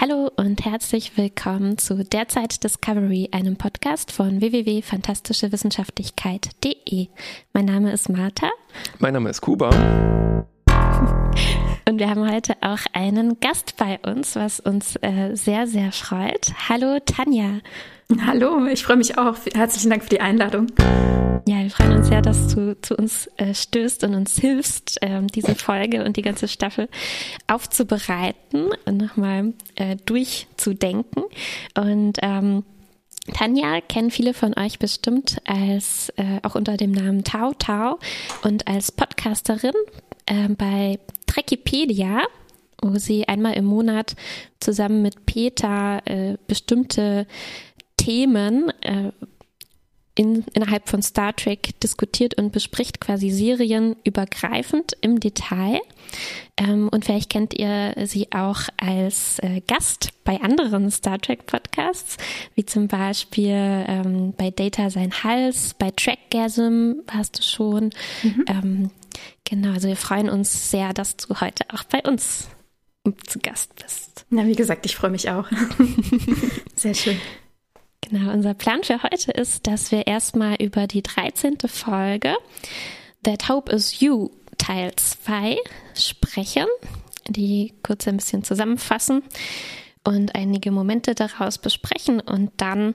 Hallo und herzlich willkommen zu Derzeit Discovery, einem Podcast von www.fantastischewissenschaftlichkeit.de. Mein Name ist Martha. Mein Name ist Kuba. Und wir haben heute auch einen Gast bei uns, was uns äh, sehr, sehr freut. Hallo Tanja. Hallo, ich freue mich auch. Herzlichen Dank für die Einladung. Ja, wir freuen uns sehr, dass du zu uns äh, stößt und uns hilfst, ähm, diese Folge und die ganze Staffel aufzubereiten und nochmal äh, durchzudenken. Und ähm, Tanja kennen viele von euch bestimmt als äh, auch unter dem Namen Tau Tau und als Podcasterin äh, bei Trekipedia, wo sie einmal im Monat zusammen mit Peter äh, bestimmte Themen äh, in, innerhalb von Star Trek diskutiert und bespricht quasi serienübergreifend im Detail. Ähm, und vielleicht kennt ihr sie auch als äh, Gast bei anderen Star Trek Podcasts, wie zum Beispiel ähm, bei Data sein Hals, bei Trackgasm warst du schon. Mhm. Ähm, genau, also wir freuen uns sehr, dass du heute auch bei uns zu Gast bist. Na, wie gesagt, ich freue mich auch. sehr schön. Genau, unser Plan für heute ist, dass wir erstmal über die 13. Folge That Hope is You Teil 2 sprechen, die kurz ein bisschen zusammenfassen und einige Momente daraus besprechen und dann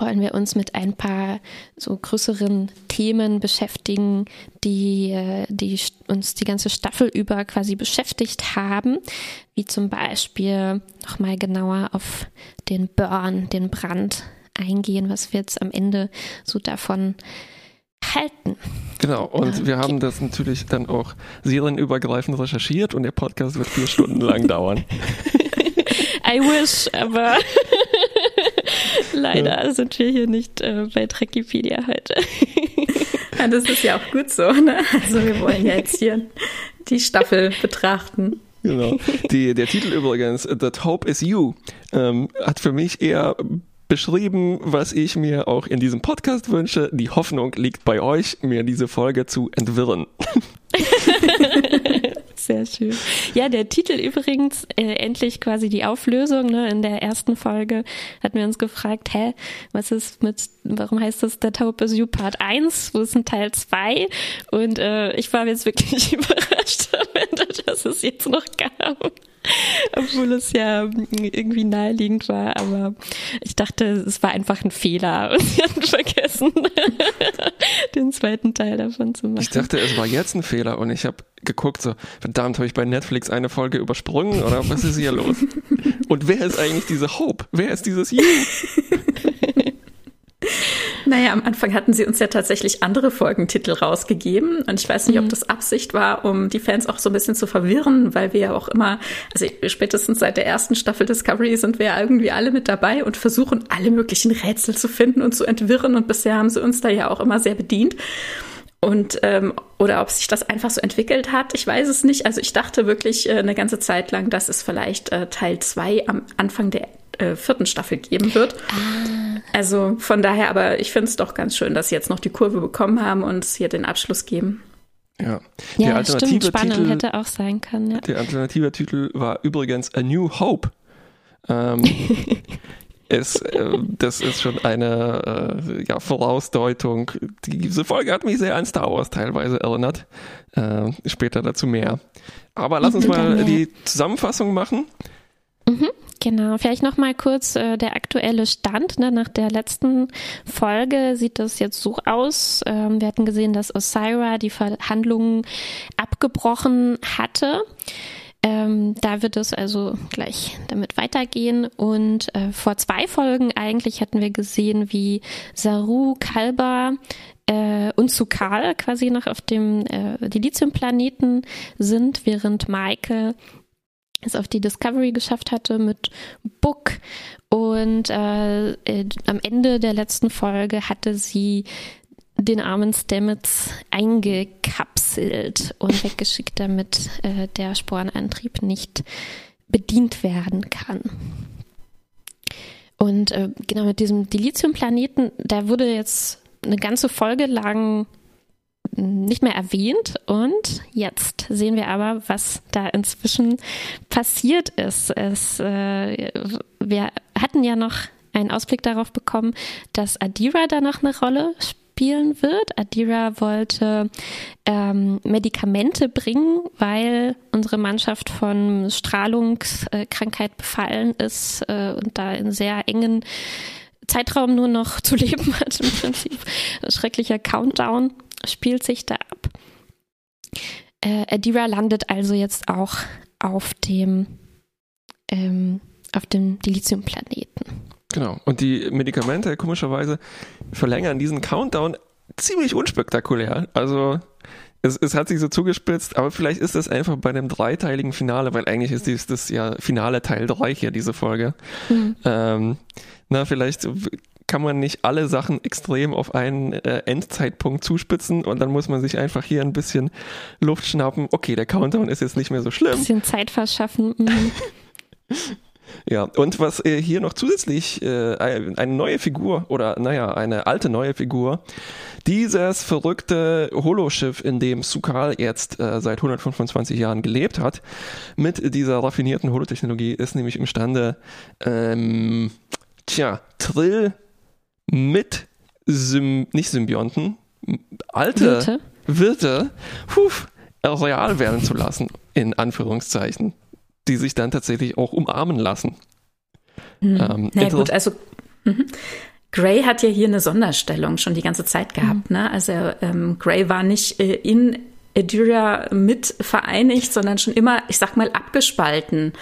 wollen wir uns mit ein paar so größeren Themen beschäftigen, die, äh, die uns die ganze Staffel über quasi beschäftigt haben, wie zum Beispiel nochmal genauer auf den Burn, den Brand eingehen, was wir jetzt am Ende so davon halten. Genau, und okay. wir haben das natürlich dann auch serienübergreifend recherchiert und der Podcast wird vier Stunden lang dauern. I wish, aber Leider ja. sind wir hier nicht äh, bei Trekipedia heute. ja, das ist ja auch gut so. Ne? Also wir wollen ja jetzt hier die Staffel betrachten. Genau. Die, der Titel übrigens, That Hope is You, ähm, hat für mich eher beschrieben, was ich mir auch in diesem Podcast wünsche. Die Hoffnung liegt bei euch, mir diese Folge zu entwirren. Sehr schön. Ja, der Titel übrigens, äh, endlich quasi die Auflösung. Ne? In der ersten Folge hatten wir uns gefragt, hä, was ist mit, warum heißt das der Taube is You Part 1? Wo ist ein Teil 2? Und äh, ich war jetzt wirklich überrascht, dass es jetzt noch gab. Obwohl es ja irgendwie naheliegend war, aber ich dachte, es war einfach ein Fehler und sie hatten vergessen, den zweiten Teil davon zu machen. Ich dachte, es war jetzt ein Fehler und ich habe geguckt, so, verdammt, habe ich bei Netflix eine Folge übersprungen oder was ist hier los? Und wer ist eigentlich diese Hope? Wer ist dieses You? Naja, am Anfang hatten sie uns ja tatsächlich andere Folgentitel rausgegeben. Und ich weiß nicht, mhm. ob das Absicht war, um die Fans auch so ein bisschen zu verwirren, weil wir ja auch immer, also spätestens seit der ersten Staffel Discovery sind wir ja irgendwie alle mit dabei und versuchen alle möglichen Rätsel zu finden und zu entwirren. Und bisher haben sie uns da ja auch immer sehr bedient. Und ähm, oder ob sich das einfach so entwickelt hat, ich weiß es nicht. Also ich dachte wirklich äh, eine ganze Zeit lang, dass es vielleicht äh, Teil zwei am Anfang der äh, vierten Staffel geben wird. Ah. Also von daher, aber ich finde es doch ganz schön, dass sie jetzt noch die Kurve bekommen haben und hier den Abschluss geben. Ja, ja der alternative stimmt, spannend Titel, hätte auch sein können. Ja. Der alternative Titel war übrigens A New Hope. Ähm, es, äh, das ist schon eine äh, ja, Vorausdeutung. Diese Folge hat mich sehr an Star Wars teilweise erinnert. Äh, später dazu mehr. Aber lass uns mal die Zusammenfassung machen. Mhm. Genau, vielleicht noch mal kurz äh, der aktuelle Stand. Ne? Nach der letzten Folge sieht das jetzt so aus. Ähm, wir hatten gesehen, dass Osira die Verhandlungen abgebrochen hatte. Ähm, da wird es also gleich damit weitergehen. Und äh, vor zwei Folgen eigentlich hatten wir gesehen, wie Saru, Kalba äh, und Sukal quasi noch auf dem äh, Dilithium-Planeten sind, während Michael es auf die Discovery geschafft hatte mit Book. Und äh, äh, am Ende der letzten Folge hatte sie den armen Stamets eingekapselt und weggeschickt, damit äh, der Sporenantrieb nicht bedient werden kann. Und äh, genau mit diesem Dilithium-Planeten, da wurde jetzt eine ganze Folge lang nicht mehr erwähnt. Und jetzt sehen wir aber, was da inzwischen passiert ist. Es, äh, wir hatten ja noch einen Ausblick darauf bekommen, dass Adira da noch eine Rolle spielen wird. Adira wollte ähm, Medikamente bringen, weil unsere Mannschaft von Strahlungskrankheit befallen ist äh, und da in sehr engen Zeitraum nur noch zu leben hat im Prinzip. Schrecklicher Countdown spielt sich da ab. Äh, Adira landet also jetzt auch auf dem ähm, auf dem Dilithium-Planeten. Genau. Und die Medikamente, komischerweise, verlängern diesen Countdown ziemlich unspektakulär. Also es, es, hat sich so zugespitzt, aber vielleicht ist das einfach bei einem dreiteiligen Finale, weil eigentlich ist dies, das ja Finale Teil 3 hier, diese Folge. Mhm. Ähm, na, vielleicht kann man nicht alle Sachen extrem auf einen äh, Endzeitpunkt zuspitzen und dann muss man sich einfach hier ein bisschen Luft schnappen. Okay, der Countdown ist jetzt nicht mehr so schlimm. Ein bisschen Zeit verschaffen. Mhm. Ja, und was äh, hier noch zusätzlich äh, eine neue Figur oder naja, eine alte neue Figur, dieses verrückte Holoschiff, in dem Sukal jetzt äh, seit 125 Jahren gelebt hat, mit dieser raffinierten Holotechnologie ist nämlich imstande, ähm, tja, Trill mit Sym nicht Symbionten, alte Wirte, Wirte huf, real werden zu lassen, in Anführungszeichen die sich dann tatsächlich auch umarmen lassen. Hm. Ähm, Na gut, also mhm. Gray hat ja hier eine Sonderstellung schon die ganze Zeit gehabt. Mhm. Ne? Also ähm, Gray war nicht äh, in Edyria mit vereinigt, sondern schon immer, ich sag mal, abgespalten.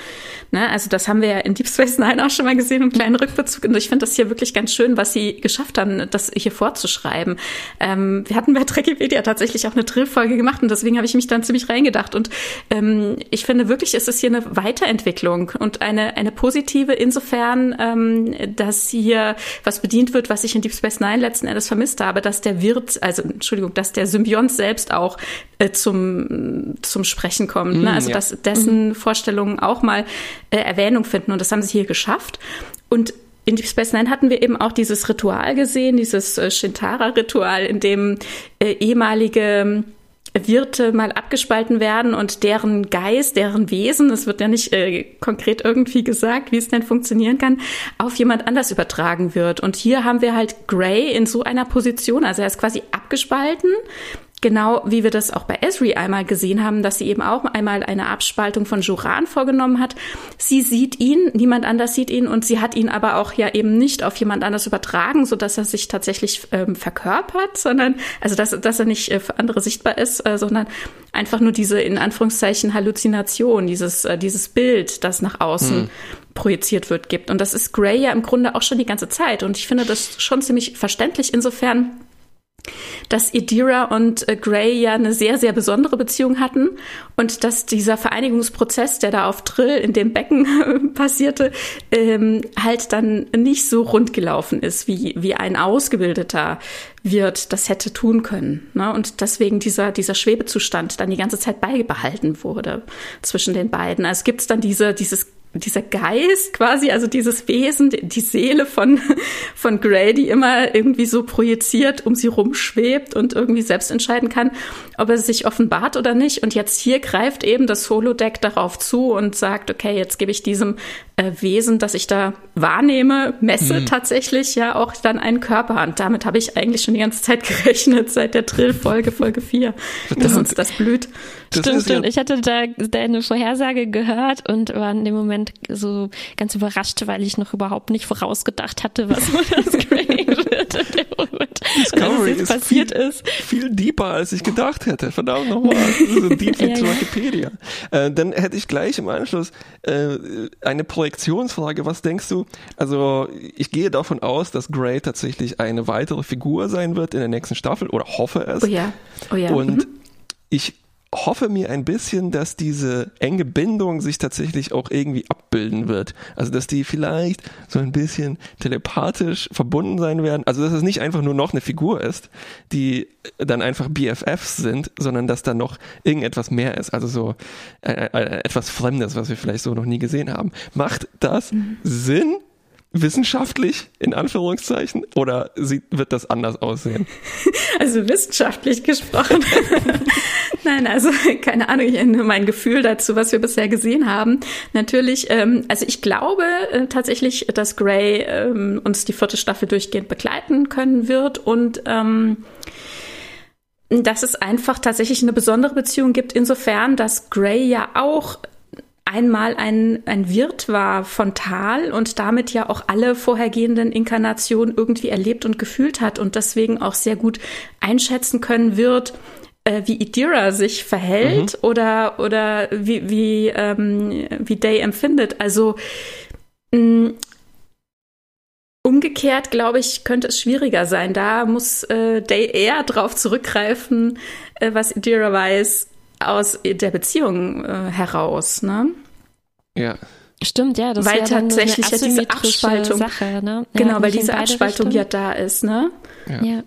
Ne? Also das haben wir ja in Deep Space Nine auch schon mal gesehen, einen kleinen Rückbezug. Und ich finde das hier wirklich ganz schön, was sie geschafft haben, das hier vorzuschreiben. Ähm, wir hatten bei Trekipedia tatsächlich auch eine Drillfolge gemacht und deswegen habe ich mich dann ziemlich reingedacht. Und ähm, ich finde wirklich, ist es hier eine Weiterentwicklung und eine, eine positive insofern, ähm, dass hier was bedient wird, was ich in Deep Space Nine letzten Endes vermisst habe, dass der Wirt, also Entschuldigung, dass der Symbiont selbst auch zum, zum Sprechen kommt. Ne? Mm, also ja. dass dessen mm. Vorstellungen auch mal äh, Erwähnung finden. Und das haben sie hier geschafft. Und in Deep Space Nine hatten wir eben auch dieses Ritual gesehen, dieses äh, Shintara-Ritual, in dem äh, ehemalige Wirte mal abgespalten werden und deren Geist, deren Wesen, es wird ja nicht äh, konkret irgendwie gesagt, wie es denn funktionieren kann, auf jemand anders übertragen wird. Und hier haben wir halt Gray in so einer Position, also er ist quasi abgespalten, Genau wie wir das auch bei Esri einmal gesehen haben, dass sie eben auch einmal eine Abspaltung von Joran vorgenommen hat. Sie sieht ihn, niemand anders sieht ihn und sie hat ihn aber auch ja eben nicht auf jemand anders übertragen, so dass er sich tatsächlich ähm, verkörpert, sondern also dass, dass er nicht äh, für andere sichtbar ist, äh, sondern einfach nur diese in Anführungszeichen Halluzination, dieses äh, dieses Bild, das nach außen hm projiziert wird, gibt. Und das ist Gray ja im Grunde auch schon die ganze Zeit. Und ich finde das schon ziemlich verständlich insofern, dass Idira und äh, Gray ja eine sehr, sehr besondere Beziehung hatten und dass dieser Vereinigungsprozess, der da auf Trill in dem Becken passierte, ähm, halt dann nicht so rund gelaufen ist, wie, wie ein ausgebildeter Wirt das hätte tun können. Ne? Und deswegen dieser, dieser Schwebezustand dann die ganze Zeit beibehalten wurde zwischen den beiden. Also gibt es dann diese, dieses dieser Geist quasi, also dieses Wesen, die Seele von, von Grey, immer irgendwie so projiziert, um sie rumschwebt und irgendwie selbst entscheiden kann, ob er sich offenbart oder nicht. Und jetzt hier greift eben das Holodeck darauf zu und sagt, okay, jetzt gebe ich diesem äh, Wesen, das ich da wahrnehme, messe mhm. tatsächlich ja auch dann einen Körper. Und damit habe ich eigentlich schon die ganze Zeit gerechnet, seit der Drill-Folge, Folge 4, dass uns das blüht. Das stimmt, stimmt. Ja ich hatte da deine Vorhersage gehört und war in dem Moment so ganz überrascht, weil ich noch überhaupt nicht vorausgedacht hatte, was das Grey wird in dem Moment. Discovery ist passiert viel, ist. Viel deeper, als ich gedacht hätte. Verdammt nochmal. So deep wie ja, zu Wikipedia. Äh, dann hätte ich gleich im Anschluss äh, eine Projektionsfrage. Was denkst du? Also, ich gehe davon aus, dass Grey tatsächlich eine weitere Figur sein wird in der nächsten Staffel oder hoffe es. Oh ja. Oh ja. Und mhm. ich hoffe mir ein bisschen, dass diese enge Bindung sich tatsächlich auch irgendwie abbilden wird. Also, dass die vielleicht so ein bisschen telepathisch verbunden sein werden. Also, dass es nicht einfach nur noch eine Figur ist, die dann einfach BFFs sind, sondern dass da noch irgendetwas mehr ist. Also so äh, äh, etwas Fremdes, was wir vielleicht so noch nie gesehen haben. Macht das mhm. Sinn? Wissenschaftlich in Anführungszeichen oder sieht, wird das anders aussehen? Also wissenschaftlich gesprochen. Nein, also keine Ahnung, ich nur mein Gefühl dazu, was wir bisher gesehen haben. Natürlich, ähm, also ich glaube äh, tatsächlich, dass Grey ähm, uns die vierte Staffel durchgehend begleiten können wird und ähm, dass es einfach tatsächlich eine besondere Beziehung gibt, insofern, dass Grey ja auch einmal ein, ein Wirt war von Tal und damit ja auch alle vorhergehenden Inkarnationen irgendwie erlebt und gefühlt hat und deswegen auch sehr gut einschätzen können wird, äh, wie Idira sich verhält mhm. oder, oder wie, wie, ähm, wie Day empfindet. Also mh, Umgekehrt, glaube ich, könnte es schwieriger sein. Da muss äh, Day eher drauf zurückgreifen, äh, was Idira weiß, aus der Beziehung äh, heraus. Ne? Ja. Stimmt, ja, das weil ja tatsächlich ja diese Abspaltung, Sache, ne? ja, genau, weil diese Abspaltung ja da ist, ne? Ja. ja.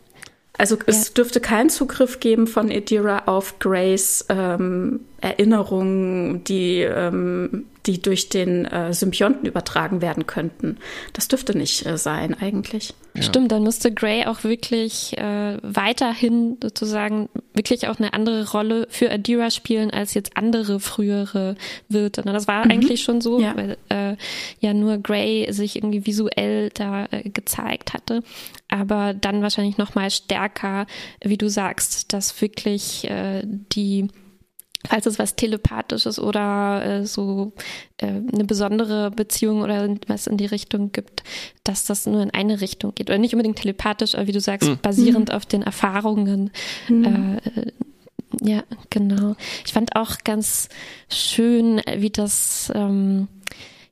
Also es dürfte keinen Zugriff geben von Idira auf Grace ähm, Erinnerungen, die ähm, die durch den äh, Symbionten übertragen werden könnten. Das dürfte nicht äh, sein eigentlich. Ja. Stimmt, dann müsste Gray auch wirklich äh, weiterhin sozusagen wirklich auch eine andere Rolle für Adira spielen als jetzt andere frühere Wirte. Das war mhm. eigentlich schon so, ja. weil äh, ja nur Gray sich irgendwie visuell da äh, gezeigt hatte, aber dann wahrscheinlich noch mal stärker, wie du sagst, dass wirklich äh, die falls es was Telepathisches oder äh, so äh, eine besondere Beziehung oder was in die Richtung gibt, dass das nur in eine Richtung geht. Oder nicht unbedingt telepathisch, aber wie du sagst, mhm. basierend mhm. auf den Erfahrungen. Mhm. Äh, ja, genau. Ich fand auch ganz schön, wie das ähm,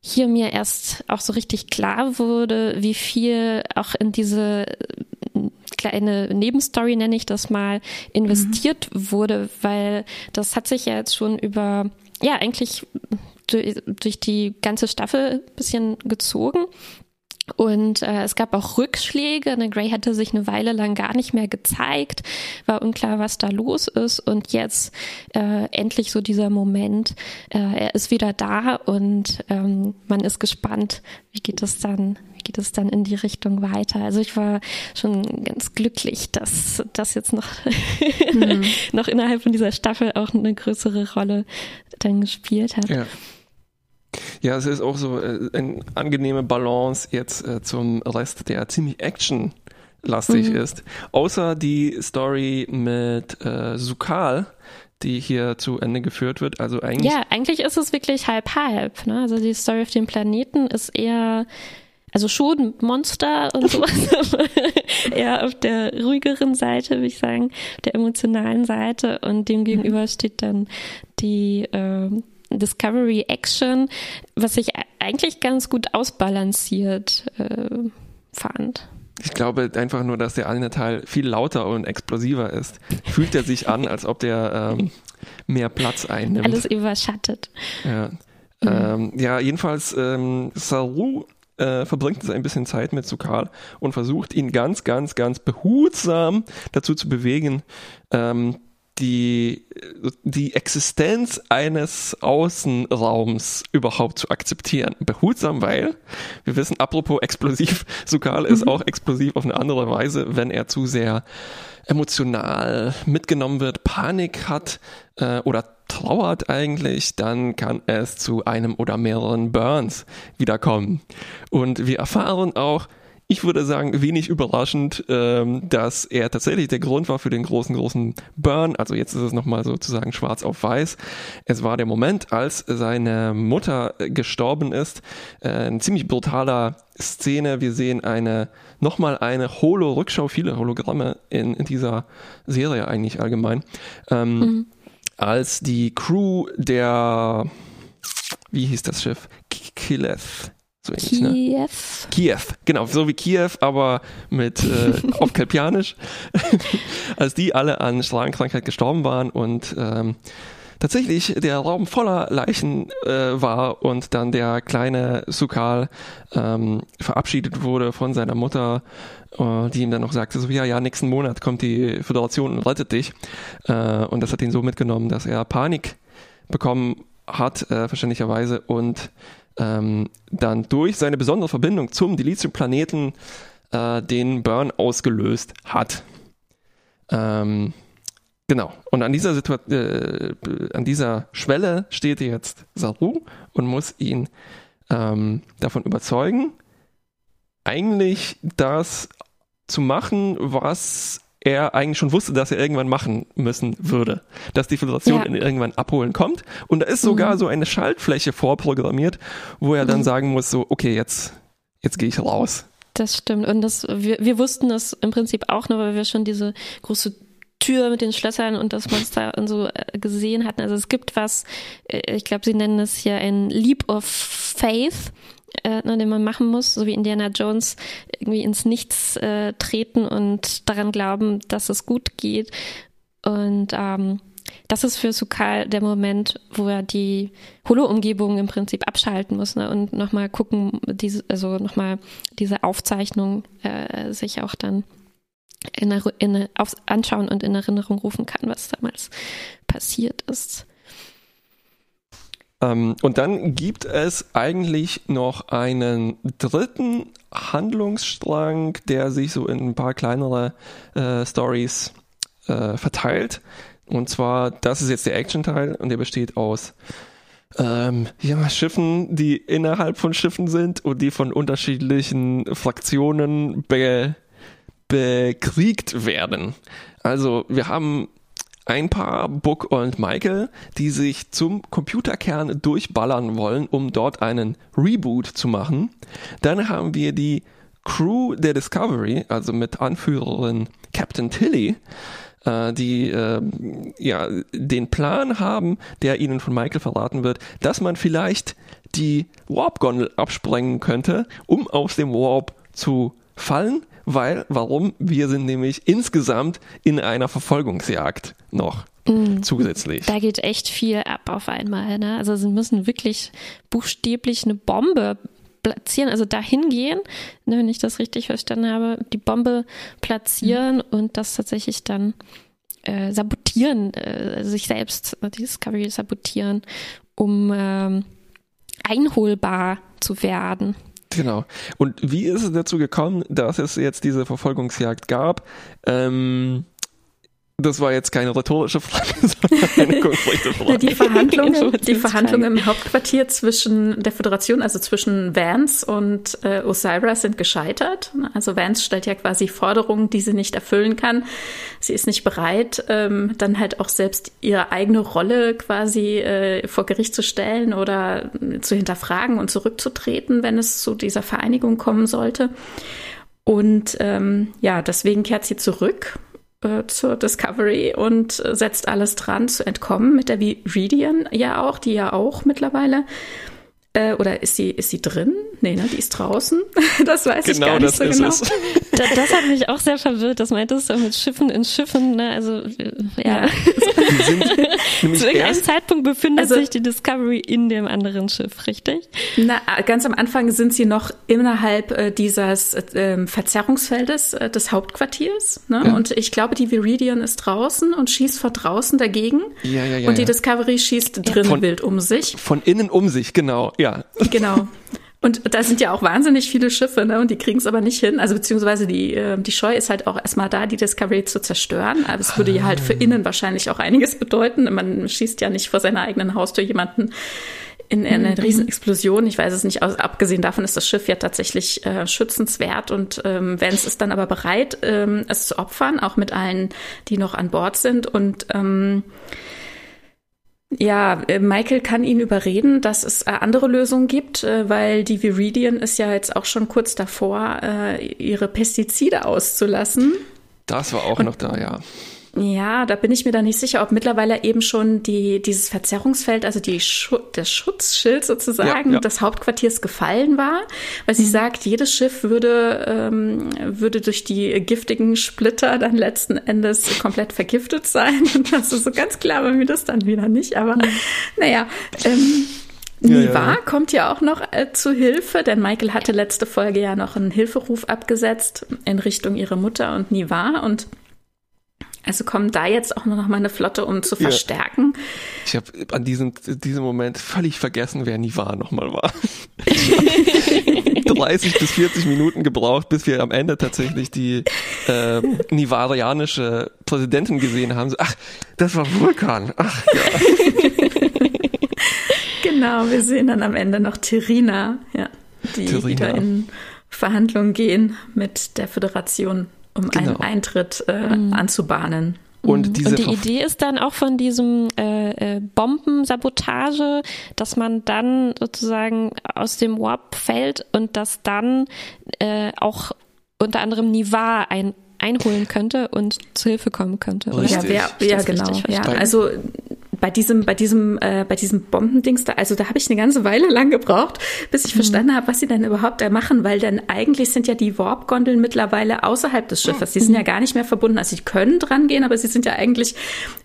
hier mir erst auch so richtig klar wurde, wie viel auch in diese kleine Nebenstory, nenne ich das mal, investiert mhm. wurde, weil das hat sich ja jetzt schon über, ja, eigentlich durch, durch die ganze Staffel ein bisschen gezogen. Und äh, es gab auch Rückschläge. Ne, Gray hatte sich eine Weile lang gar nicht mehr gezeigt, war unklar, was da los ist. Und jetzt äh, endlich so dieser Moment. Äh, er ist wieder da und ähm, man ist gespannt, wie geht es dann, geht es dann in die Richtung weiter. Also ich war schon ganz glücklich, dass das jetzt noch, mhm. noch innerhalb von dieser Staffel auch eine größere Rolle dann gespielt hat. Ja. Ja, es ist auch so äh, eine angenehme Balance jetzt äh, zum Rest, der ziemlich actionlastig mhm. ist. Außer die Story mit äh, Sukal, die hier zu Ende geführt wird. Also eigentlich. Ja, eigentlich ist es wirklich halb halb. Ne? Also die Story auf dem Planeten ist eher also schon Monster und sowas, eher auf der ruhigeren Seite, würde ich sagen, der emotionalen Seite und dem gegenüber mhm. steht dann die äh, Discovery Action, was ich eigentlich ganz gut ausbalanciert äh, fand. Ich glaube einfach nur, dass der eine Teil viel lauter und explosiver ist. Fühlt er sich an, als ob der ähm, mehr Platz einnimmt. Alles überschattet. Ja, mhm. ähm, ja jedenfalls ähm, Saru äh, verbringt es ein bisschen Zeit mit Sukal und versucht ihn ganz, ganz, ganz behutsam dazu zu bewegen, ähm, die, die Existenz eines Außenraums überhaupt zu akzeptieren. Behutsam, weil wir wissen, apropos explosiv, Sukal ist mhm. auch explosiv auf eine andere Weise, wenn er zu sehr emotional mitgenommen wird, Panik hat äh, oder trauert eigentlich, dann kann es zu einem oder mehreren Burns wiederkommen. Und wir erfahren auch, ich würde sagen, wenig überraschend, ähm, dass er tatsächlich der Grund war für den großen, großen Burn. Also jetzt ist es nochmal sozusagen schwarz auf weiß. Es war der Moment, als seine Mutter gestorben ist. Äh, eine ziemlich brutaler Szene. Wir sehen eine, nochmal eine Holo-Rückschau, viele Hologramme in, in dieser Serie eigentlich allgemein. Ähm, mhm. Als die Crew der, wie hieß das Schiff? Kileth so ähnlich, ne? Kiew. Ne? Kiew, genau, so wie Kiew, aber mit äh, auf Kelpianisch. Als die alle an Strahlenkrankheit gestorben waren und ähm, tatsächlich der Raum voller Leichen äh, war und dann der kleine Sukal ähm, verabschiedet wurde von seiner Mutter, äh, die ihm dann noch sagte, so ja, ja, nächsten Monat kommt die Föderation und rettet dich. Äh, und das hat ihn so mitgenommen, dass er Panik bekommen hat, äh, verständlicherweise, und ähm, dann durch seine besondere Verbindung zum Dilithium-Planeten äh, den Burn ausgelöst hat. Ähm, genau. Und an dieser, äh, an dieser Schwelle steht jetzt Saru und muss ihn ähm, davon überzeugen, eigentlich das zu machen, was er eigentlich schon wusste, dass er irgendwann machen müssen würde. Dass die Föderation ja. irgendwann abholen kommt. Und da ist sogar mhm. so eine Schaltfläche vorprogrammiert, wo er dann mhm. sagen muss, so, okay, jetzt, jetzt gehe ich raus. Das stimmt. Und das, wir, wir wussten das im Prinzip auch nur, weil wir schon diese große Tür mit den Schlössern und das Monster und so äh, gesehen hatten. Also es gibt was, äh, ich glaube, sie nennen es hier ein Leap of Faith, äh, ne, den man machen muss, so wie Indiana Jones irgendwie ins Nichts äh, treten und daran glauben, dass es gut geht. Und ähm, das ist für Sukal der Moment, wo er die Holo-Umgebung im Prinzip abschalten muss ne, und nochmal gucken, diese, also nochmal diese Aufzeichnung äh, sich auch dann in, in, auf, anschauen und in Erinnerung rufen kann, was damals passiert ist. Ähm, und dann gibt es eigentlich noch einen dritten Handlungsstrang, der sich so in ein paar kleinere äh, Stories äh, verteilt. Und zwar, das ist jetzt der Action-Teil und der besteht aus ähm, ja, Schiffen, die innerhalb von Schiffen sind und die von unterschiedlichen Fraktionen be bekriegt werden. Also wir haben ein paar Book und Michael, die sich zum Computerkern durchballern wollen, um dort einen Reboot zu machen. Dann haben wir die Crew der Discovery, also mit Anführerin Captain Tilly, äh, die äh, ja den Plan haben, der ihnen von Michael verraten wird, dass man vielleicht die Warp-Gondel absprengen könnte, um aus dem Warp zu fallen, weil, warum? Wir sind nämlich insgesamt in einer Verfolgungsjagd noch. Mhm. Zusätzlich. Da geht echt viel ab auf einmal. Ne? Also sie müssen wirklich buchstäblich eine Bombe platzieren, also dahin gehen, ne, wenn ich das richtig verstanden habe, die Bombe platzieren mhm. und das tatsächlich dann äh, sabotieren, äh, sich selbst, die Discovery sabotieren, um ähm, einholbar zu werden. Genau. Und wie ist es dazu gekommen, dass es jetzt diese Verfolgungsjagd gab? Ähm, das war jetzt keine rhetorische Frage, sondern eine konkrete Frage. Die Verhandlungen, die Verhandlungen im Hauptquartier zwischen der Föderation, also zwischen Vance und äh, Osira, sind gescheitert. Also Vance stellt ja quasi Forderungen, die sie nicht erfüllen kann. Sie ist nicht bereit, ähm, dann halt auch selbst ihre eigene Rolle quasi äh, vor Gericht zu stellen oder zu hinterfragen und zurückzutreten, wenn es zu dieser Vereinigung kommen sollte. Und ähm, ja, deswegen kehrt sie zurück äh, zur Discovery und äh, setzt alles dran zu entkommen mit der Viridian ja auch, die ja auch mittlerweile äh, oder ist sie, ist sie drin? Nee, ne, die ist draußen. Das weiß genau, ich gar nicht so genau. Es. Das, das hat mich auch sehr verwirrt. Das meintest du mit Schiffen in Schiffen, ne? Also, ja. Zu irgendeinem Zeitpunkt befindet also, sich die Discovery in dem anderen Schiff, richtig? Na, ganz am Anfang sind sie noch innerhalb äh, dieses äh, Verzerrungsfeldes äh, des Hauptquartiers. Ne? Ja. Und ich glaube, die Viridian ist draußen und schießt von draußen dagegen. Ja, ja, ja. Und die Discovery schießt drinnen von, wild um sich. Von innen um sich, genau. Ja ja. Genau. Und da sind ja auch wahnsinnig viele Schiffe, ne? Und die kriegen es aber nicht hin. Also beziehungsweise die, äh, die Scheu ist halt auch erstmal da, die Discovery zu zerstören. Aber es würde ja halt für innen wahrscheinlich auch einiges bedeuten. Man schießt ja nicht vor seiner eigenen Haustür jemanden in, in eine mhm. Riesenexplosion. Ich weiß es nicht. Also, abgesehen davon ist das Schiff ja tatsächlich äh, schützenswert und ähm, Vance ist dann aber bereit, ähm, es zu opfern, auch mit allen, die noch an Bord sind. Und ähm, ja, äh, Michael kann ihn überreden, dass es äh, andere Lösungen gibt, äh, weil die Viridian ist ja jetzt auch schon kurz davor, ihre Pestizide auszulassen. Das war auch Und noch da, ja. Ja, da bin ich mir da nicht sicher, ob mittlerweile eben schon die, dieses Verzerrungsfeld, also die Schu das Schutzschild sozusagen ja, ja. des Hauptquartiers gefallen war, weil sie mhm. sagt, jedes Schiff würde, ähm, würde durch die giftigen Splitter dann letzten Endes komplett vergiftet sein. Und das ist so ganz klar bei mir das dann wieder nicht, aber mhm. naja. Ähm, Niva ja, ja. kommt ja auch noch äh, zu Hilfe, denn Michael hatte letzte Folge ja noch einen Hilferuf abgesetzt in Richtung ihrer Mutter und Niva und Also kommen da jetzt auch noch mal eine Flotte, um zu verstärken? Ja. Ich habe an diesem, diesem Moment völlig vergessen, wer Nivar nochmal war. 30 bis 40 Minuten gebraucht, bis wir am Ende tatsächlich die äh, nivarianische Präsidentin gesehen haben. Ach, das war Vulkan. Ach ja. genau, wir sehen dann am Ende noch Terina, ja, die Terina. wieder in Verhandlungen gehen mit der Föderation um genau. einen Eintritt äh, mhm. anzubahnen. Und, mhm. diese und die Idee ist dann auch von diesem äh, äh, Bombensabotage, dass man dann sozusagen aus dem Warp fällt und dass dann äh, auch unter anderem Nivar ein, einholen könnte und zu Hilfe kommen könnte. Ja, wer, ja genau. Ja, also bei diesem, bei diesem, äh, bei diesem Bombendings da, also da habe ich eine ganze Weile lang gebraucht, bis ich mhm. verstanden habe, was sie denn überhaupt da machen, weil dann eigentlich sind ja die Warp-Gondeln mittlerweile außerhalb des Schiffes. Die sind ja mhm. gar nicht mehr verbunden. Also sie können dran gehen, aber sie sind ja eigentlich,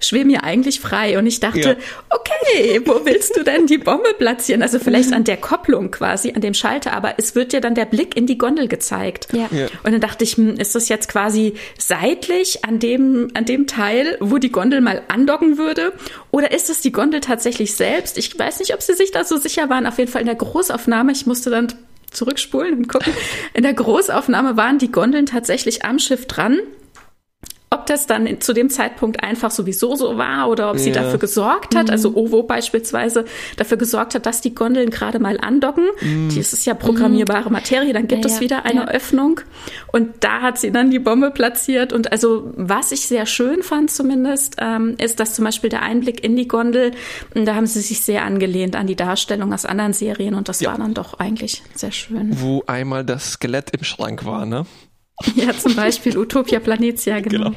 schweben ja eigentlich frei. Und ich dachte, ja. okay, wo willst du denn die Bombe platzieren? Also vielleicht mhm. an der Kopplung quasi, an dem Schalter, aber es wird ja dann der Blick in die Gondel gezeigt. Ja. ja. Und dann dachte ich, hm, ist das jetzt quasi seitlich an dem, an dem Teil, wo die Gondel mal andocken würde? Oder ist es die Gondel tatsächlich selbst? Ich weiß nicht, ob sie sich da so sicher waren. Auf jeden Fall in der Großaufnahme. Ich musste dann zurückspulen und gucken. In der Großaufnahme waren die Gondeln tatsächlich am Schiff dran. Ob das dann zu dem Zeitpunkt einfach sowieso so war oder ob sie ja. dafür gesorgt hat, also mhm. also OVO beispielsweise dafür gesorgt hat, dass die Gondeln gerade mal andocken. Mhm. Das ist ja programmierbare mhm. Materie, dann gibt ja, es wieder eine ja. Öffnung und da hat sie dann die Bombe platziert. Und also was ich sehr schön fand zumindest, ähm, ist, dass zum Beispiel der Einblick in die Gondel, da haben sie sich sehr angelehnt an die Darstellung aus anderen Serien und das war dann doch eigentlich sehr schön. Wo einmal das Skelett im Schrank war, ne? Ja, zum Beispiel Utopia Planetia, genau. genau.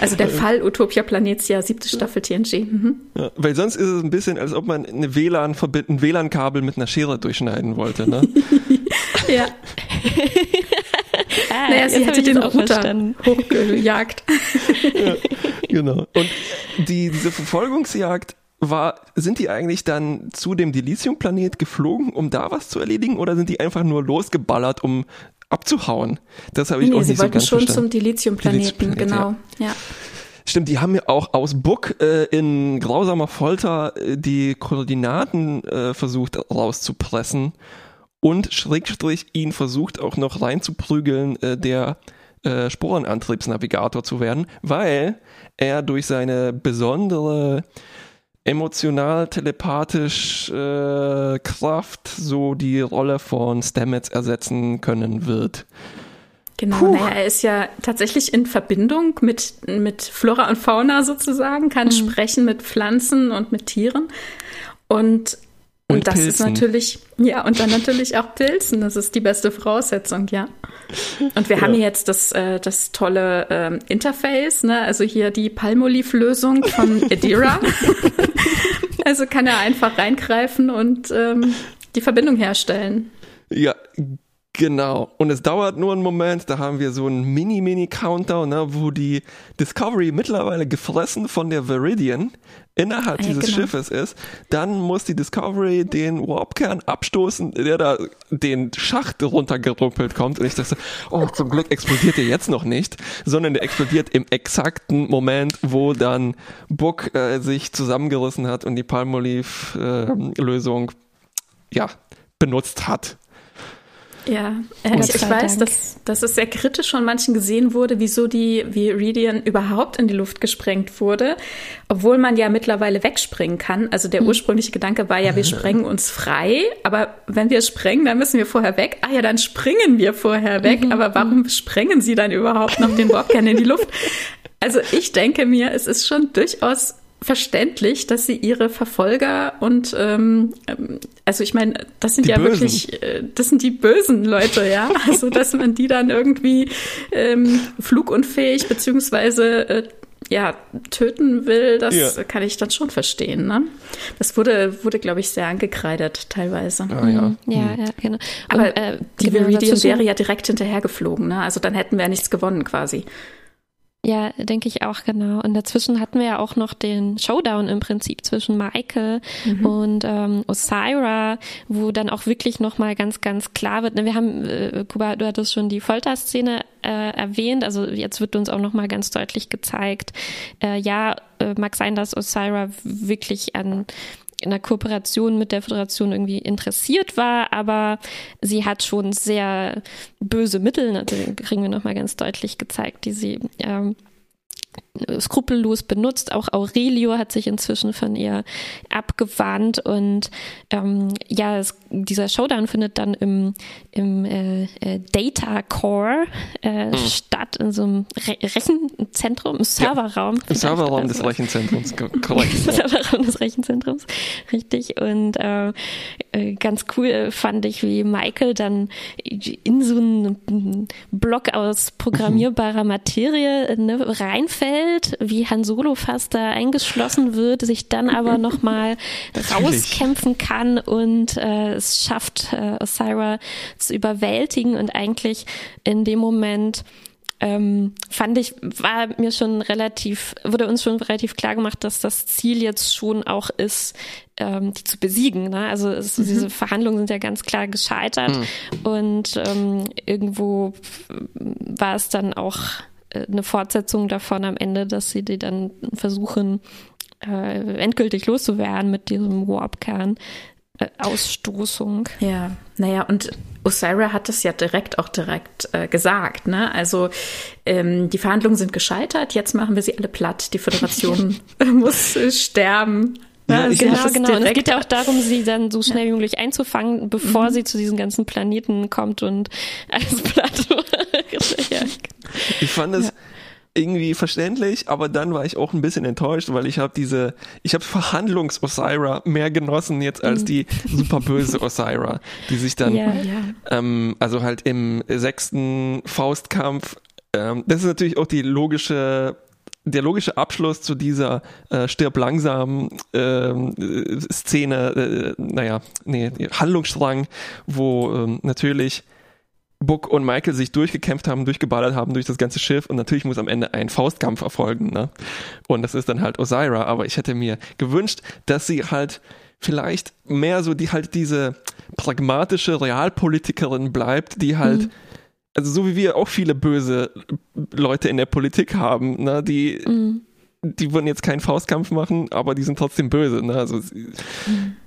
Also der Fall Utopia Planetia, siebte Staffel TNG. Mhm. Ja, weil sonst ist es ein bisschen, als ob man eine WLAN ein WLAN-Kabel mit einer Schere durchschneiden wollte, ne? ja. ah, naja, sie hätte den Router hochgejagt. ja, genau. Und die, diese Verfolgungsjagd war, sind die eigentlich dann zu dem Dilithium-Planet geflogen, um da was zu erledigen, oder sind die einfach nur losgeballert, um abzuhauen. Das habe ich nee, auch nicht so ganz verstanden. Sie wollten schon zum Dilithium-Planeten, genau. Ja. ja. Stimmt, die haben ja auch aus Book äh, in grausamer Folter äh, die Koordinaten äh, versucht rauszupressen und Schrägstrich ihn versucht auch noch reinzuprügeln, äh, der äh, Sporenantriebsnavigator zu werden, weil er durch seine besondere emotional, telepathisch äh, Kraft so die Rolle von Stamets ersetzen können wird. Genau, naja, er ist ja tatsächlich in Verbindung mit, mit Flora und Fauna sozusagen, kann mhm. sprechen mit Pflanzen und mit Tieren. Und und, und das Pilzen. ist natürlich, ja, und dann natürlich auch Pilzen. Das ist die beste Voraussetzung, ja. Und wir ja. haben hier jetzt das, äh, das tolle ähm, Interface, ne? also hier die Palmolive-Lösung von Adira. also kann er einfach reingreifen und ähm, die Verbindung herstellen. Ja, Genau. Und es dauert nur einen Moment, da haben wir so einen Mini-Mini-Countdown, ne, wo die Discovery mittlerweile gefressen von der Viridian innerhalb ah, ja, dieses genau. Schiffes ist. Dann muss die Discovery den Warpkern abstoßen, der da den Schacht runtergerumpelt kommt. Und ich dachte, oh, zum Glück explodiert der jetzt noch nicht, sondern der explodiert im exakten Moment, wo dann Book äh, sich zusammengerissen hat und die Palmolive-Lösung äh, ja, benutzt hat. Ja, äh, ich, ich weiß, dass, dass es sehr kritisch von manchen gesehen wurde, wieso die Viridian überhaupt in die Luft gesprengt wurde, obwohl man ja mittlerweile wegspringen kann. Also der hm. ursprüngliche Gedanke war ja, wir sprengen uns frei, aber wenn wir sprengen, dann müssen wir vorher weg. Ah ja, dann springen wir vorher weg, mhm. aber warum sprengen sie dann überhaupt noch den Bobcan in die Luft? Also ich denke mir, es ist schon durchaus verständlich, dass sie ihre Verfolger und ähm, ähm, also ich meine, das sind die ja Bösen. wirklich, äh, das sind die bösen Leute, ja. Also dass man die dann irgendwie ähm, flugunfähig beziehungsweise äh, ja, töten will, das ja. kann ich dann schon verstehen. Ne? Das wurde, wurde glaube ich, sehr angekreidet teilweise. Ah, ja. Mhm. ja, ja, genau. Aber und, äh, die Viridian wäre ja direkt hinterher geflogen. Ne? Also dann hätten wir ja nichts gewonnen quasi. Ja, denke ich auch genau. Und dazwischen hatten wir ja auch noch den Showdown im Prinzip zwischen Michael mhm. und ähm, Osira, wo dann auch wirklich nochmal ganz, ganz klar wird. Ne, wir haben, äh, Kuba, du hattest schon die Folterszene äh, erwähnt, also jetzt wird uns auch nochmal ganz deutlich gezeigt, äh, ja, äh, mag sein, dass Osira wirklich an in der Kooperation mit der Föderation irgendwie interessiert war, aber sie hat schon sehr böse Mittel, natürlich kriegen wir nochmal ganz deutlich gezeigt, die sie ähm, skrupellos benutzt. Auch Aurelio hat sich inzwischen von ihr abgewandt und ähm, ja, es, dieser Showdown findet dann im, im äh, äh, Data Core äh, mhm. statt, in so einem Re Rechenzentrum, im Serverraum. Ja, Im Serverraum des Rechenzentrums, korrekt. Im Serverraum des Rechenzentrums, richtig. Und äh, äh, ganz cool fand ich, wie Michael dann in so einen Block aus programmierbarer Materie ne, reinfällt, wie Han Solo fast da eingeschlossen wird, sich dann aber nochmal rauskämpfen kann und äh, es schafft, äh, Osira zu überwältigen und eigentlich in dem Moment ähm, fand ich, war mir schon relativ, wurde uns schon relativ klar gemacht, dass das Ziel jetzt schon auch ist, ähm, die zu besiegen. Ne? Also es, mhm. diese Verhandlungen sind ja ganz klar gescheitert mhm. und ähm, irgendwo war es dann auch äh, eine Fortsetzung davon am Ende, dass sie die dann versuchen, äh, endgültig loszuwerden mit diesem Warp-Kern. Äh, Ausstoßung. Ja, naja, und Osira hat es ja direkt auch direkt äh, gesagt, ne? Also ähm, die Verhandlungen sind gescheitert, jetzt machen wir sie alle platt. Die Föderation muss äh, sterben. Ja, also genau, genau. Und es geht ja auch darum, sie dann so schnell wie möglich einzufangen, bevor mhm. sie zu diesen ganzen Planeten kommt und alles platt. ich fand es, ja irgendwie verständlich, aber dann war ich auch ein bisschen enttäuscht, weil ich habe diese, ich habe Verhandlungs-Osira mehr genossen jetzt als mhm. die super böse Osira, die sich dann, ja, ja. Ähm, also halt im sechsten Faustkampf, ähm, das ist natürlich auch die logische der logische Abschluss zu dieser äh, stirb langsam ähm, äh, Szene, äh, naja, nee, Handlungsstrang, wo ähm, natürlich Book und Michael sich durchgekämpft haben, durchgeballert haben durch das ganze Schiff und natürlich muss am Ende ein Faustkampf erfolgen. Ne? Und das ist dann halt Osira, aber ich hätte mir gewünscht, dass sie halt vielleicht mehr so die halt diese pragmatische Realpolitikerin bleibt, die halt, mhm. also so wie wir auch viele böse Leute in der Politik haben, ne, die mhm die würden jetzt keinen Faustkampf machen, aber die sind trotzdem böse. Ne? Also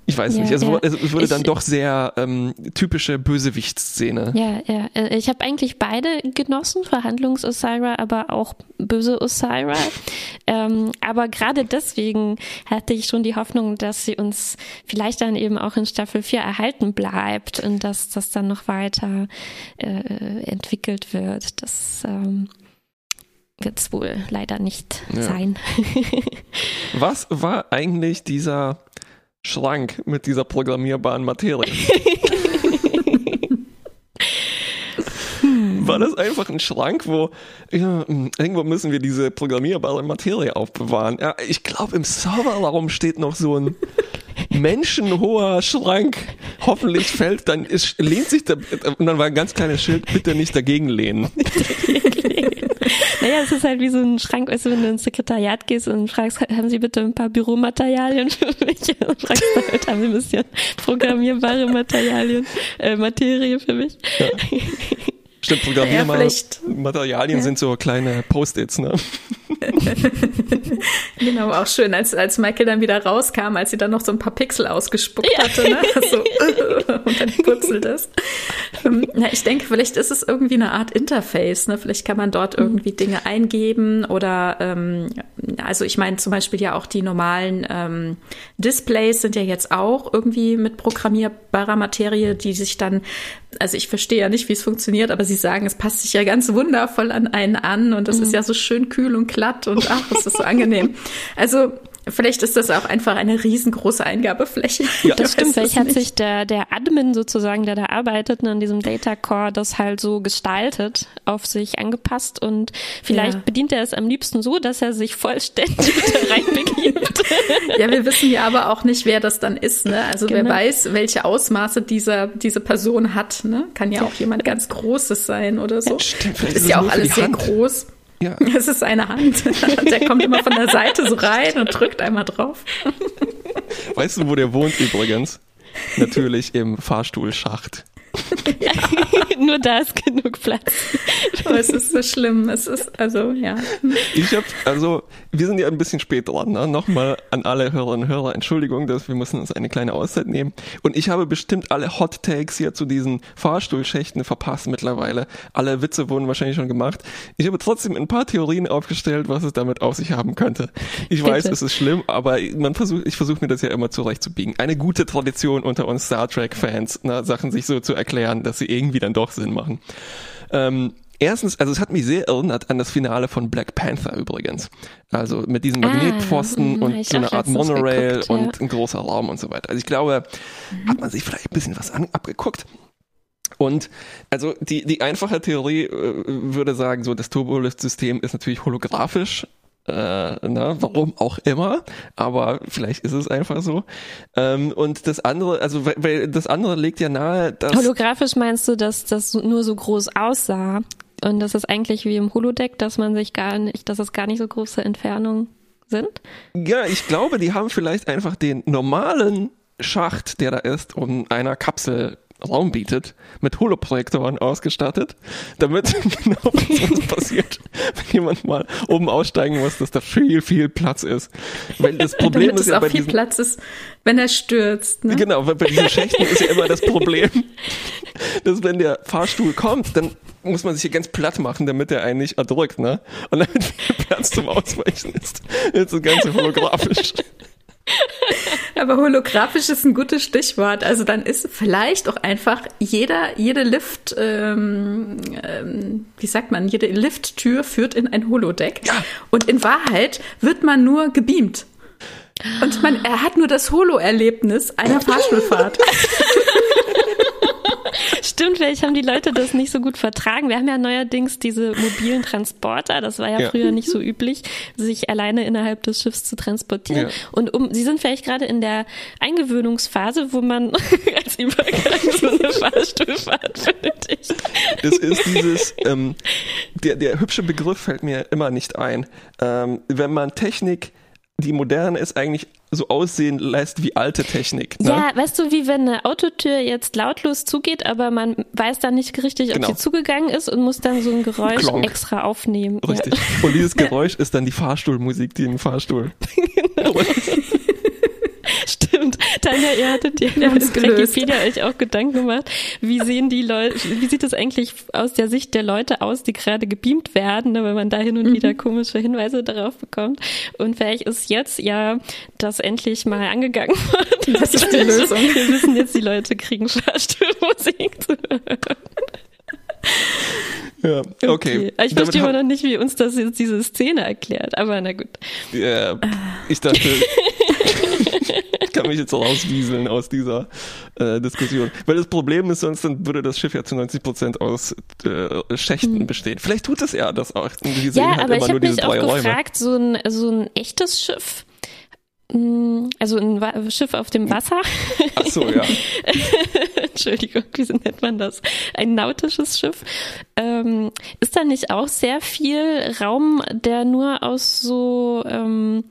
ich weiß ja, nicht. Also, ja. es wurde ich, dann doch sehr ähm, typische Bösewichtsszene. Ja, ja. Äh, ich habe eigentlich beide genossen, Verhandlungs-Osira, aber auch böse Osira. ähm, aber gerade deswegen hatte ich schon die Hoffnung, dass sie uns vielleicht dann eben auch in Staffel 4 erhalten bleibt und dass das dann noch weiter äh, entwickelt wird. Das ähm, wird es wohl leider nicht ja. sein. Was war eigentlich dieser Schrank mit dieser programmierbaren Materie? war das einfach ein Schrank, wo ja, irgendwo müssen wir diese programmierbare Materie aufbewahren. Ja, ich glaube, im Serverraum steht noch so ein menschenhoher Schrank. Hoffentlich fällt dann, ist, lehnt sich da, und dann war ein ganz kleines Schild, bitte nicht dagegen lehnen. Naja, es ist halt wie so ein Schrank, weißt du, wenn du ins Sekretariat gehst und fragst, haben Sie bitte ein paar Büromaterialien für mich? Und fragst halt, haben Sie ein bisschen programmierbare Materialien, äh, Materie für mich? Ja. Stimmt, Programmiermaterialien ja, sind so kleine Post-its, ne? genau, auch schön, als, als Michael dann wieder rauskam, als sie dann noch so ein paar Pixel ausgespuckt ja. hatte, ne? so, und dann purzelt es. Ähm, ich denke, vielleicht ist es irgendwie eine Art Interface, ne? Vielleicht kann man dort mhm. irgendwie Dinge eingeben oder, ähm, also ich meine zum Beispiel ja auch die normalen ähm, Displays sind ja jetzt auch irgendwie mit programmierbarer Materie, die sich dann also ich verstehe ja nicht, wie es funktioniert, aber sie sagen, es passt sich ja ganz wundervoll an einen an und es mhm. ist ja so schön kühl und glatt und ach, es ist so angenehm. Also Vielleicht ist das auch einfach eine riesengroße Eingabefläche. Ja, das stimmt. Vielleicht hat sich der, der Admin sozusagen, der da arbeitet, ne, an diesem Data Core, das halt so gestaltet, auf sich angepasst und vielleicht ja. bedient er es am liebsten so, dass er sich vollständig da reinbegibt. ja, wir wissen ja aber auch nicht, wer das dann ist. Ne? Also genau. wer weiß, welche Ausmaße dieser, diese Person hat. Ne? Kann ja auch jemand ganz Großes sein oder so. Ja, stimmt, ist ja auch alles sehr groß. Ja. Es ist eine Hand. Der kommt immer von der Seite so rein und drückt einmal drauf. Weißt du, wo der wohnt übrigens? Natürlich im Fahrstuhlschacht. Ja. Nur da ist genug Platz. Oh, es ist so schlimm. Es ist, also, ja. Ich habe, also, wir sind ja ein bisschen spät dran. Ne? Nochmal an alle Hörerinnen und Hörer, Entschuldigung, dass wir müssen uns eine kleine Auszeit nehmen. Und ich habe bestimmt alle Hot Takes hier zu diesen Fahrstuhlschächten verpasst mittlerweile. Alle Witze wurden wahrscheinlich schon gemacht. Ich habe trotzdem ein paar Theorien aufgestellt, was es damit auf sich haben könnte. Ich Bitte. weiß, es ist schlimm, aber man versucht, ich versuche mir das ja immer zurechtzubiegen. Eine gute Tradition unter uns Star Trek-Fans, ne, Sachen sich so zu erklären, dass sie irgendwie dann doch Sinn machen. Ähm, Erstens, also es hat mich sehr erinnert an das Finale von Black Panther übrigens. Also mit diesen Ah, Magnetpfosten hab und so eine auch Art Monorail geguckt, ja. und ein großer Raum und so weiter. Also ich glaube, hat man sich vielleicht ein bisschen was an, abgeguckt. Und also die, die einfache Theorie äh, würde sagen, so das Turbolift-System ist natürlich holographisch. Äh, na, warum auch immer, aber vielleicht ist es einfach so. Ähm, und das andere, also weil, weil das andere legt ja nahe, dass Holographisch meinst du, dass das nur so groß aussah? Und das ist eigentlich wie im Holodeck, dass man sich gar nicht, dass es gar nicht so große Entfernungen sind? Ja, ich glaube, die haben vielleicht einfach den normalen Schacht, der da ist, um einer Kapsel Raum bietet, mit Holoprojektoren ausgestattet, damit genau was passiert, wenn jemand mal oben aussteigen muss, dass da viel, viel Platz ist. Weil das Problem Damit ist es ja auch bei viel diesen, Platz ist, wenn er stürzt. Ne? genau, bei diesen Schächten ist ja immer das Problem, dass wenn der Fahrstuhl kommt, dann muss man sich hier ganz platt machen, damit er einen nicht erdrückt, ne? Und damit viel Platz zum Ausweichen ist, ist das Ganze holographisch. Aber holographisch ist ein gutes Stichwort. Also dann ist vielleicht auch einfach jeder, jede Lift, ähm, ähm, wie sagt man, jede Lifttür führt in ein Holodeck. Ja. Und in Wahrheit wird man nur gebeamt. Und man, er hat nur das Holo-Erlebnis einer Fahrstuhlfahrt. Stimmt, vielleicht haben die Leute das nicht so gut vertragen. Wir haben ja neuerdings diese mobilen Transporter. Das war ja, Ja. früher nicht so üblich, sich alleine innerhalb des Schiffs zu transportieren. Ja. Und um, sie sind vielleicht gerade in der Eingewöhnungsphase, wo man als Übergang so eine Fahrstuhlfahrt benötigt. Das ist dieses, ähm, der, der hübsche Begriff fällt mir immer nicht ein. Ähm, wenn man Technik, die modern ist, eigentlich so aussehen lässt wie alte Technik. Ne? Ja, weißt du, wie wenn eine Autotür jetzt lautlos zugeht, aber man weiß dann nicht richtig, ob Genau. sie zugegangen ist und muss dann so ein Geräusch Klonk. extra aufnehmen. Richtig. Und dieses Geräusch ist dann die Fahrstuhlmusik, die im Fahrstuhl. Stimmt. Tanja, ihr hattet ja gelöst. Wikipedia euch auch Gedanken gemacht. Wie sehen die Leute, wie sieht es eigentlich aus der Sicht der Leute aus, die gerade gebeamt werden, ne, wenn man da hin und wieder Mhm. komische Hinweise darauf bekommt? Und vielleicht ist jetzt ja das endlich mal angegangen worden. Das ist die Lösung. Wir wissen jetzt, die Leute kriegen Fahrstuhlmusik zu hören. Ja, okay. Aber Ich Damit verstehe immer noch nicht, wie uns das jetzt diese Szene erklärt, aber na gut. Ja, ich dachte, kann mich jetzt rauswieseln aus dieser äh, Diskussion. Weil das Problem ist, sonst dann würde das Schiff ja zu 90 Prozent aus äh, Schächten bestehen. Vielleicht tut es ja das auch. Wir sehen Hm. Ja, halt aber immer ich habe mich auch gefragt, so ein, so ein echtes Schiff, mm, also ein Wa- Schiff auf dem Wasser, Ach so, ja. Entschuldigung, wie nennt man das? Ein nautisches Schiff. Ähm, ist da nicht auch sehr viel Raum, der nur aus so, ähm,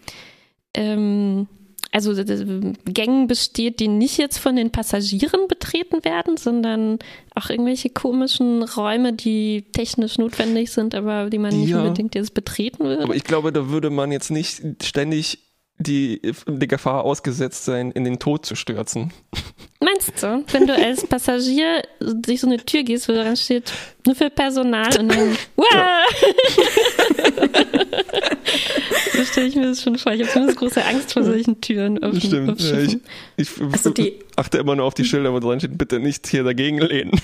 ähm, also Gängen besteht, die nicht jetzt von den Passagieren betreten werden, sondern auch irgendwelche komischen Räume, die technisch notwendig sind, aber die man nicht Ja. unbedingt jetzt betreten will? Aber ich glaube, da würde man jetzt nicht ständig die, die Gefahr ausgesetzt sein, in den Tod zu stürzen. Meinst du, wenn du als Passagier durch so eine Tür gehst, wo dran steht, nur für Personal und dann, wow! so stelle ich mir das schon vor. Ich habe zumindest große Angst vor solchen Türen auf, auf Stimmt. Ja, ich, ich Also die- achte immer nur auf die Schilder, wo dran steht, bitte nicht hier dagegen lehnen.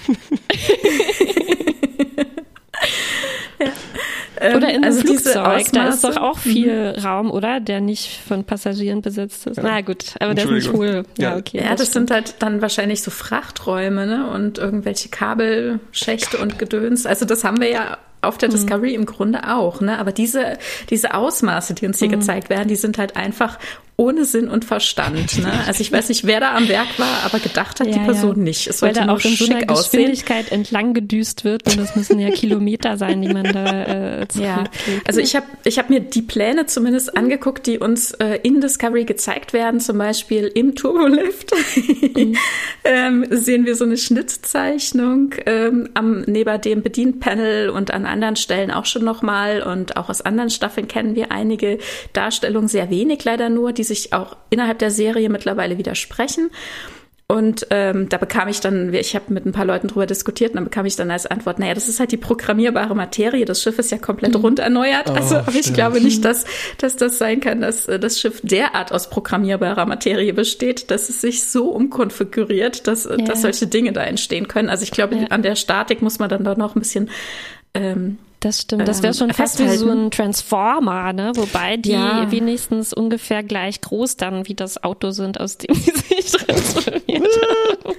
Oder in einem also Flugzeug, da ist doch auch viel Raum, oder? Der nicht von Passagieren besetzt ist. Na gut, aber der ist nicht hohl. Ja, Ja. okay. Ja, das stimmt. sind halt dann wahrscheinlich so Frachträume ne? und irgendwelche Kabelschächte und Gedöns. Also das haben wir ja auf der Discovery im Grunde auch. Ne? Aber diese, diese Ausmaße, die uns hier gezeigt werden, die sind halt einfach ohne Sinn und Verstand. Ne? Also ich weiß nicht, wer da am Werk war, aber gedacht hat ja, die Person ja. nicht. Es Weil da auch in so einer Geschwindigkeit aussehen. entlang gedüst wird und das müssen ja Kilometer sein, die man da äh, Ja, also ich habe ich hab mir die Pläne zumindest angeguckt, die uns äh, in Discovery gezeigt werden, zum Beispiel im Turbolift. Mhm. ähm, sehen wir so eine Schnittzeichnung ähm, am neben dem Bedienpanel und an anderen Stellen auch schon nochmal und auch aus anderen Staffeln kennen wir einige Darstellungen, sehr wenig leider nur, die sich auch innerhalb der Serie mittlerweile widersprechen. Und ähm, da bekam ich dann, ich habe mit ein paar Leuten drüber diskutiert, und dann bekam ich dann als Antwort, naja, das ist halt die programmierbare Materie. Das Schiff ist ja komplett mhm. rund erneuert. Oh, also aber ich glaube nicht, dass, dass das sein kann, dass das Schiff derart aus programmierbarer Materie besteht, dass es sich so umkonfiguriert, dass, ja. dass solche Dinge da entstehen können. Also ich glaube, ja. an der Statik muss man dann doch noch ein bisschen ähm, das stimmt. Das wäre schon ähm, fast wie so ein Transformer, ne? Wobei die ja. wenigstens ungefähr gleich groß dann wie das Auto sind, aus dem sie sich transformiert haben.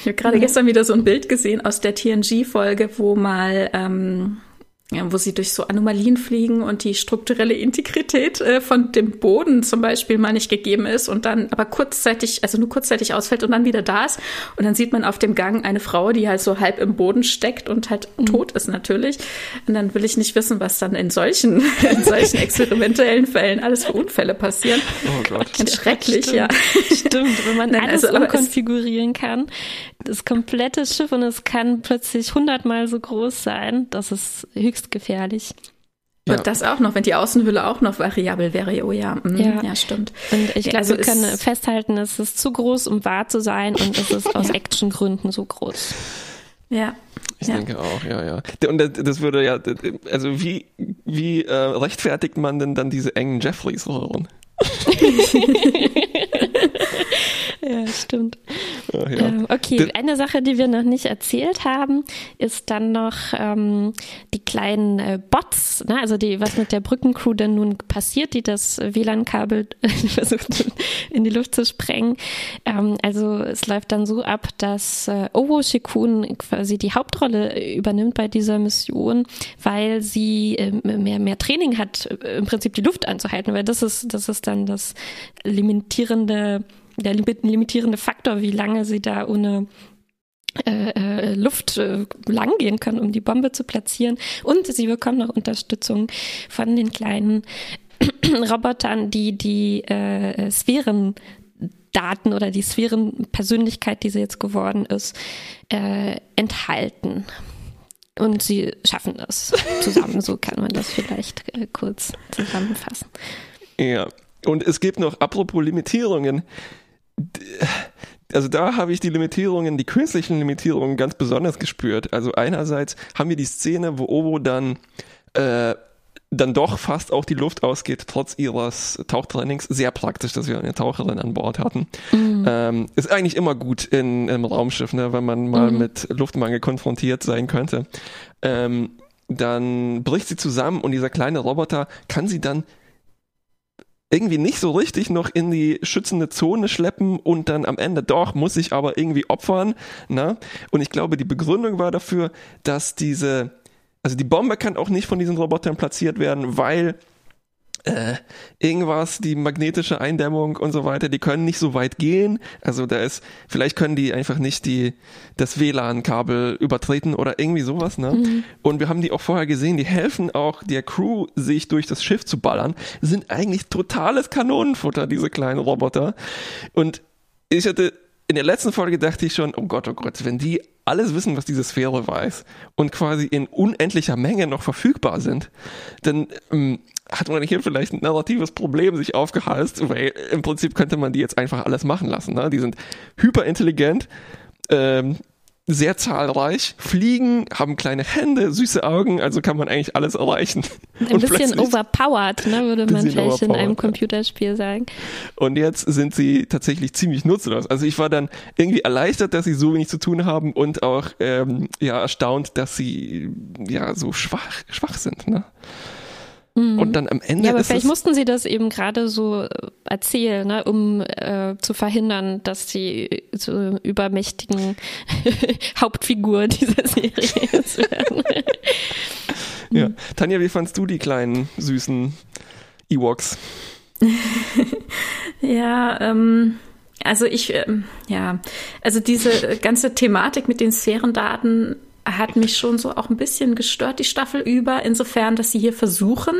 Ich habe gerade gestern wieder so ein Bild gesehen aus der TNG-Folge, wo mal ähm, wo sie durch so Anomalien fliegen und die strukturelle Integrität äh, von dem Boden zum Beispiel mal nicht gegeben ist und dann aber kurzzeitig, also nur kurzzeitig ausfällt und dann wieder da ist. Und dann sieht man auf dem Gang eine Frau, die halt so halb im Boden steckt und halt mhm. tot ist natürlich. Und dann will ich nicht wissen, was dann in solchen, in solchen experimentellen Fällen alles für Unfälle passieren. Oh Gott. Ganz schrecklich, stimmt. ja. Stimmt, wenn man Nein, alles also, umkonfigurieren kann. Das komplette Schiff und es kann plötzlich hundertmal so groß sein. Das ist höchst gefährlich. Ja. Und das auch noch, wenn die Außenhülle auch noch variabel wäre, oh ja, mhm, ja. ja. stimmt. Und ich glaube, also wir können festhalten, es ist zu groß, um wahr zu sein und es ist aus ja. Actiongründen so groß. Ja. Ich ja. denke auch, ja, ja. Und das würde ja, also wie, wie äh, rechtfertigt man denn dann diese engen Jeffreys-Röhren? ja, stimmt. Ach, ja. Ähm, okay, das eine Sache, die wir noch nicht erzählt haben, ist dann noch ähm, die kleinen äh, Bots, ne? also die, was mit der Brückencrew denn nun passiert, die das WLAN-Kabel versucht in die Luft zu sprengen. Ähm, also es läuft dann so ab, dass äh, Owo Shikun quasi die Hauptrolle übernimmt bei dieser Mission, weil sie äh, mehr, mehr Training hat, äh, im Prinzip die Luft anzuhalten, weil das ist, das ist dann das limitierende der limitierende Faktor, wie lange sie da ohne äh, äh, Luft äh, langgehen können, um die Bombe zu platzieren. Und sie bekommen noch Unterstützung von den kleinen Robotern, die die äh, Sphären Daten oder die Sphärenpersönlichkeit, die sie jetzt geworden ist, äh, enthalten. Und sie schaffen das zusammen, so kann man das vielleicht äh, kurz zusammenfassen. Ja, und es gibt noch, apropos Limitierungen, also da habe ich die Limitierungen, die künstlichen Limitierungen ganz besonders gespürt. Also einerseits haben wir die Szene, wo Obo dann äh, dann doch fast auch die Luft ausgeht, trotz ihres Tauchtrainings. Sehr praktisch, dass wir eine Taucherin an Bord hatten. Mhm. Ähm, ist eigentlich immer gut in, im Raumschiff, ne, wenn man mal mhm. mit Luftmangel konfrontiert sein könnte. Ähm, dann bricht sie zusammen und dieser kleine Roboter kann sie dann irgendwie nicht so richtig noch in die schützende Zone schleppen und dann am Ende doch muss ich aber irgendwie opfern. Ne? Und ich glaube, die Begründung war dafür, dass diese, also die Bombe kann auch nicht von diesen Robotern platziert werden, weil äh, irgendwas, die magnetische Eindämmung und so weiter, die können nicht so weit gehen. Also da ist, vielleicht können die einfach nicht die, das WLAN-Kabel übertreten oder irgendwie sowas, ne? Mhm. Und wir haben die auch vorher gesehen, die helfen auch der Crew, sich durch das Schiff zu ballern, sind eigentlich totales Kanonenfutter, diese kleinen Roboter. Und ich hatte, in der letzten Folge dachte ich schon, oh Gott, oh Gott, wenn die alles wissen, was diese Sphäre weiß und quasi in unendlicher Menge noch verfügbar sind, dann ähm, hat man hier vielleicht ein narratives Problem sich aufgehalst, weil im Prinzip könnte man die jetzt einfach alles machen lassen. Ne? Die sind hyperintelligent, ähm, sehr zahlreich, fliegen, haben kleine Hände, süße Augen, also kann man eigentlich alles erreichen. Ein und bisschen overpowered, ne, würde man vielleicht in einem Computerspiel sagen. Und jetzt sind sie tatsächlich ziemlich nutzlos. Also ich war dann irgendwie erleichtert, dass sie so wenig zu tun haben und auch ähm, ja erstaunt, dass sie ja so schwach schwach sind. Ne? Mhm. Und dann am Ende. Ja, aber vielleicht mussten sie das eben gerade so äh, erzählen, ne, um äh, zu verhindern, dass die so übermächtigen Hauptfigur dieser Serie werden. ja. Tanja, wie fandst du die kleinen, süßen Ewoks? ja, ähm, also ich, ähm, ja, also diese ganze Thematik mit den Sphärendaten hat mich schon so auch ein bisschen gestört, die Staffel über, insofern, dass sie hier versuchen,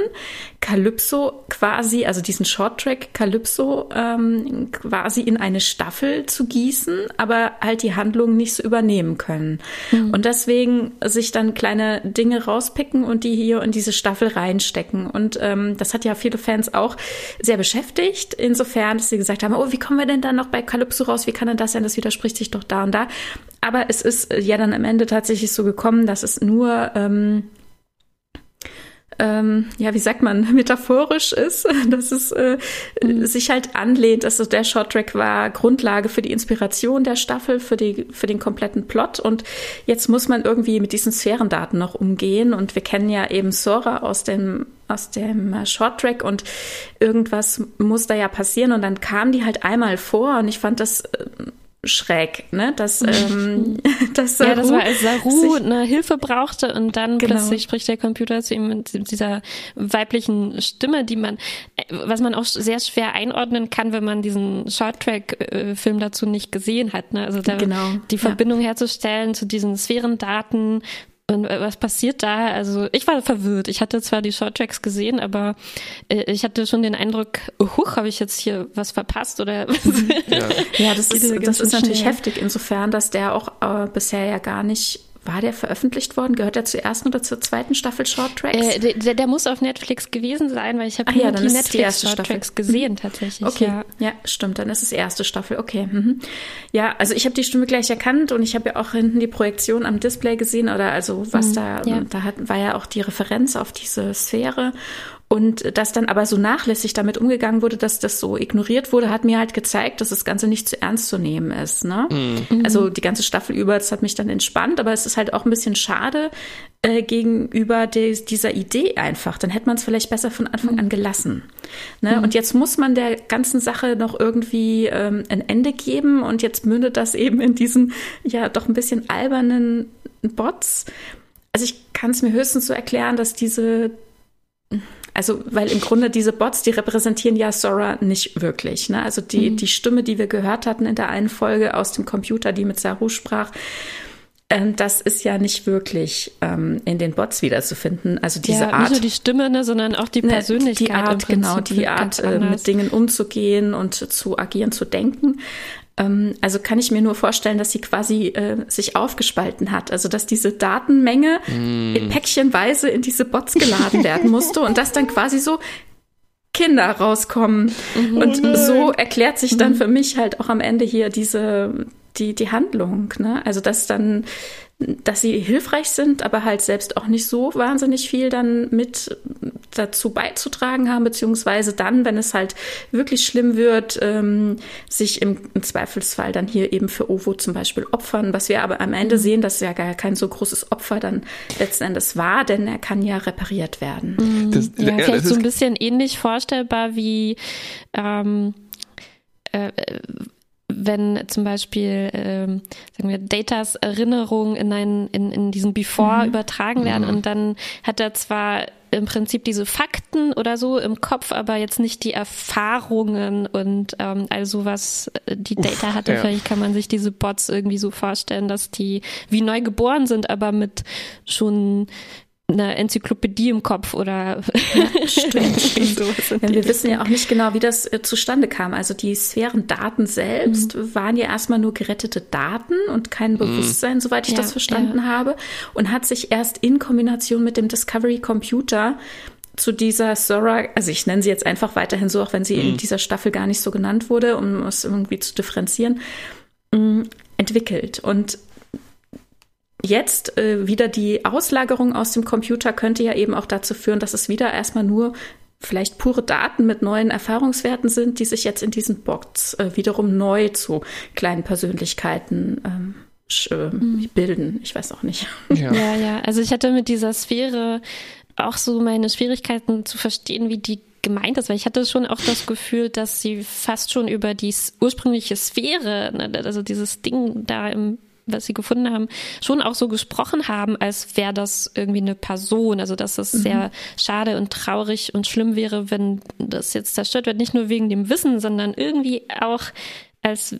Calypso quasi, also diesen Shorttrack Calypso ähm, quasi in eine Staffel zu gießen, aber halt die Handlung nicht so übernehmen können. Mhm. Und deswegen sich dann kleine Dinge rauspicken und die hier in diese Staffel reinstecken. Und ähm, das hat ja viele Fans auch sehr beschäftigt, insofern, dass sie gesagt haben, oh, wie kommen wir denn dann noch bei Calypso raus? Wie kann denn das sein? Das widerspricht sich doch da und da. Aber es ist ja dann am Ende tatsächlich so gekommen, dass es nur ähm, ähm, ja, wie sagt man, metaphorisch ist, dass es äh, mhm. sich halt anlehnt. Also der Shorttrack war Grundlage für die Inspiration der Staffel, für, die, für den kompletten Plot. Und jetzt muss man irgendwie mit diesen Sphärendaten noch umgehen. Und wir kennen ja eben Sora aus dem aus dem Shorttrack und irgendwas muss da ja passieren und dann kam die halt einmal vor und ich fand das äh, schräg, ne? Dass, ähm, dass Saru ja, das war als Saru eine Hilfe brauchte und dann genau. plötzlich spricht der Computer zu ihm mit dieser weiblichen Stimme, die man, was man auch sehr schwer einordnen kann, wenn man diesen Shorttrack-Film dazu nicht gesehen hat. Ne? Also da, genau. die Verbindung ja. herzustellen zu diesen Sphärendaten, und was passiert da? Also ich war verwirrt. Ich hatte zwar die Shorttracks gesehen, aber äh, ich hatte schon den Eindruck, huch, habe ich jetzt hier was verpasst oder ja. ja, das ist, das ist natürlich heftig insofern, dass der auch äh, bisher ja gar nicht war der veröffentlicht worden? Gehört er zur ersten oder zur zweiten Staffel Short Tracks? Äh, der, der, muss auf Netflix gewesen sein, weil ich habe nur ja, die Netflix Short Tracks gesehen mhm. tatsächlich. Okay, ja. ja. stimmt, dann ist es erste Staffel. Okay. Mhm. Ja, also ich habe die Stimme gleich erkannt und ich habe ja auch hinten die Projektion am Display gesehen oder also was mhm, da, ja. da hat, war ja auch die Referenz auf diese Sphäre und dass dann aber so nachlässig damit umgegangen wurde, dass das so ignoriert wurde, hat mir halt gezeigt, dass das Ganze nicht zu ernst zu nehmen ist. Ne? Mhm. Also die ganze Staffel über, das hat mich dann entspannt, aber es ist halt auch ein bisschen schade äh, gegenüber des, dieser Idee einfach. Dann hätte man es vielleicht besser von Anfang mhm. an gelassen. Ne? Mhm. Und jetzt muss man der ganzen Sache noch irgendwie ähm, ein Ende geben und jetzt mündet das eben in diesen ja doch ein bisschen albernen Bots. Also ich kann es mir höchstens so erklären, dass diese also, weil im Grunde diese Bots, die repräsentieren ja Sora nicht wirklich. Ne? Also die, mhm. die Stimme, die wir gehört hatten in der einen Folge aus dem Computer, die mit Saru sprach, ähm, das ist ja nicht wirklich ähm, in den Bots wiederzufinden. Also diese ja, Art. Nicht nur die Stimme, ne, sondern auch die Persönlichkeit. Die Art, genau, die Art, äh, mit Dingen umzugehen und zu agieren, zu denken. Ähm, also kann ich mir nur vorstellen, dass sie quasi äh, sich aufgespalten hat. Also dass diese Datenmenge mm. in päckchenweise in diese Bots geladen werden musste und dass dann quasi so Kinder rauskommen. Mhm. Und so erklärt sich dann mhm. für mich halt auch am Ende hier diese, die, die Handlung. Ne? Also dass dann dass sie hilfreich sind, aber halt selbst auch nicht so wahnsinnig viel dann mit dazu beizutragen haben, beziehungsweise dann, wenn es halt wirklich schlimm wird, ähm, sich im, im, Zweifelsfall dann hier eben für Ovo zum Beispiel opfern, was wir aber am Ende mhm. sehen, dass ja gar kein so großes Opfer dann letzten Endes war, denn er kann ja repariert werden. Mhm. Das, ja, ja, vielleicht so ein bisschen ähnlich vorstellbar wie ähm, äh, wenn zum Beispiel, ähm, sagen wir, Datas Erinnerungen in, ein, in, in diesen Before mhm. übertragen werden mhm. und dann hat er zwar im Prinzip diese Fakten oder so im Kopf, aber jetzt nicht die Erfahrungen und ähm, also was äh, die Data Uff, hatte. Ja. Vielleicht kann man sich diese Bots irgendwie so vorstellen, dass die wie neu geboren sind, aber mit schon eine Enzyklopädie im Kopf oder ja, stimmt, stimmt. ja, wir wissen ja auch nicht genau, wie das äh, zustande kam. Also die Sphärendaten selbst mhm. waren ja erstmal nur gerettete Daten und kein mhm. Bewusstsein, mhm. soweit ich ja, das verstanden ja. habe, und hat sich erst in Kombination mit dem Discovery Computer zu dieser Sora, also ich nenne sie jetzt einfach weiterhin so, auch wenn sie mhm. in dieser Staffel gar nicht so genannt wurde, um es irgendwie zu differenzieren, mm, entwickelt. Und Jetzt äh, wieder die Auslagerung aus dem Computer könnte ja eben auch dazu führen, dass es wieder erstmal nur vielleicht pure Daten mit neuen Erfahrungswerten sind, die sich jetzt in diesen Bots äh, wiederum neu zu kleinen Persönlichkeiten ähm, äh, mhm. bilden. Ich weiß auch nicht. Ja. ja, ja. Also ich hatte mit dieser Sphäre auch so meine Schwierigkeiten zu verstehen, wie die gemeint ist, weil ich hatte schon auch das Gefühl, dass sie fast schon über die ursprüngliche Sphäre, ne, also dieses Ding da im was sie gefunden haben, schon auch so gesprochen haben, als wäre das irgendwie eine Person. Also dass es mhm. sehr schade und traurig und schlimm wäre, wenn das jetzt zerstört wird. Nicht nur wegen dem Wissen, sondern irgendwie auch, als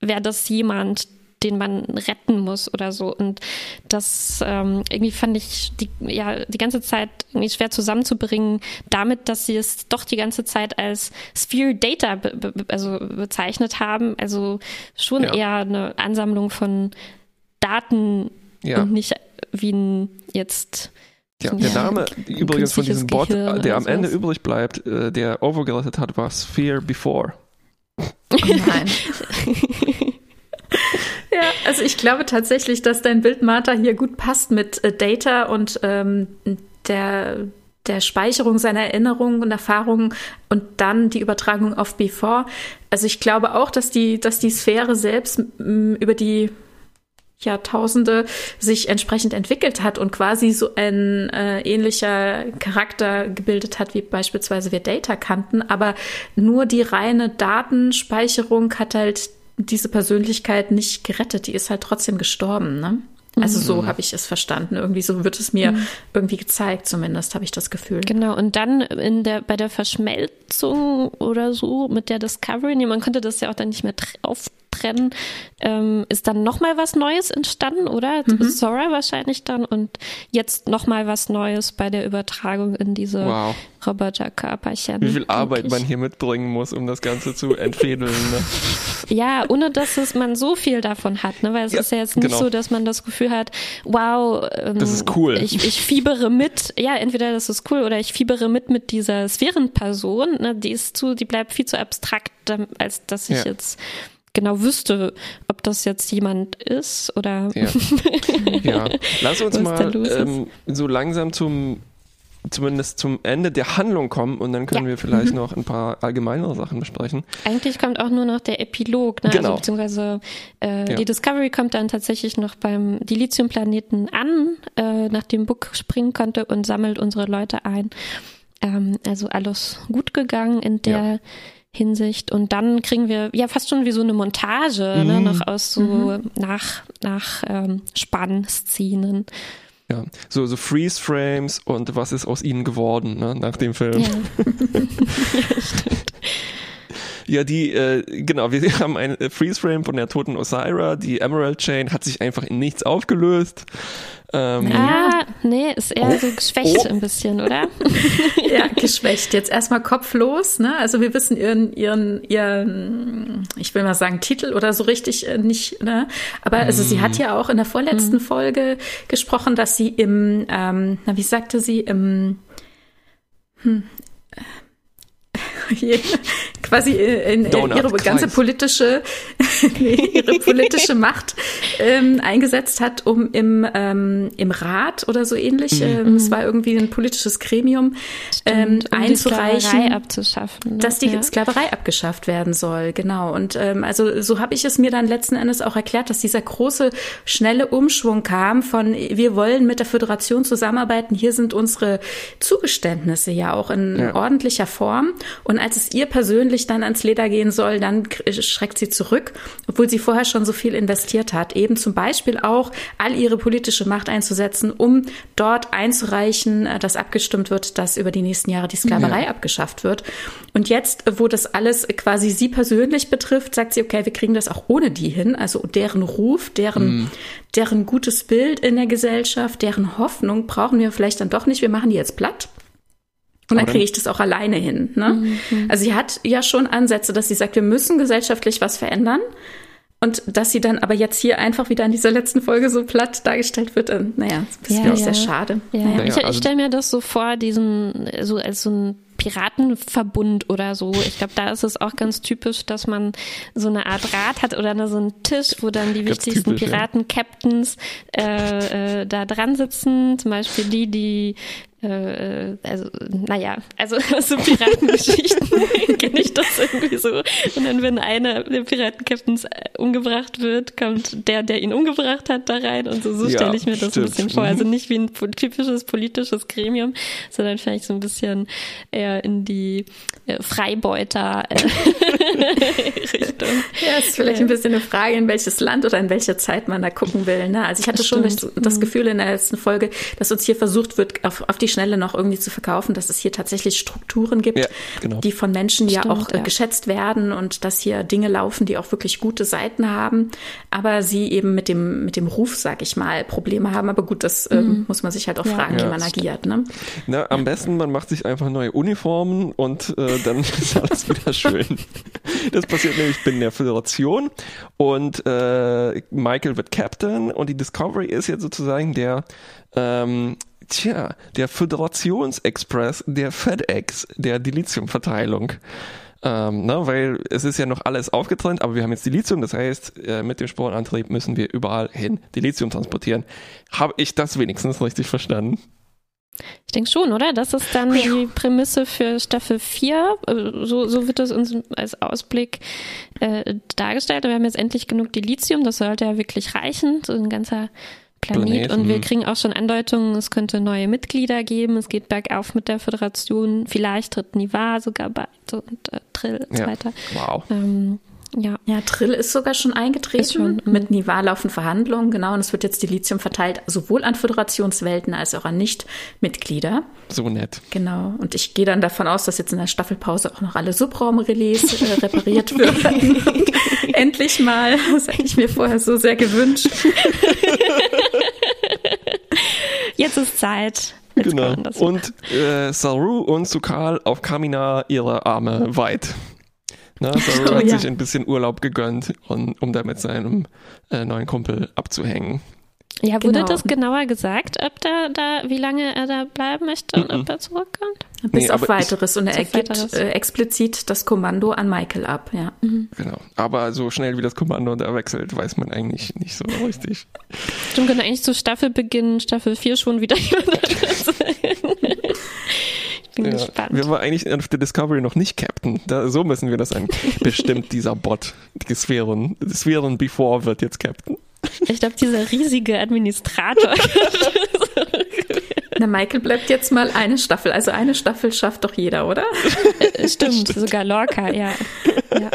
wäre das jemand, den man retten muss oder so. Und das ähm, irgendwie fand ich die, ja, die ganze Zeit irgendwie schwer zusammenzubringen, damit, dass sie es doch die ganze Zeit als Sphere Data be be also bezeichnet haben. Also schon ja. eher eine Ansammlung von Daten ja. und nicht wie ein jetzt ja, der Name übrigens von diesem Bot, Gehirn der am Ende übrig bleibt, äh, der overgerettet hat, war Sphere Before. Oh nein. Ja, also ich glaube tatsächlich, dass dein Bild, Martha, hier gut passt mit äh, Data und ähm, der, der Speicherung seiner Erinnerungen und Erfahrungen und dann die Übertragung auf Before. Also ich glaube auch, dass die, dass die Sphäre selbst über die Jahrtausende sich entsprechend entwickelt hat und quasi so ein äh, ähnlicher Charakter gebildet hat, wie beispielsweise wir Data kannten. Aber nur die reine Datenspeicherung hat halt diese Persönlichkeit nicht gerettet, die ist halt trotzdem gestorben, ne? Also so mhm. habe ich es verstanden. Irgendwie so wird es mir mhm. irgendwie gezeigt, zumindest habe ich das Gefühl. Genau, und dann in der, bei der Verschmelzung oder so mit der Discovery, nee, man konnte das ja auch dann nicht mehr auf trennen, ähm, ist dann nochmal was Neues entstanden, oder? Mhm. Sora wahrscheinlich dann und jetzt nochmal was Neues bei der Übertragung in diese wow. Roboterkörperchen. Wie viel Arbeit man hier mitbringen muss, um das Ganze zu entfädeln. Ne? ja, ohne dass es, man so viel davon hat, ne? weil es ja, ist ja jetzt nicht genau. so, dass man das Gefühl hat, wow, ähm, das ist cool. Ich, ich fiebere mit, ja, entweder das ist cool oder ich fiebere mit mit dieser Sphärenperson, ne? die ist zu, die bleibt viel zu abstrakt, als dass ich ja. jetzt genau wüsste, ob das jetzt jemand ist oder. Ja, ja. lass uns mal ähm, so langsam zum zumindest zum Ende der Handlung kommen und dann können ja. wir vielleicht mhm. noch ein paar allgemeinere Sachen besprechen. Eigentlich kommt auch nur noch der Epilog, ne? Also genau. Also, beziehungsweise äh, ja. die Discovery kommt dann tatsächlich noch beim Dilithium-Planeten an, äh, nachdem Book springen konnte und sammelt unsere Leute ein. Ähm, also alles gut gegangen in der. Hinsicht. Und dann kriegen wir ja fast schon wie so eine Montage, ne, mhm. ne, noch aus so mhm. nach, nach ähm, Spannszenen. Ja, so, so Freeze-Frames und was ist aus ihnen geworden ne, nach dem Film. Ja, ja stimmt. Ja, die, äh, genau, wir haben ein Freeze-Frame von der toten Osira. Die Emerald Chain hat sich einfach in nichts aufgelöst. Ähm, ah, nee, ist eher oh, so geschwächt oh. ein bisschen, oder? ja, geschwächt. Jetzt erstmal kopflos, ne? Also wir wissen ihren, ihren, ihren, ich will mal sagen, Titel oder so richtig äh, nicht, ne? Aber also sie hat mm. ja auch in der vorletzten mm. Folge gesprochen, dass sie im, ähm, na, wie sagte sie, im, hm, quasi in, in ihre ganze politische ihre politische Macht ähm, eingesetzt hat, um im, ähm, im Rat oder so ähnlich, mhm. ähm, es war irgendwie ein politisches Gremium, ähm, um einzureichen, abzuschaffen, ne? dass die ja. Sklaverei abgeschafft werden soll. Genau. Und ähm, also so habe ich es mir dann letzten Endes auch erklärt, dass dieser große, schnelle Umschwung kam von wir wollen mit der Föderation zusammenarbeiten, hier sind unsere Zugeständnisse ja auch in ja. ordentlicher Form. Und als es ihr persönlich dann ans Leder gehen soll, dann schreckt sie zurück, obwohl sie vorher schon so viel investiert hat. Eben zum Beispiel auch all ihre politische Macht einzusetzen, um dort einzureichen, äh, dass abgestimmt wird, dass über die nächsten Jahre die Sklaverei ja. abgeschafft wird. Und jetzt, wo das alles quasi sie persönlich betrifft, sagt sie, okay, wir kriegen das auch ohne die hin. Also deren Ruf, deren, mhm. deren gutes Bild in der Gesellschaft, deren Hoffnung brauchen wir vielleicht dann doch nicht. Wir machen die jetzt platt. Und dann kriege ich das auch alleine hin. Ne? Mhm. Also sie hat ja schon Ansätze, dass sie sagt, wir müssen gesellschaftlich was verändern. Und dass sie dann aber jetzt hier einfach wieder in dieser letzten Folge so platt dargestellt wird, äh, naja, das ist ja, ja. sehr schade. Ja, naja, ich, ich also stelle mir das so vor, diesen, so als so ein Piratenverbund oder so. Ich glaube, da ist es auch ganz typisch, dass man so eine Art Rat hat oder so einen Tisch, wo dann die wichtigsten Piraten-Captains äh, äh, da dran sitzen. Zum Beispiel die, die äh, also, naja, also so Piratengeschichten kenne ich das irgendwie so. Und dann, wenn einer der Piratenkapitans äh, umgebracht wird, kommt der, der ihn umgebracht hat, da rein. Und so, so ja, stelle ich mir das stimmt. ein bisschen vor. Also nicht wie ein typisches politisches Gremium, sondern vielleicht so ein bisschen eher in die äh, Freibeuter äh, Richtung. Ja, ist vielleicht ein bisschen eine Frage, in welches Land oder in welcher Zeit man da gucken will. Ne? Also ich hatte schon das, das mhm. Gefühl in der letzten Folge, dass uns hier versucht wird, auf, auf die Schnelle noch irgendwie zu verkaufen, dass es hier tatsächlich Strukturen gibt, ja, genau. die von Menschen Stimmt, ja auch äh, ja. geschätzt werden und dass hier Dinge laufen, die auch wirklich gute Seiten haben, aber sie eben mit dem, mit dem Ruf, sag ich mal, Probleme haben. Aber gut, das ähm, mhm. muss man sich halt auch ja. fragen, wie man agiert. Ne? Na, am besten, man macht sich einfach neue Uniformen und äh, dann ist alles wieder schön. Das passiert nämlich in der Föderation und äh, Michael wird Captain und die Discovery ist jetzt sozusagen der ähm, Tja, der Föderationsexpress der FedEx, der Dilithiumverteilung. Ähm, ne, weil es ist ja noch alles aufgetrennt, aber wir haben jetzt Dilithium, das heißt, äh, mit dem Sporenantrieb müssen wir überall hin Dilithium transportieren. Habe ich das wenigstens richtig verstanden? Ich denke schon, oder? Das ist dann die Prämisse für Staffel 4. Äh, so, so wird das uns als Ausblick äh, dargestellt. Wir haben jetzt endlich genug Dilithium, das sollte ja wirklich reichen. So ein ganzer Planet. Planet. Und wir kriegen auch schon Andeutungen, es könnte neue Mitglieder geben. Es geht bergauf mit der Föderation. Vielleicht tritt Niva sogar bei und äh, Trill und so weiter. Wow. Ähm, ja. ja, Trill ist sogar schon eingetreten. Schon, mhm. Mit Niva laufen Verhandlungen, genau. Und es wird jetzt die Lithium verteilt, sowohl an Föderationswelten als auch an Nicht-Mitglieder. So nett. Genau. Und ich gehe dann davon aus, dass jetzt in der Staffelpause auch noch alle Subraumrelais äh, repariert werden. endlich mal. Das hätte ich mir vorher so sehr gewünscht. Jetzt ist Zeit. Jetzt genau. Und äh, Saru und Sukal auf Kamina ihre Arme weit. Na, Saru oh, hat ja. sich ein bisschen Urlaub gegönnt, um, um da mit seinem äh, neuen Kumpel abzuhängen. Ja, wurde genau. das genauer gesagt, ob da, da, wie lange er da bleiben möchte und mm -mm. ob er zurückkommt? Bis nee, auf weiteres. Und er gibt äh, explizit das Kommando an Michael ab, ja. Mhm. Genau. Aber so schnell wie das Kommando da wechselt, weiß man eigentlich nicht so richtig. Stimmt, könnte eigentlich zu Staffelbeginn, Staffel 4 schon wieder bin ja. gespannt. Wir waren eigentlich auf der Discovery noch nicht Captain. Da, so müssen wir das sagen. Bestimmt dieser Bot, die Sphären, die Sphären Before wird jetzt Captain. Ich glaube, dieser riesige Administrator. Na, Michael bleibt jetzt mal eine Staffel. Also eine Staffel schafft doch jeder, oder? Äh, stimmt, Stimmt. sogar Lorca, ja. ja.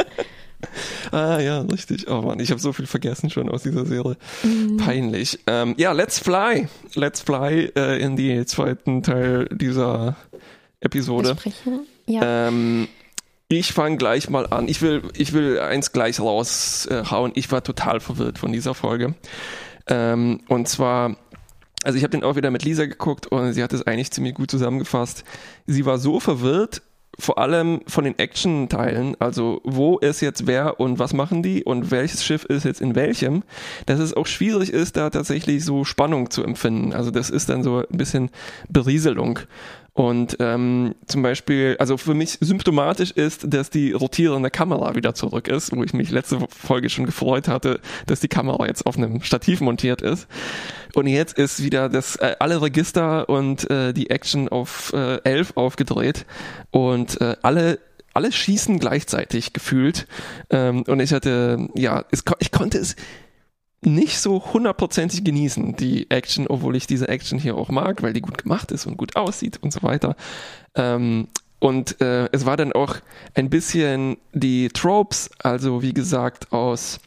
Ah ja, richtig. Oh Mann, ich habe so viel vergessen schon aus dieser Serie. Mm. Peinlich. Ähm, ja, Let's Fly. Let's Fly äh, in die zweiten Teil dieser Episode. Ja. Ähm, ich fange gleich mal an. Ich will, ich will eins gleich raushauen. Ich war total verwirrt von dieser Folge. Ähm, und zwar, also ich habe den auch wieder mit Lisa geguckt und sie hat es eigentlich ziemlich gut zusammengefasst. Sie war so verwirrt, vor allem von den Action-Teilen, also wo ist jetzt wer und was machen die und welches Schiff ist jetzt in welchem, dass es auch schwierig ist, da tatsächlich so Spannung zu empfinden. Also das ist dann so ein bisschen Berieselung. Und ähm, zum Beispiel, also für mich symptomatisch ist, dass die rotierende Kamera wieder zurück ist, wo ich mich letzte Folge schon gefreut hatte, dass die Kamera jetzt auf einem Stativ montiert ist. Und jetzt ist wieder das äh, alle Register und äh, die Action auf äh, 11 aufgedreht und äh, alle alle schießen gleichzeitig gefühlt. Ähm, und ich hatte, ja, es, ich konnte es nicht so hundertprozentig genießen, die Action, obwohl ich diese Action hier auch mag, weil die gut gemacht ist und gut aussieht und so weiter. Ähm, und äh, es war dann auch ein bisschen die Tropes, also wie gesagt, aus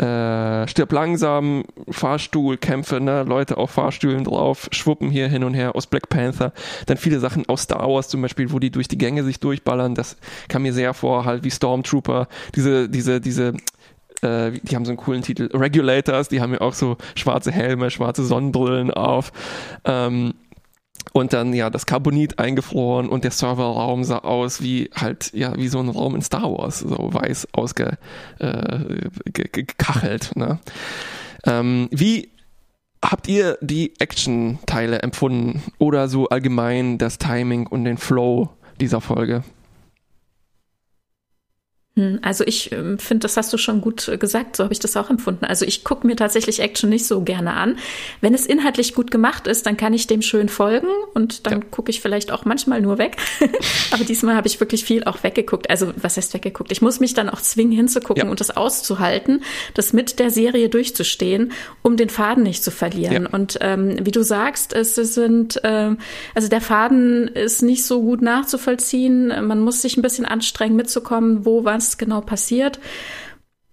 äh, stirb langsam, Fahrstuhlkämpfe, ne, Leute auf Fahrstühlen drauf, schwuppen hier hin und her aus Black Panther. Dann viele Sachen aus Star Wars zum Beispiel, wo die durch die Gänge sich durchballern. Das kam mir sehr vor, halt wie Stormtrooper, diese, diese, diese äh, die haben so einen coolen Titel, Regulators, die haben ja auch so schwarze Helme, schwarze Sonnenbrillen auf. Ähm, und dann ja das Carbonit eingefroren und der Serverraum sah aus wie halt ja wie so ein Raum in Star Wars, so weiß ausgekachelt. Äh, ne? ähm, wie habt ihr die Action-Teile empfunden oder so allgemein das Timing und den Flow dieser Folge? Hm, also ich ähm, finde, das hast du schon gut äh, gesagt, so habe ich das auch empfunden. Also ich gucke mir tatsächlich Action nicht so gerne an. Wenn es inhaltlich gut gemacht ist, dann kann ich dem schön folgen und dann ja. gucke ich vielleicht auch manchmal nur weg. Aber diesmal habe ich wirklich viel auch weggeguckt. Also was heißt weggeguckt? Ich muss mich dann auch zwingen hinzugucken ja. und das auszuhalten, das mit der Serie durchzustehen, um den Faden nicht zu verlieren. Ja. Und ähm, wie du sagst, es sind, äh, also der Faden ist nicht so gut nachzuvollziehen. Man muss sich ein bisschen anstrengen mitzukommen, wo was was genau passiert.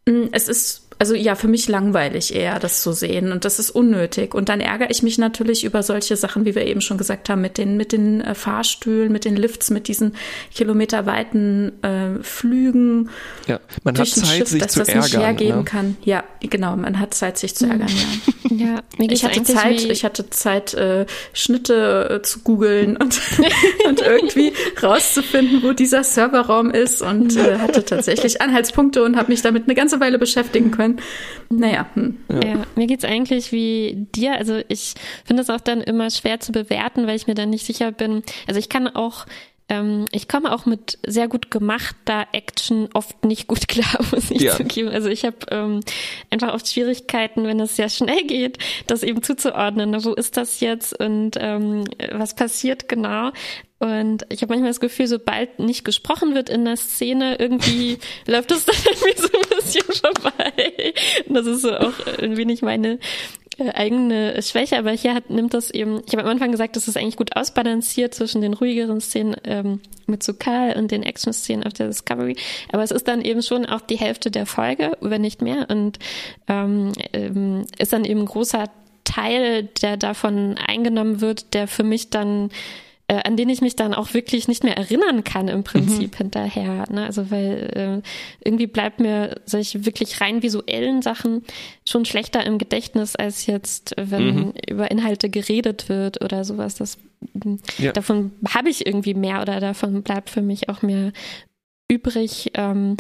Mm, es ist also ja, für mich langweilig eher, das zu sehen. Und das ist unnötig. Und dann ärgere ich mich natürlich über solche Sachen, wie wir eben schon gesagt haben, mit den, mit den äh, Fahrstühlen, mit den Lifts, mit diesen kilometerweiten äh, Flügen. Ja, man hat Zeit, Schiff, sich dass zu das ärgern. Nicht hergeben ne? kann. Ja, genau, man hat Zeit, sich zu hm. ärgern, ja. ja ich hatte Zeit, ich hatte Zeit, äh, Schnitte äh, zu googeln und, und irgendwie rauszufinden, wo dieser Serverraum ist und äh, hatte tatsächlich Anhaltspunkte und habe mich damit eine ganze Weile beschäftigen können können. Naja. Hm. Ja. ja, mir geht's eigentlich wie dir. Also ich finde es auch dann immer schwer zu bewerten, weil ich mir dann nicht sicher bin. Also ich kann auch ähm, ich komme auch mit sehr gut gemachter Action oft nicht gut klar, muss ich ja. zugeben. Also ich habe ähm, einfach oft Schwierigkeiten, wenn es sehr schnell geht, das eben zuzuordnen. Wo ist das jetzt und ähm, was passiert genau? Und ich habe manchmal das Gefühl, sobald nicht gesprochen wird in der Szene, irgendwie läuft es dann irgendwie so ein bisschen vorbei. Und das ist so auch ein wenig meine äh, eigene Schwäche, aber hier hat, nimmt das eben, ich habe am Anfang gesagt, das ist eigentlich gut ausbalanciert zwischen den ruhigeren Szenen ähm, mit Sukal und den Action-Szenen auf der Discovery, aber es ist dann eben schon auch die Hälfte der Folge, wenn nicht mehr. Und ähm, ähm, ist dann eben ein großer Teil, der davon eingenommen wird, der für mich dann äh, an den ich mich dann auch wirklich nicht mehr erinnern kann im Prinzip mhm. hinterher. Ne? Also weil äh, irgendwie bleibt mir solche wirklich rein visuellen Sachen schon schlechter im Gedächtnis als jetzt, wenn mhm. über Inhalte geredet wird oder sowas. Das ja. davon habe ich irgendwie mehr oder davon bleibt für mich auch mehr übrig. Ähm,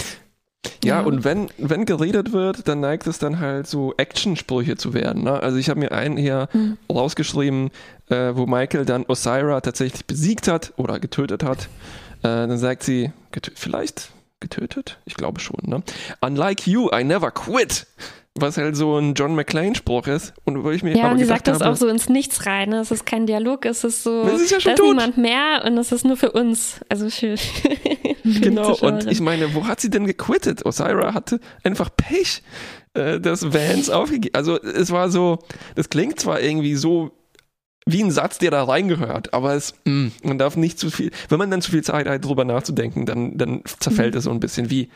ja, ja, und wenn, wenn geredet wird, dann neigt es dann halt so Actionsprüche zu werden. Ne? Also ich habe mir einen hier mhm. rausgeschrieben, äh, wo Michael dann Osira tatsächlich besiegt hat oder getötet hat. Äh, dann sagt sie, getö vielleicht getötet? Ich glaube schon. Ne? Unlike you, I never quit was halt so ein John McClane-Spruch ist. Und wo ich mir ja, und sie sagt das habe, auch so ins Nichts rein. Ne? Es ist kein Dialog, es ist so, das ist ja schon da ist niemand mehr und es ist nur für uns. Also für, für Genau, und ich meine, wo hat sie denn gequittet? Osira hatte einfach Pech, äh, dass Vance aufgegeben. Also es war so, das klingt zwar irgendwie so wie ein Satz, der da reingehört, aber es, mh, mm, man darf nicht zu viel, wenn man dann zu viel Zeit hat, drüber nachzudenken, dann, dann zerfällt mhm. es so ein bisschen wie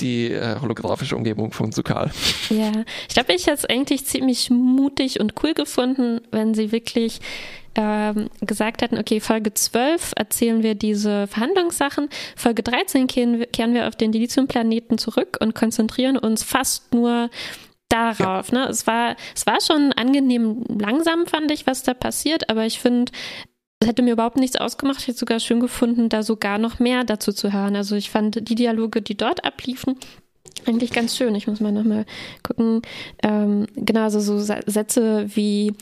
die äh, holographische Umgebung von Sukal. Ja, ich glaube, ich hätte es eigentlich ziemlich mutig und cool gefunden, wenn sie wirklich ähm, gesagt hätten, okay, Folge 12 erzählen wir diese Verhandlungssachen, Folge 13 kehren, kehren wir auf den Dilithium-Planeten zurück und konzentrieren uns fast nur darauf. Ja. Ne? Es, war, es war schon angenehm langsam, fand ich, was da passiert, aber ich finde, es hätte mir überhaupt nichts ausgemacht. Ich hätte sogar schön gefunden, da sogar noch mehr dazu zu hören. Also ich fand die Dialoge, die dort abliefen, eigentlich ganz schön. Ich muss mal nochmal gucken. Ähm, genau, also so Sätze wie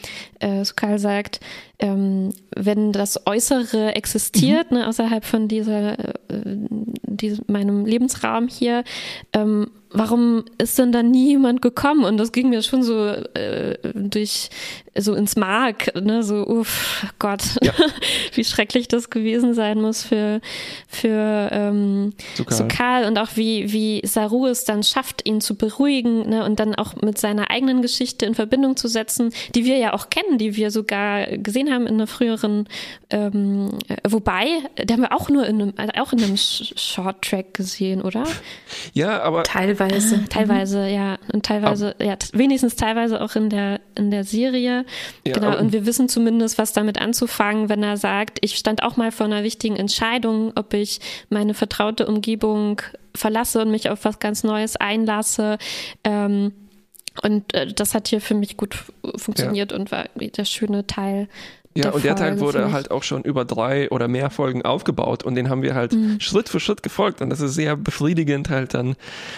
äh, Sukal sagt, ähm, wenn das Äußere existiert, mhm. ne, außerhalb von dieser, äh, diesem, meinem Lebensraum hier, ähm, warum ist denn da nie jemand gekommen? Und das ging mir schon so äh, durch so ins Mark, ne, so uff, Gott, ja. wie schrecklich das gewesen sein muss für für ähm, Sukal und auch wie wie Saru es dann schafft, ihn zu beruhigen, ne, und dann auch mit seiner eigenen Geschichte in Verbindung zu setzen, die wir ja auch kennen, die wir sogar gesehen haben in einer früheren, ähm, wobei, da haben wir auch nur in einem, auch in einem Short Track gesehen, oder? Ja, aber teilweise Teilweise. Ah, teilweise, mhm. ja. Und teilweise, aber, ja, wenigstens teilweise auch in der, in der Serie. Ja, genau. Und wir wissen zumindest, was damit anzufangen, wenn er sagt, ich stand auch mal vor einer wichtigen Entscheidung, ob ich meine vertraute Umgebung verlasse und mich auf was ganz Neues einlasse. Ähm, und äh, das hat hier für mich gut funktioniert ja. und war der schöne Teil ja, und der Teil wurde halt auch schon über drei oder mehr Folgen aufgebaut und den haben wir halt mhm. Schritt für Schritt gefolgt und das ist sehr befriedigend halt dann,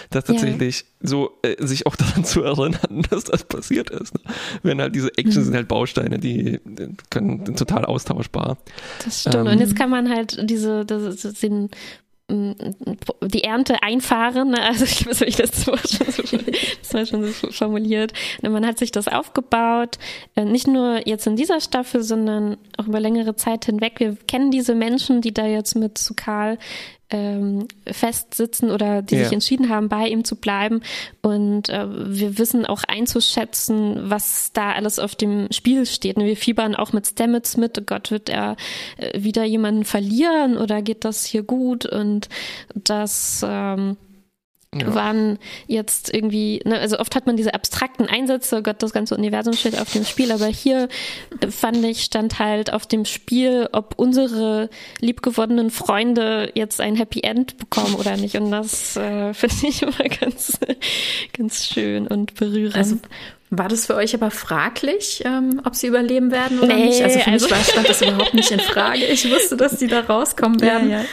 dass tatsächlich ja. so äh, sich auch daran zu erinnern, dass das passiert ist. Ne? Wenn halt diese Actions mhm. sind halt Bausteine, die, die können total austauschbar. Das stimmt. Ähm, und jetzt kann man halt diese, das, den die Ernte einfahren. Ne? Also ich weiß nicht, das war schon so, das war schon so formuliert. Man hat sich das aufgebaut, äh, nicht nur jetzt in dieser Staffel, sondern auch über längere Zeit hinweg. Wir kennen diese Menschen, die da jetzt mit Sukal ähm, festsitzen oder die yeah. sich entschieden haben, bei ihm zu bleiben. Und äh, wir wissen auch einzuschätzen, was da alles auf dem Spiel steht. Wir fiebern auch mit Stamets mit. Oh Gott, wird er äh, wieder jemanden verlieren oder geht das hier gut? Und das ähm, ja. waren jetzt irgendwie, ne, also oft hat man diese abstrakten Einsätze, oh Gott, das ganze Universum steht auf dem Spiel, aber hier fand ich, stand halt auf dem Spiel, ob unsere liebgewonnenen Freunde jetzt ein Happy End bekommen oder nicht. Und das äh, finde ich immer ganz, ganz schön und berührend. Also war das für euch aber fraglich, ähm, ob sie überleben werden oder nee, nicht? Also für also mich war, stand das überhaupt nicht in Frage. Ich wusste, dass die da rauskommen werden. Ja, ja.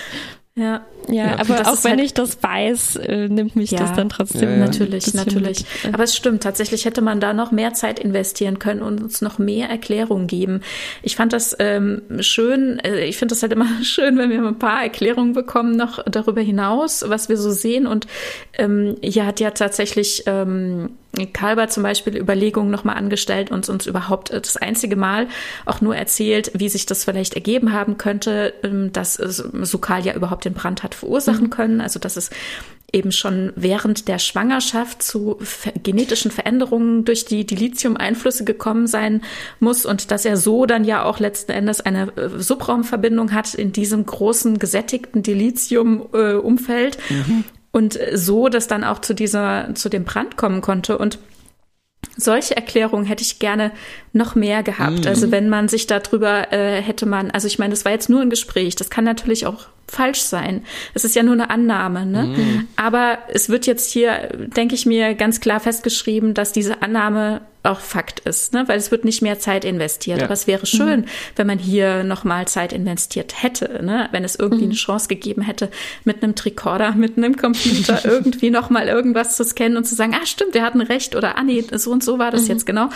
Ja, ja, ja aber auch wenn halt ich das weiß, äh, nimmt mich ja, das dann trotzdem. Ja, natürlich, natürlich. Aber es stimmt, tatsächlich hätte man da noch mehr Zeit investieren können und uns noch mehr Erklärungen geben. Ich fand das ähm, schön, äh, ich finde das halt immer schön, wenn wir ein paar Erklärungen bekommen noch darüber hinaus, was wir so sehen. Und ähm, hier hat ja tatsächlich ähm, Kalber zum Beispiel Überlegungen nochmal angestellt und uns überhaupt äh, das einzige Mal auch nur erzählt, wie sich das vielleicht ergeben haben könnte, ähm, dass Sukal ja überhaupt den Brand hat verursachen mhm. können. Also dass es eben schon während der Schwangerschaft zu genetischen Veränderungen durch die Dilithium-Einflüsse gekommen sein muss und dass er so dann ja auch letzten Endes eine äh, Subraumverbindung hat in diesem großen gesättigten Dilithium-Umfeld. Äh, mhm. Und so, dass dann auch zu dieser, zu dem Brand kommen konnte. Und solche Erklärungen hätte ich gerne noch mehr gehabt. Mhm. Also wenn man sich darüber äh, hätte man, also ich meine, das war jetzt nur ein Gespräch, das kann natürlich auch falsch sein. Es ist ja nur eine Annahme, ne? Mhm. Aber es wird jetzt hier, denke ich mir, ganz klar festgeschrieben, dass diese Annahme auch Fakt ist, ne? weil es wird nicht mehr Zeit investiert. Ja. Aber es wäre schön, mhm. wenn man hier nochmal Zeit investiert hätte, ne? wenn es irgendwie mhm. eine Chance gegeben hätte, mit einem Tricorder, mit einem Computer irgendwie nochmal irgendwas zu scannen und zu sagen, ah stimmt, wir hatten recht oder ah nee, so und so war das mhm. jetzt genau.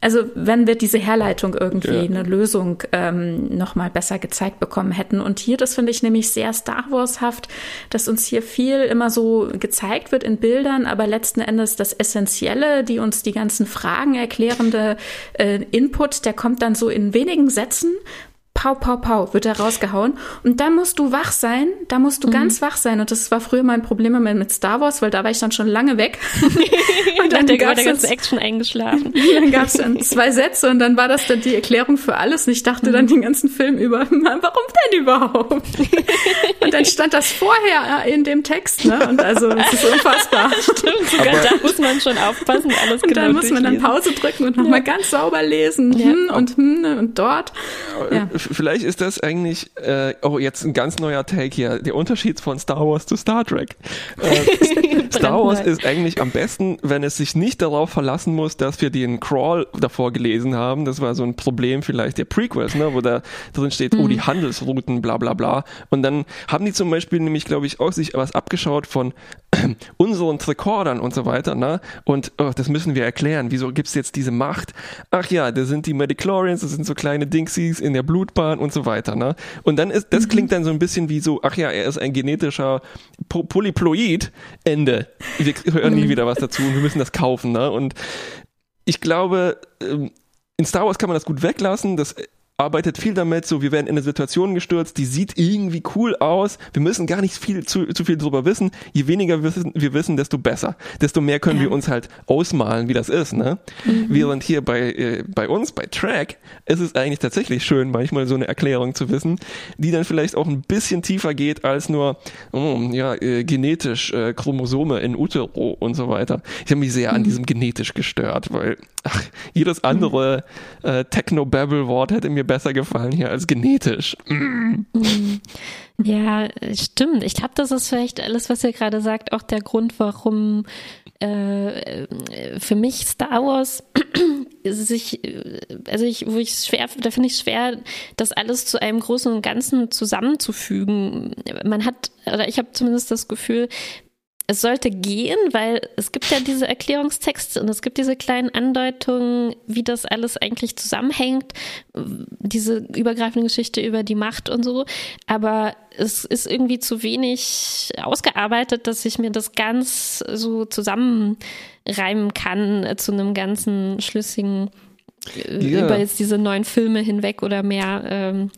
Also wenn wir diese Herleitung irgendwie, ja. eine Lösung ähm, nochmal besser gezeigt bekommen hätten. Und hier, das finde ich nämlich sehr Star Wars-haft, dass uns hier viel immer so gezeigt wird in Bildern, aber letzten Endes das Essentielle, die uns die ganzen Fragen erklärende äh, Input, der kommt dann so in wenigen Sätzen, Pau, pau, pau, wird da rausgehauen. Und da musst du wach sein, da musst du mhm. ganz wach sein. Und das war früher mein Problem mit Star Wars, weil da war ich dann schon lange weg. und dann gab der ganze Action eingeschlafen. dann gab es dann zwei Sätze und dann war das dann die Erklärung für alles. Und ich dachte mhm. dann den ganzen Film über, warum denn überhaupt? und dann stand das vorher in dem Text, ne? Und also, es ist unfassbar. Stimmt, sogar Aber da muss man schon aufpassen, alles Und genau dann muss man dann Pause drücken und nochmal ja. ganz sauber lesen. Ja. Hm, und hm, und dort. Ja vielleicht ist das eigentlich, äh, oh, jetzt ein ganz neuer Take hier, der Unterschied von Star Wars zu Star Trek. Äh, Star Wars ist eigentlich am besten, wenn es sich nicht darauf verlassen muss, dass wir den Crawl davor gelesen haben. Das war so ein Problem vielleicht der Prequels, ne, wo da drin steht, mhm. oh, die mhm. Handelsrouten, bla bla bla. Und dann haben die zum Beispiel nämlich, glaube ich, auch sich was abgeschaut von unseren Tricordern und so weiter, ne? Und oh, das müssen wir erklären. Wieso gibt's jetzt diese Macht? Ach ja, das sind die Medichlorians, das sind so kleine Dingsies in der Blutbahn und so weiter, ne? Und dann ist, das mhm. klingt dann so ein bisschen wie so, ach ja, er ist ein genetischer po Polyploid. Ende. Wir hören nie mhm. wieder was dazu und wir müssen das kaufen, ne? Und ich glaube, ähm, in Star Wars kann man das gut weglassen. Das arbeitet viel damit, so wir werden in eine Situation gestürzt, die sieht irgendwie cool aus, wir müssen gar nicht viel zu, zu viel drüber wissen, je weniger wir wissen, wir wissen desto besser, desto mehr können ja. wir uns halt ausmalen, wie das ist, ne? Mhm. Während hier bei, äh, bei uns, bei Track, ist es eigentlich tatsächlich schön, manchmal so eine Erklärung zu wissen, die dann vielleicht auch ein bisschen tiefer geht als nur, oh, ja, äh, genetisch, äh, Chromosome in Utero und so weiter. Ich habe mich sehr mhm. an diesem genetisch gestört, weil ach, jedes andere äh, Techno-Babble-Wort hätte mir besser gefallen hier als genetisch. Mm. Ja, stimmt. Ich glaube, das ist vielleicht alles, was ihr gerade sagt, auch der Grund, warum äh, für mich Star Wars sich, also ich, wo ich schwer, da finde ich es schwer, das alles zu einem großen und Ganzen zusammenzufügen. Man hat, oder ich habe zumindest das Gefühl, es sollte gehen, weil es gibt ja diese Erklärungstexte und es gibt diese kleinen Andeutungen, wie das alles eigentlich zusammenhängt, diese übergreifende Geschichte über die Macht und so. Aber es ist irgendwie zu wenig ausgearbeitet, dass ich mir das ganz so zusammenreimen kann zu einem ganzen schlüssigen yeah. über jetzt diese neun Filme hinweg oder mehr ähm,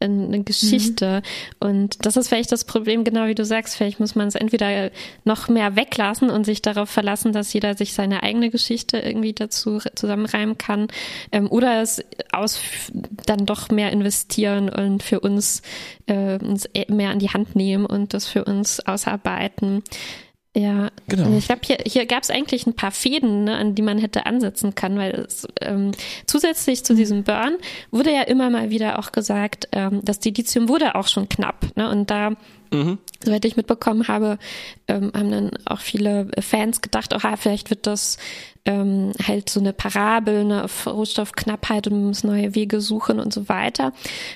eine Geschichte. Mhm. Und das ist vielleicht das Problem, genau wie du sagst, vielleicht muss man es entweder noch mehr weglassen und sich darauf verlassen, dass jeder sich seine eigene Geschichte irgendwie dazu zusammenreimen kann, ähm, oder es aus dann doch mehr investieren und für uns, äh, uns e-, mehr an die Hand nehmen und das für uns ausarbeiten. Ja, genau. Also ich glaube, hier, hier gab es eigentlich ein paar Fäden, ne, an die man hätte ansetzen können, weil es, ähm, zusätzlich zu diesem Burn wurde ja immer mal wieder auch gesagt, ähm, das Dilithium wurde auch schon knapp. Ne, und da Mhm. Soweit ich mitbekommen habe, ähm, haben dann auch viele Fans gedacht, oh, vielleicht wird das ähm, halt so eine Parabel eine Rohstoffknappheit und man muss neue Wege suchen und so weiter.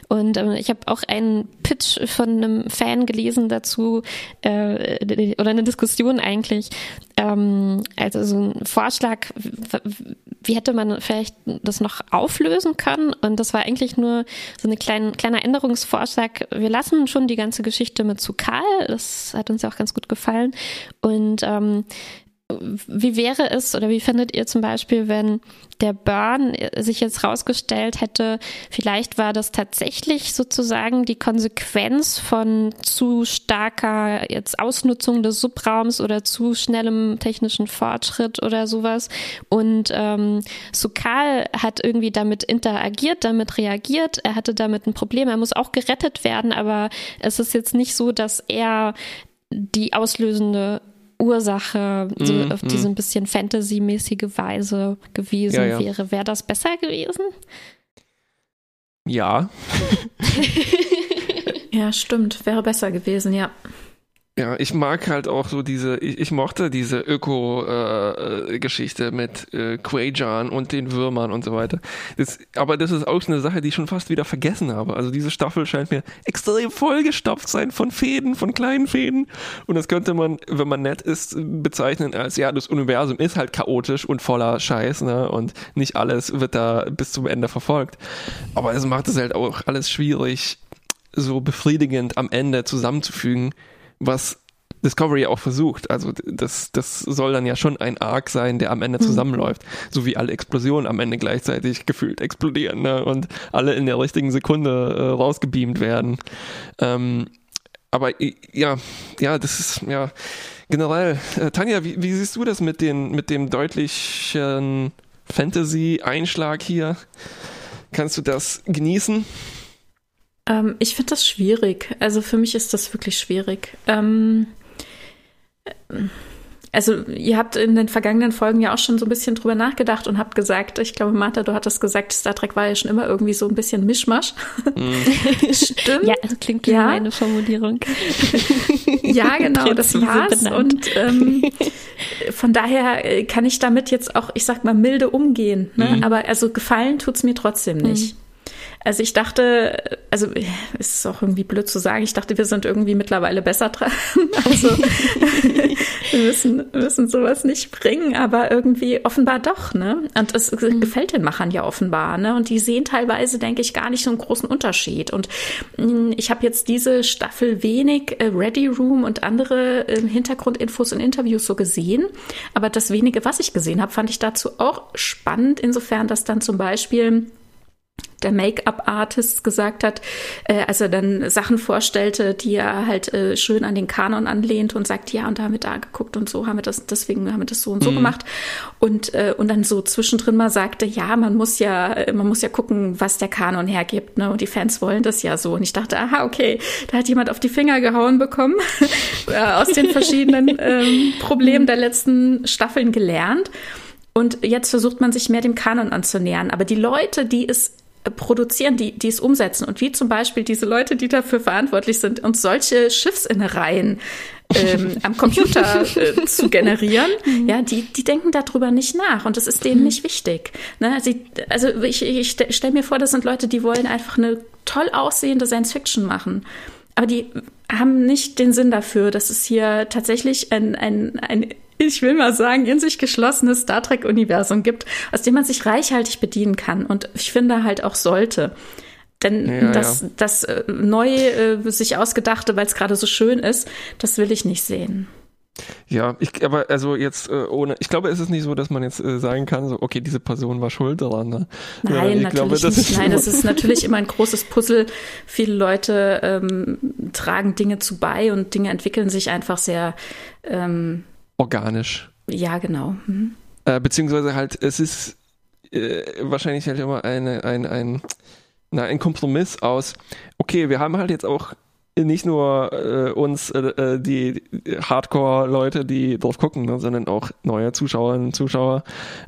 Und ähm, ich habe auch einen Pitch von einem Fan gelesen dazu äh, oder eine Diskussion eigentlich, ähm, also so ein Vorschlag, wie hätte man vielleicht das noch auflösen können? Und das war eigentlich nur so ein klein, kleiner Änderungsvorschlag. Wir lassen schon die ganze Geschichte mit Sukal. Das hat uns ja auch ganz gut gefallen. Und ähm, wie wäre es oder wie findet ihr zum Beispiel, wenn der Burn sich jetzt rausgestellt hätte, vielleicht war das tatsächlich sozusagen die Konsequenz von zu starker jetzt Ausnutzung des Subraums oder zu schnellem technischen Fortschritt oder sowas. Und ähm, Sukal hat irgendwie damit interagiert, damit reagiert. Er hatte damit ein Problem. Er muss auch gerettet werden, aber es ist jetzt nicht so, dass er die auslösende Ursache so mm, auf mm. diese ein bisschen Fantasy-mäßige Weise gewesen ja, ja. wäre. Wäre das besser gewesen? Ja. ja, stimmt. Wäre besser gewesen, ja. Ja, ich mag halt auch so diese, ich, ich mochte diese Öko-Geschichte äh, mit äh, Quajan und den Würmern und so weiter. Das, aber das ist auch eine Sache, die ich schon fast wieder vergessen habe. Also diese Staffel scheint mir extrem vollgestopft sein von Fäden, von kleinen Fäden. Und das könnte man, wenn man nett ist, bezeichnen als, ja, das Universum ist halt chaotisch und voller Scheiß, ne? Und nicht alles wird da bis zum Ende verfolgt. Aber es macht es halt auch alles schwierig, so befriedigend am Ende zusammenzufügen was Discovery auch versucht. Also das, das soll dann ja schon ein Arc sein, der am Ende mhm. zusammenläuft. So wie alle Explosionen am Ende gleichzeitig gefühlt explodieren ne? und alle in der richtigen Sekunde äh, rausgebeamt werden. Ähm, aber ja, ja, das ist ja generell. Äh, Tanja, wie, wie, siehst du das mit, den, mit dem deutlichen Fantasy-Einschlag hier? Kannst du das genießen? Ähm, ich finde das schwierig. Also für mich ist das wirklich schwierig. Ähm, also ihr habt in den vergangenen Folgen ja auch schon so ein bisschen drüber nachgedacht und habt gesagt, ich glaube, Martha, du hattest gesagt, Star Trek war ja schon immer irgendwie so ein bisschen Mischmasch. Mm. Stimmt. Ja, das klingt wie ja. meine Formulierung. ja, genau, das war's. Benannt. Und ähm, von daher äh, kann ich damit jetzt auch, ich sag mal, milde umgehen. Ne? Mhm. Aber also gefallen tut's mir trotzdem nicht. Mhm. Also ich dachte, also es ist auch irgendwie blöd zu sagen, ich dachte, wir sind irgendwie mittlerweile besser dran. Also wir müssen, müssen sowas nicht bringen, aber irgendwie offenbar doch, ne? Und es mhm. gefällt den Machern ja offenbar, ne? Und die sehen teilweise, denke ich, gar nicht so einen großen Unterschied. Und hm, ich habe jetzt diese Staffel wenig äh, Ready Room und andere äh, Hintergrundinfos und Interviews so gesehen. Aber das wenige, was ich gesehen habe, fand ich dazu auch spannend, insofern, dass dann zum Beispiel der Make-up-Artist gesagt hat, äh, als er dann Sachen vorstellte, die er halt äh, schön an den Kanon anlehnt und sagt, ja, und da haben wir da geguckt und so haben wir das, deswegen haben wir das so und so mhm. gemacht. Und, äh, und dann so zwischendrin mal sagte, ja, man muss ja, man muss ja gucken, was der Kanon hergibt, ne? Und die Fans wollen das ja so. Und ich dachte, aha, okay, da hat jemand auf die Finger gehauen bekommen, äh, aus den verschiedenen ähm, Problemen der letzten Staffeln gelernt. Und jetzt versucht man sich mehr dem Kanon anzunähern. Aber die Leute, die es produzieren, die, die es umsetzen. Und wie zum Beispiel diese Leute, die dafür verantwortlich sind, uns solche Schiffsinnereien ähm, am Computer äh, zu generieren, mhm. ja, die, die denken darüber nicht nach und das ist denen mhm. nicht wichtig. Ne? Sie, also ich, ich stelle mir vor, das sind Leute, die wollen einfach eine toll aussehende Science Fiction machen. aber die haben nicht den Sinn dafür. Das ist hier tatsächlich ein, ein, ein ich will mal sagen, in sich geschlossenes Star Trek-Universum gibt, aus dem man sich reichhaltig bedienen kann und ich finde halt auch sollte. Denn ja, das, ja. das äh, neu äh, sich ausgedachte, weil es gerade so schön ist, das will ich nicht sehen. Ja, ich, aber also jetzt äh, ohne, ich glaube, es ist nicht so, dass man jetzt äh, sagen kann, so, okay, diese Person war schuld daran. Ne? Nein, ja, natürlich glaube, das nicht. Nein, das ist natürlich immer ein großes Puzzle. Viele Leute ähm, tragen Dinge zu bei und Dinge entwickeln sich einfach sehr ähm, organisch. Ja, genau. Mhm. Äh, beziehungsweise halt, es ist äh, wahrscheinlich halt immer eine, ein, ein, na, ein Kompromiss aus, okay, wir haben halt jetzt auch nicht nur äh, uns, äh, äh die Hardcore-Leute, die drauf gucken, ne, sondern auch neue Zuschauerinnen und Zuschauer,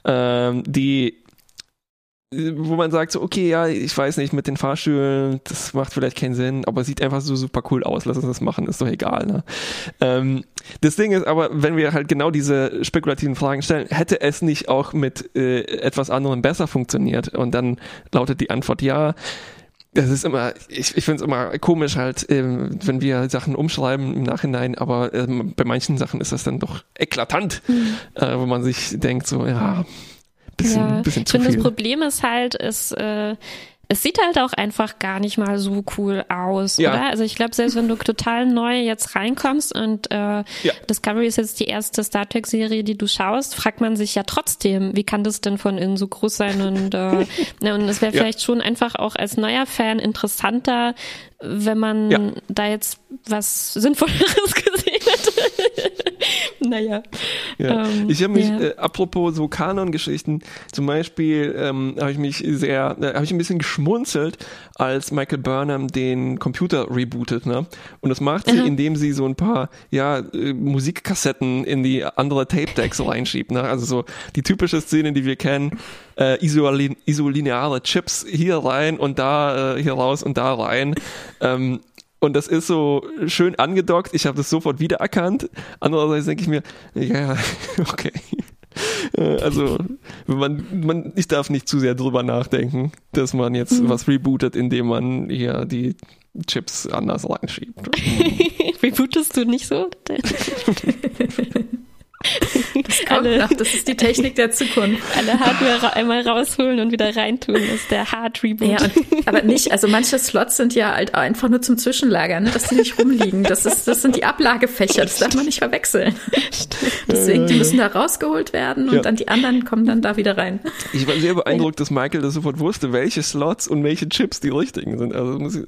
ähm, die wo man sagt so, okay, ja, ich weiß nicht, mit den Fahrstühlen, das macht vielleicht keinen Sinn, aber sieht einfach so super cool aus, lass uns das machen, ist doch egal. Ne? Ähm, das Ding ist aber, wenn wir halt genau diese spekulativen Fragen stellen, hätte es nicht auch mit äh, etwas anderem besser funktioniert? Und dann lautet die Antwort ja das ist immer, ich, ich finde es immer komisch halt, ähm, wenn wir Sachen umschreiben im Nachhinein, aber ähm, bei manchen Sachen ist das dann doch eklatant, mhm. äh, wo man sich denkt so, ja, bisschen, ja. bisschen zu ich finde, das Problem ist halt, ist, äh, es sieht halt auch einfach gar nicht mal so cool aus, ja. oder? Also ich glaube, selbst wenn du total neu jetzt reinkommst und äh, ja. Discovery ist jetzt die erste Star Trek-Serie, die du schaust, fragt man sich ja trotzdem, wie kann das denn von innen so groß sein? Und, äh, ne, und es wäre ja. vielleicht schon einfach auch als neuer Fan interessanter, wenn man da jetzt was Sinnvolleres gesehen. naja. Ja. Ähm, ich habe mich, ja. äh, apropos so Kanon-Geschichten, zum Beispiel ähm, habe ich mich sehr, äh, habe ich ein bisschen geschmunzelt, als Michael Burnham den Computer rebootet, ne? Und das macht sie, Aha. indem sie so ein paar, ja, äh, Musikkassetten in die andere Tape-Decks reinschiebt, ne? Also so die typische Szene, die wir kennen, äh, isolin isolineare Chips hier rein und da, äh, hier raus und da rein. Ähm, und das ist so schön angedockt. Ich habe das sofort wiedererkannt. Andererseits denke ich mir, ja, okay. Äh, also, man, man, ich darf nicht zu sehr drüber nachdenken, dass man jetzt mhm. was rebootet, indem man hier die Chips anders reinschiebt. Rebootest du nicht so? Das alle, noch, das ist die Technik der Zukunft. Alle Hardware einmal rausholen und wieder reintun, das ist der Hard Reboot. Ja, und, aber nicht, also manche Slots sind ja halt einfach nur zum Zwischenlagern, ne, dass die nicht rumliegen. Das, ist, das sind die Ablagefächer, das darf man nicht verwechseln. Deswegen, die müssen da rausgeholt werden und ja. dann die anderen kommen dann da wieder rein. Ich war sehr beeindruckt, dass Michael das sofort wusste, welche Slots und welche Chips die richtigen sind. Also muss ich,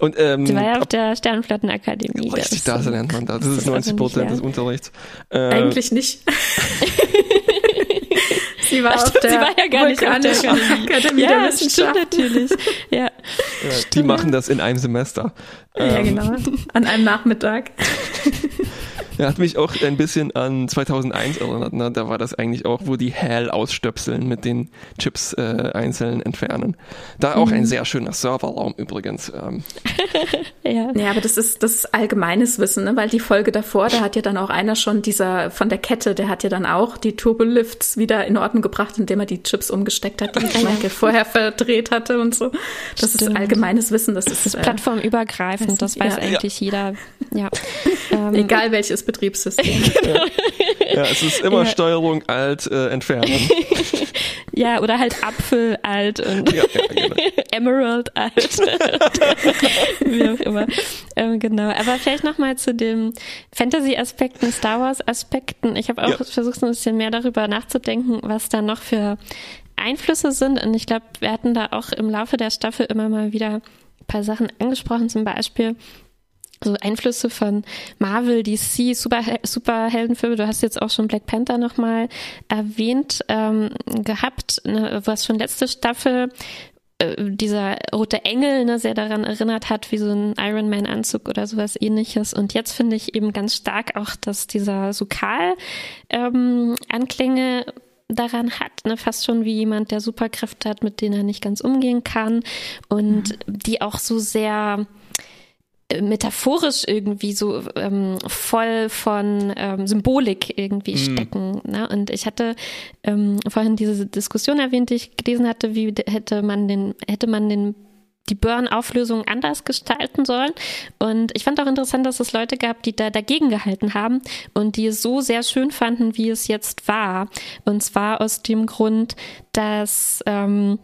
und, ähm, die war ja auf der Sternflottenakademie. Richtig, da lernt man das. Das, das ist 90 Prozent des Unterrichts. Äh, Eigentlich nicht. sie war, stimmt, auf der sie war ja gar nicht auf der Akademie ja, der Wissenschaft. natürlich. Ja. ja die machen das in einem Semester. Ja, ähm. genau. An einem Nachmittag. Er hat mich auch ein bisschen an 2001 erinnert. Ne? Da war das eigentlich auch, wo die HAL ausstöpseln mit den Chips äh, einzeln entfernen. Da auch mhm. ein sehr schöner Serverraum übrigens. Ähm. ja. ja, aber das ist, das ist allgemeines Wissen, ne? weil die Folge davor, da hat ja dann auch einer schon dieser von der Kette, der hat ja dann auch die Turbolifts wieder in Ordnung gebracht, indem er die Chips umgesteckt hat, die Michael vorher verdreht hatte und so. Das Stimmt. ist allgemeines Wissen. Das ist, das ist äh, plattformübergreifend, das weiß ja. eigentlich jeder. Ja. Ähm, Egal welches Betriebssystem. ja. ja, es ist immer ja. Steuerung alt äh, entfernen. ja, oder halt Apfel alt und ja, genau. Emerald alt. Wie auch immer. Ähm, genau. Aber vielleicht nochmal zu den Fantasy-Aspekten, Star Wars-Aspekten. Ich habe auch versucht, ein bisschen mehr darüber nachzudenken, was da noch für Einflüsse sind. Und ich glaube, wir hatten da auch im Laufe der Staffel immer mal wieder ein paar Sachen angesprochen, zum Beispiel so Einflüsse von Marvel, DC, Super, Superheldenfilme. Du hast jetzt auch schon Black Panther nochmal erwähnt ähm, gehabt, ne, was schon letzte Staffel äh, dieser rote Engel ne, sehr daran erinnert hat, wie so ein Iron Man Anzug oder sowas ähnliches. Und jetzt finde ich eben ganz stark auch, dass dieser Sukal ähm, Anklänge daran hat, ne? fast schon wie jemand, der Superkräfte hat, mit denen er nicht ganz umgehen kann und mhm. die auch so sehr metaphorisch irgendwie so ähm, voll von ähm, Symbolik irgendwie mhm. stecken. Ne? Und ich hatte ähm, vorhin diese Diskussion erwähnt, die ich gelesen hatte, wie hätte man den, hätte man den die Burn-Auflösung anders gestalten sollen. Und ich fand auch interessant, dass es Leute gab, die da dagegen gehalten haben und die es so sehr schön fanden, wie es jetzt war. Und zwar aus dem Grund, dass ähm,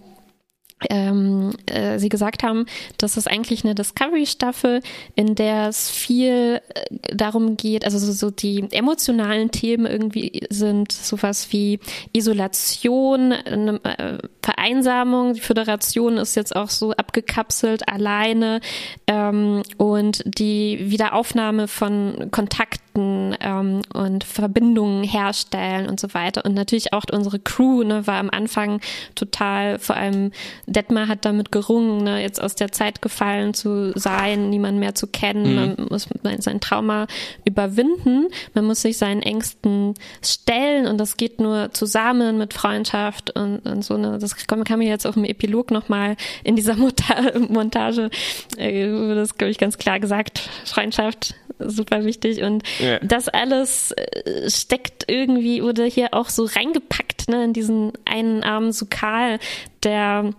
ähm, äh, sie gesagt haben, das ist eigentlich eine Discovery-Staffel, in der es viel äh, darum geht, also so, so, die emotionalen Themen irgendwie sind sowas wie Isolation, eine, äh, Vereinsamung. Die Föderation ist jetzt auch so abgekapselt, alleine ähm, und die Wiederaufnahme von Kontakten ähm, und Verbindungen herstellen und so weiter. Und natürlich auch unsere Crew ne, war am Anfang total vor allem Detmar hat damit gerungen, ne, jetzt aus der Zeit gefallen zu sein, niemanden mehr zu kennen. Mhm. Man muss sein Trauma überwinden. Man muss sich seinen Ängsten stellen und das geht nur zusammen mit Freundschaft und, und so. Ne, das kann, kann mir jetzt auch im Epilog nochmal in dieser Montage, äh, das glaube ich ganz klar gesagt, Freundschaft super wichtig und ja. das alles äh, steckt irgendwie oder hier auch so reingepackt ne, in diesen einen armen Sukal, der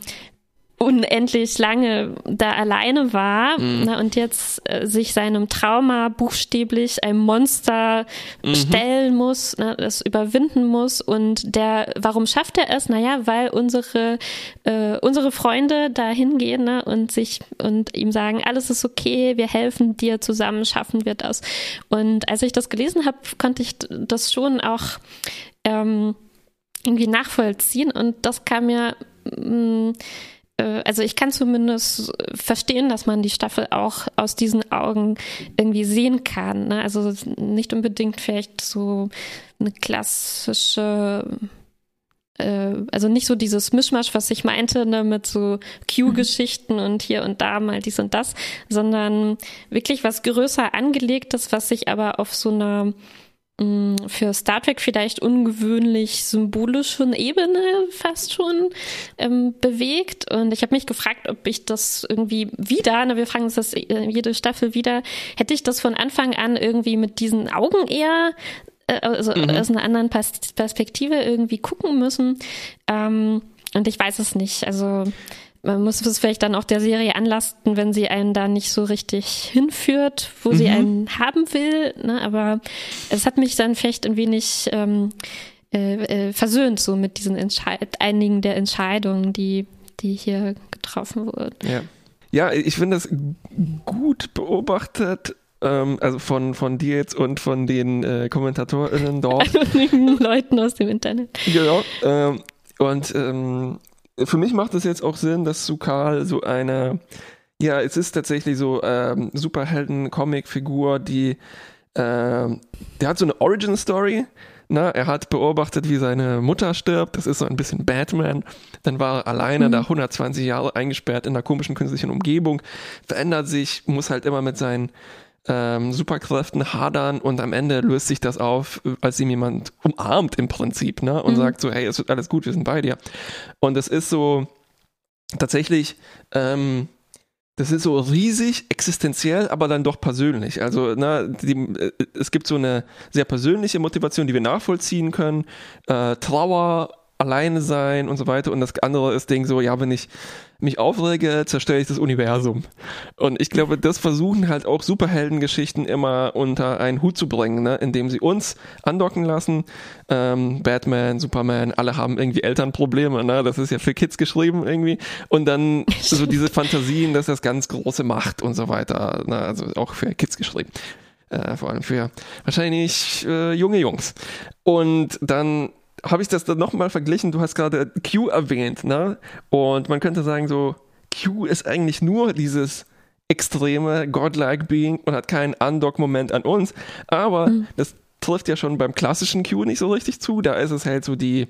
unendlich lange da alleine war mhm. ne, und jetzt äh, sich seinem Trauma buchstäblich ein Monster mhm. stellen muss, ne, das überwinden muss und der, warum schafft er es? Naja, weil unsere, äh, unsere Freunde da hingehen ne, und sich und ihm sagen, alles ist okay, wir helfen dir, zusammen schaffen wir das. Und als ich das gelesen habe, konnte ich das schon auch ähm, irgendwie nachvollziehen und das kam mir mh, mm, also ich kann zumindest verstehen, dass man die Staffel auch aus diesen Augen irgendwie sehen kann. Ne? Also nicht unbedingt vielleicht so eine klassische äh, also nicht so dieses Mischmasch, was ich meinte, ne, mit so Q-Geschichten mhm. und hier und da mal dies und das, sondern wirklich was größer angelegtes, was sich aber auf so einer für Star Trek vielleicht ungewöhnlich symbolischen Ebene fast schon ähm, bewegt. Und ich habe mich gefragt, ob ich das irgendwie wieder, na, wir fragen uns das äh, jede Staffel wieder, hätte ich das von Anfang an irgendwie mit diesen Augen eher äh, also mhm. aus einer anderen Perspektive irgendwie gucken müssen. Ähm, und ich weiß es nicht. Also man muss es vielleicht dann auch der Serie anlasten, wenn sie einen da nicht so richtig hinführt, wo mhm. sie einen haben will. Ne? Aber es hat mich dann vielleicht ein wenig ähm, äh, äh, versöhnt so mit diesen Entscheid einigen der Entscheidungen, die, die hier getroffen wurden. Ja, ja ich finde das gut beobachtet ähm, also von, von dir jetzt und von den äh, KommentatorInnen dort. Leuten aus dem Internet. Genau. Ähm, und ähm, für mich macht es jetzt auch Sinn, dass Sukal so eine, ja, es ist tatsächlich so ähm, Superhelden-Comic-Figur, die, ähm, der hat so eine Origin-Story. Na, er hat beobachtet, wie seine Mutter stirbt. Das ist so ein bisschen Batman. Dann war er alleine mhm. da 120 Jahre eingesperrt in einer komischen künstlichen Umgebung. Verändert sich, muss halt immer mit seinen ähm, Superkräften hadern und am Ende löst sich das auf, als ihm jemand umarmt im Prinzip, ne? Und mhm. sagt so, hey, es wird alles gut, wir sind bei dir. Und es ist so tatsächlich, ähm, das ist so riesig, existenziell, aber dann doch persönlich. Also, ne, die, äh, es gibt so eine sehr persönliche Motivation, die wir nachvollziehen können. Äh, Trauer, alleine sein und so weiter. Und das andere ist Ding so, ja, wenn ich mich aufrege, zerstöre ich das Universum. Und ich glaube, das versuchen halt auch Superheldengeschichten immer unter einen Hut zu bringen, ne? indem sie uns andocken lassen. Ähm, Batman, Superman, alle haben irgendwie Elternprobleme, ne? das ist ja für Kids geschrieben irgendwie. Und dann so diese Fantasien, dass das ganz große Macht und so weiter, ne? also auch für Kids geschrieben. Äh, vor allem für wahrscheinlich äh, junge Jungs. Und dann habe ich das dann nochmal verglichen. Du hast gerade Q erwähnt, ne? Und man könnte sagen, so, Q ist eigentlich nur dieses extreme Godlike Being und hat keinen Undock-Moment an uns. Aber mhm. das trifft ja schon beim klassischen Q nicht so richtig zu. Da ist es halt so die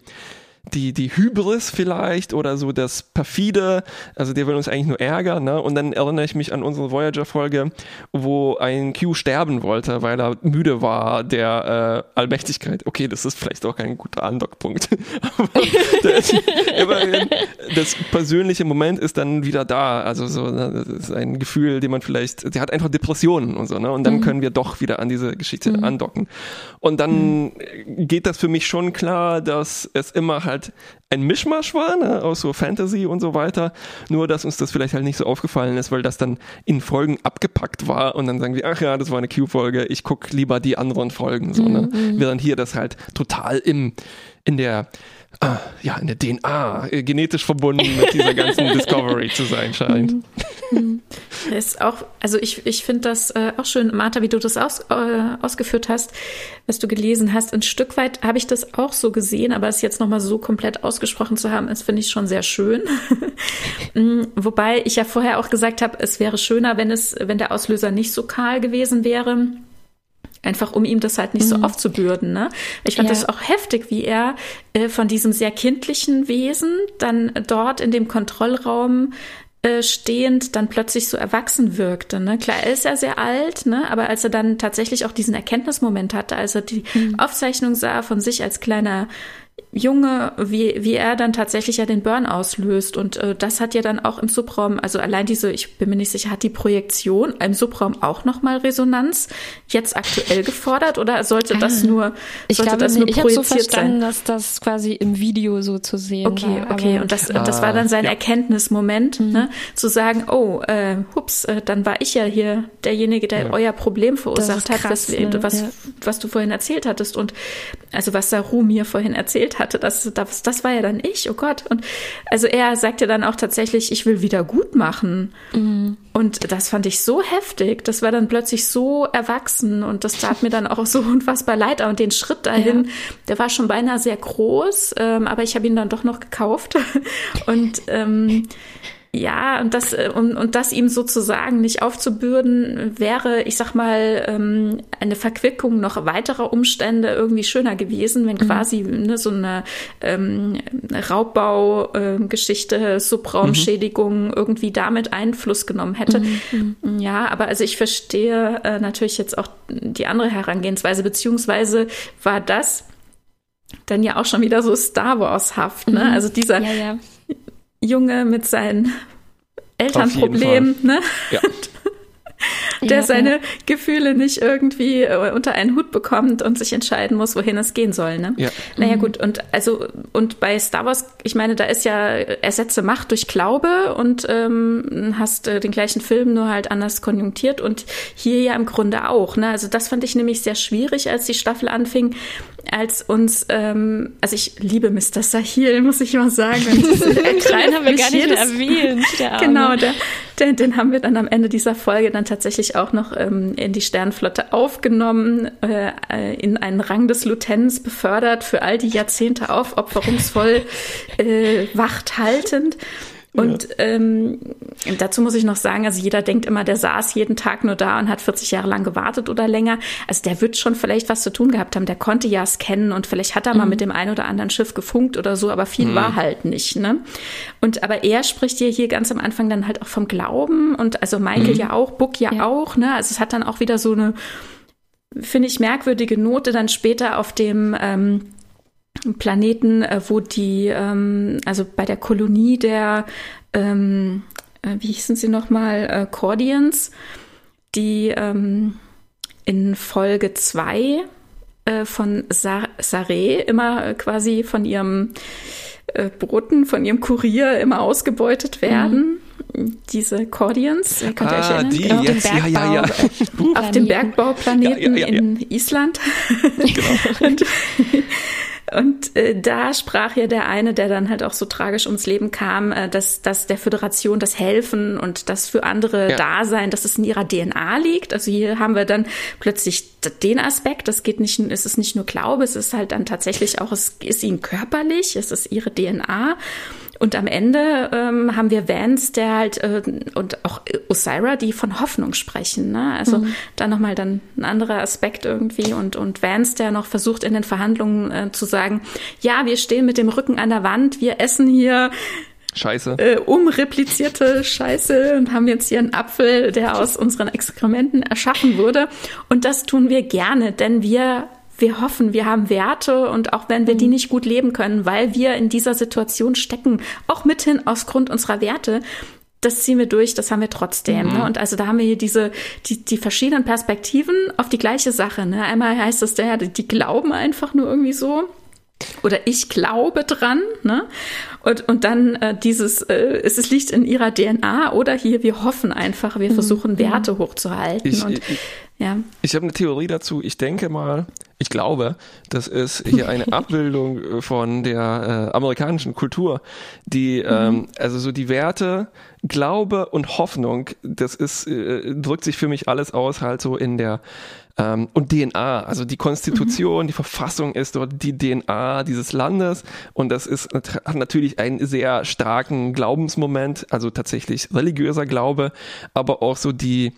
die, die Hybris vielleicht oder so das perfide, also der will uns eigentlich nur ärgern, ne? Und dann erinnere ich mich an unsere Voyager-Folge, wo ein Q sterben wollte, weil er müde war der äh, Allmächtigkeit. Okay, das ist vielleicht auch kein guter Andockpunkt. Aber das, immerhin, das persönliche Moment ist dann wieder da. Also so, ne? das ist ein Gefühl, den man vielleicht, der hat einfach Depressionen und so, ne? Und dann mhm. können wir doch wieder an diese Geschichte mhm. andocken. Und dann mhm. geht das für mich schon klar, dass es immer halt ein Mischmasch war, ne, aus so Fantasy und so weiter. Nur, dass uns das vielleicht halt nicht so aufgefallen ist, weil das dann in Folgen abgepackt war und dann sagen wir, ach ja, das war eine Q-Folge, ich guck lieber die anderen Folgen, so, ne. Mhm. Während hier das halt total im, in der, ah, ja, in der DNA äh, genetisch verbunden mit dieser ganzen Discovery zu sein scheint. Mhm. Ist auch, also ich, ich finde das äh, auch schön, Martha, wie du das aus, äh, ausgeführt hast, was du gelesen hast. Ein Stück weit habe ich das auch so gesehen, aber es jetzt nochmal so komplett ausgesprochen zu haben, ist, finde ich schon sehr schön. Mm, wobei ich ja vorher auch gesagt habe, es wäre schöner, wenn es, wenn der Auslöser nicht so kahl gewesen wäre. Einfach um ihm das halt nicht mhm. so aufzubürden. Ne? Ich fand ja. das auch heftig, wie er äh, von diesem sehr kindlichen Wesen dann dort in dem Kontrollraum äh, stehend dann plötzlich so erwachsen wirkte. Ne? Klar, er ist ja sehr alt, ne? aber als er dann tatsächlich auch diesen Erkenntnismoment hatte, als er die mhm. Aufzeichnung sah von sich als kleiner Junge, wie, wie er dann tatsächlich ja den Burn auslöst. Und äh, das hat ja dann auch im Subraum, also allein diese, ich bin mir nicht sicher, hat die Projektion im Subraum auch nochmal Resonanz jetzt aktuell gefordert oder sollte das ah. nur, ich sollte glaube, das nur ich projiziert so verstanden, sein? dass das quasi im Video so zu sehen okay, war. Okay, okay. Und das, ah, das war dann sein ja. Erkenntnismoment, mhm. ne, zu sagen, oh, äh, hups, äh, dann war ich ja hier derjenige, der ja. euer Problem verursacht hat, krass, was, ne? was, ja. was du vorhin erzählt hattest. Und also was Saru mir vorhin erzählt hatte. Das, das, das war ja dann ich, oh Gott. Und also er sagte dann auch tatsächlich, ich will wieder gut machen. Mhm. Und das fand ich so heftig. Das war dann plötzlich so erwachsen und das tat mir dann auch so unfassbar leid. Und den Schritt dahin, ja. der war schon beinahe sehr groß, ähm, aber ich habe ihn dann doch noch gekauft. Und ähm, ja, und das, äh, und, und das ihm sozusagen nicht aufzubürden, wäre, ich sag mal, ähm, eine Verquickung noch weiterer Umstände irgendwie schöner gewesen, wenn mhm. quasi ne, so eine ähm, Raubbaugeschichte, äh, Subraumschädigung mhm. irgendwie damit Einfluss genommen hätte. Mhm. mhm. Ja, aber also ich verstehe äh, natürlich jetzt auch die andere Herangehensweise, beziehungsweise war das dann ja auch schon wieder so Star Wars-haft, ne? Mhm. Also dieser ja, ja. Junge mit seinen Elternproblemen, ne? Ja. der ja, seine ja. Gefühle nicht irgendwie äh, unter einen Hut bekommt und sich entscheiden muss, wohin es gehen soll. Ne? Ja. Naja mhm. gut, und also und bei Star Wars, ich meine, da ist ja ersetze Macht durch Glaube und ähm, hast äh, den gleichen Film nur halt anders konjunktiert und hier ja im Grunde auch. Ne? Also das fand ich nämlich sehr schwierig, als die Staffel anfing, als uns, ähm, also ich liebe Mr. Sahil, muss ich mal sagen. den haben wir gar nicht erwähnt. genau, der, den, den haben wir dann am Ende dieser Folge dann tatsächlich auch noch ähm, in die Sternflotte aufgenommen, äh, in einen Rang des Lieutenants befördert, für all die Jahrzehnte aufopferungsvoll äh, wacht haltend. Und ja. ähm, dazu muss ich noch sagen, also jeder denkt immer, der saß jeden Tag nur da und hat 40 Jahre lang gewartet oder länger. Also der wird schon vielleicht was zu tun gehabt haben. Der konnte ja scannen und vielleicht hat er mhm. mal mit dem einen oder anderen Schiff gefunkt oder so, aber viel mhm. war halt nicht. Ne? Und aber er spricht ja hier ganz am Anfang dann halt auch vom Glauben und also Michael mhm. ja auch, Book ja, ja, auch. Ne? Also es hat dann auch wieder so eine, finde ich, merkwürdige Note dann später auf dem ähm, Planeten, äh, wo die, ähm, also bei der Kolonie der, ähm, äh, wie hießen sie nochmal, äh, Cordians, die ähm, in Folge 2 äh, von Sa Saré immer quasi von ihrem äh, Boten, von ihrem Kurier immer ausgebeutet werden. Mhm. Diese Cordians, könnt ihr ah, euch erinnern? Die, genau, yes, Bergbau, ja, ja, ja. auf dem Bergbauplaneten in Island. Genau. und, und äh, da sprach ja der eine, der dann halt auch so tragisch ums Leben kam, äh, dass, dass der Föderation das Helfen und das für andere ja. Dasein, dass es in ihrer DNA liegt. Also hier haben wir dann plötzlich den Aspekt, das geht nicht, es ist nicht nur Glaube, es ist halt dann tatsächlich auch, es ist ihnen körperlich, es ist ihre DNA. Und am Ende ähm, haben wir Vance, der halt äh, und auch Osira, die von Hoffnung sprechen. Ne? Also mhm. da nochmal dann ein anderer Aspekt irgendwie und und Vance, der noch versucht in den Verhandlungen äh, zu sagen, ja, wir stehen mit dem Rücken an der Wand, wir essen hier Scheiße. Äh, umreplizierte Scheiße und haben jetzt hier einen Apfel, der aus unseren Exkrementen erschaffen wurde. Und das tun wir gerne, denn wir wir hoffen, wir haben Werte und auch wenn wir die mhm. nicht gut leben können, weil wir in dieser Situation stecken, auch mithin aus Grund unserer Werte, das ziehen wir durch, das haben wir trotzdem. Ne? Mhm. Ne? Und also da haben wir hier diese, die, die verschiedenen Perspektiven auf die gleiche Sache. Ne? Einmal heißt es, ja, die glauben einfach nur irgendwie so. oder ich glaube dran, ne? Und, und dann äh, dieses, äh, es, es liegt in ihrer DNA oder hier, wir hoffen einfach, wir mhm. versuchen Werte hochzuhalten. Ich, und, ich, ja. ich habe eine Theorie dazu. Ich denke mal, ich glaube, das ist hier eine Abbildung von der äh, amerikanischen Kultur, die, mhm. ähm, also so die Werte, Glaube und Hoffnung, das ist, äh, drückt sich für mich alles aus, halt so in der ähm, und DNA, also die Konstitution, mhm. die Verfassung ist dort die DNA dieses Landes und das ist hat natürlich einen sehr starken Glaubensmoment, also tatsächlich religiöser Glaube, aber auch so die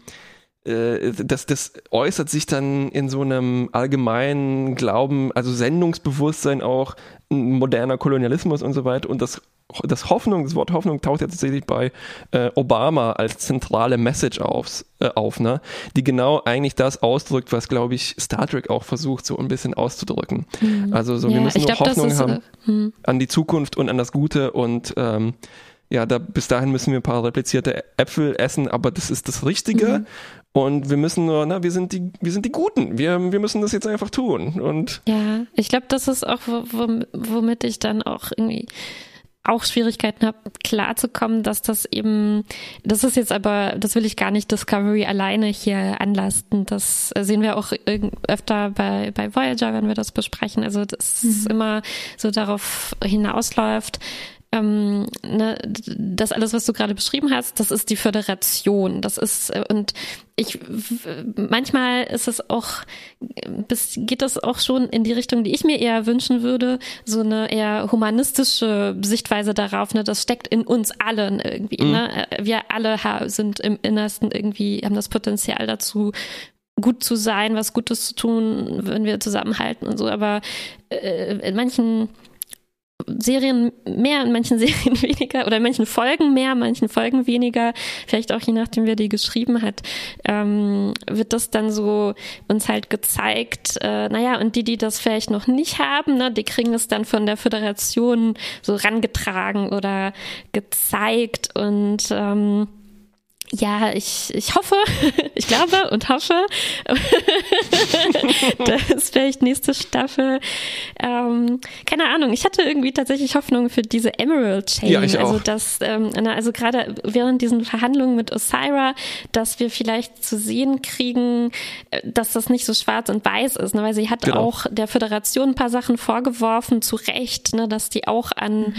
äh, das, das äußert sich dann in so einem allgemeinen Glauben, also Sendungsbewusstsein auch, moderner Kolonialismus und so weiter und das das Hoffnung, das Wort Hoffnung taucht ja tatsächlich bei äh, Obama als zentrale Message auf, äh, auf, ne? die genau eigentlich das ausdrückt, was, glaube ich, Star Trek auch versucht, so ein bisschen auszudrücken. Mhm. Also so, ja, wir müssen nur glaub, Hoffnung ist, haben hm. an die Zukunft und an das Gute und ähm, ja, da, bis dahin müssen wir ein paar replizierte Äpfel essen, aber das ist das Richtige. Mhm. Und wir müssen nur, na, wir sind die, wir sind die Guten. Wir, wir müssen das jetzt einfach tun. Und ja, ich glaube, das ist auch, womit ich dann auch irgendwie auch Schwierigkeiten habe, klarzukommen, dass das eben, das ist jetzt aber, das will ich gar nicht Discovery alleine hier anlasten. Das sehen wir auch öfter bei, bei Voyager, wenn wir das besprechen. Also das mhm. immer so darauf hinausläuft, ähm, ne, das alles, was du gerade beschrieben hast, das ist die Föderation. Das ist äh, und ich manchmal ist es auch, bis, geht das auch schon in die Richtung, die ich mir eher wünschen würde, so eine eher humanistische Sichtweise darauf. Ne, das steckt in uns allen irgendwie. Mhm. Ne? Wir alle sind im Innersten irgendwie haben das Potenzial dazu, gut zu sein, was Gutes zu tun, wenn wir zusammenhalten und so. Aber äh, in manchen Serien mehr, in manchen Serien weniger oder in manchen Folgen mehr, in manchen Folgen weniger, vielleicht auch je nachdem, wer die geschrieben hat, ähm, wird das dann so uns halt gezeigt, äh, naja, und die, die das vielleicht noch nicht haben, ne, die kriegen es dann von der Föderation so rangetragen oder gezeigt. Und ähm, ja, ich, ich hoffe, ich glaube und hoffe, dass vielleicht nächste Staffel, ähm, keine Ahnung, ich hatte irgendwie tatsächlich Hoffnung für diese Emerald Chain. Ja, ich also, auch. dass, ähm, also gerade während diesen Verhandlungen mit Osira, dass wir vielleicht zu sehen kriegen, äh, dass das nicht so schwarz und weiß ist, ne? weil sie hat genau. auch der Föderation ein paar Sachen vorgeworfen, zu Recht, ne? dass die auch an mhm.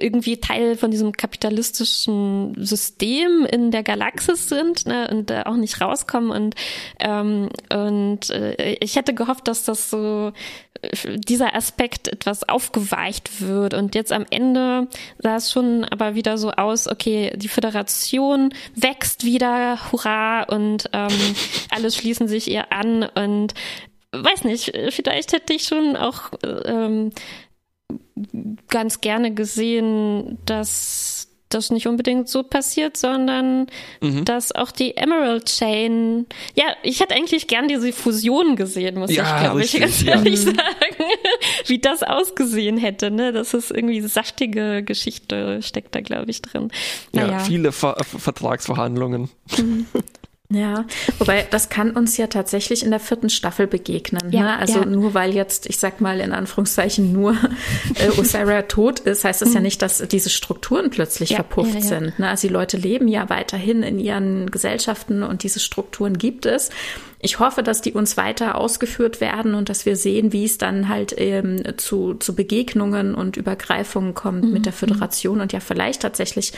irgendwie Teil von diesem kapitalistischen System in der Galaxie Praxis sind ne, und äh, auch nicht rauskommen. Und, ähm, und äh, ich hätte gehofft, dass das so äh, dieser Aspekt etwas aufgeweicht wird. Und jetzt am Ende sah es schon aber wieder so aus, okay, die Föderation wächst wieder, hurra, und ähm, alle schließen sich ihr an und weiß nicht, vielleicht hätte ich schon auch ähm, ganz gerne gesehen, dass das nicht unbedingt so passiert, sondern mhm. dass auch die Emerald Chain, ja, ich hätte eigentlich gern diese Fusion gesehen, muss ja, ich glaube ich ganz ehrlich ja. sagen, wie das ausgesehen hätte, ne? Das ist irgendwie saftige Geschichte steckt da, glaube ich, drin. Naja. Ja, viele Ver Vertragsverhandlungen. Mhm. Ja, wobei das kann uns ja tatsächlich in der vierten Staffel begegnen. Ja, ne? Also ja. nur weil jetzt, ich sag mal in Anführungszeichen, nur äh, Osira tot ist, heißt das mhm. ja nicht, dass diese Strukturen plötzlich ja, verpufft sind. Ne? Also die Leute leben ja weiterhin in ihren Gesellschaften und diese Strukturen gibt es. Ich hoffe, dass die uns weiter ausgeführt werden und dass wir sehen, wie es dann halt ähm, zu, zu Begegnungen und Übergreifungen kommt mhm. mit der Föderation und ja vielleicht tatsächlich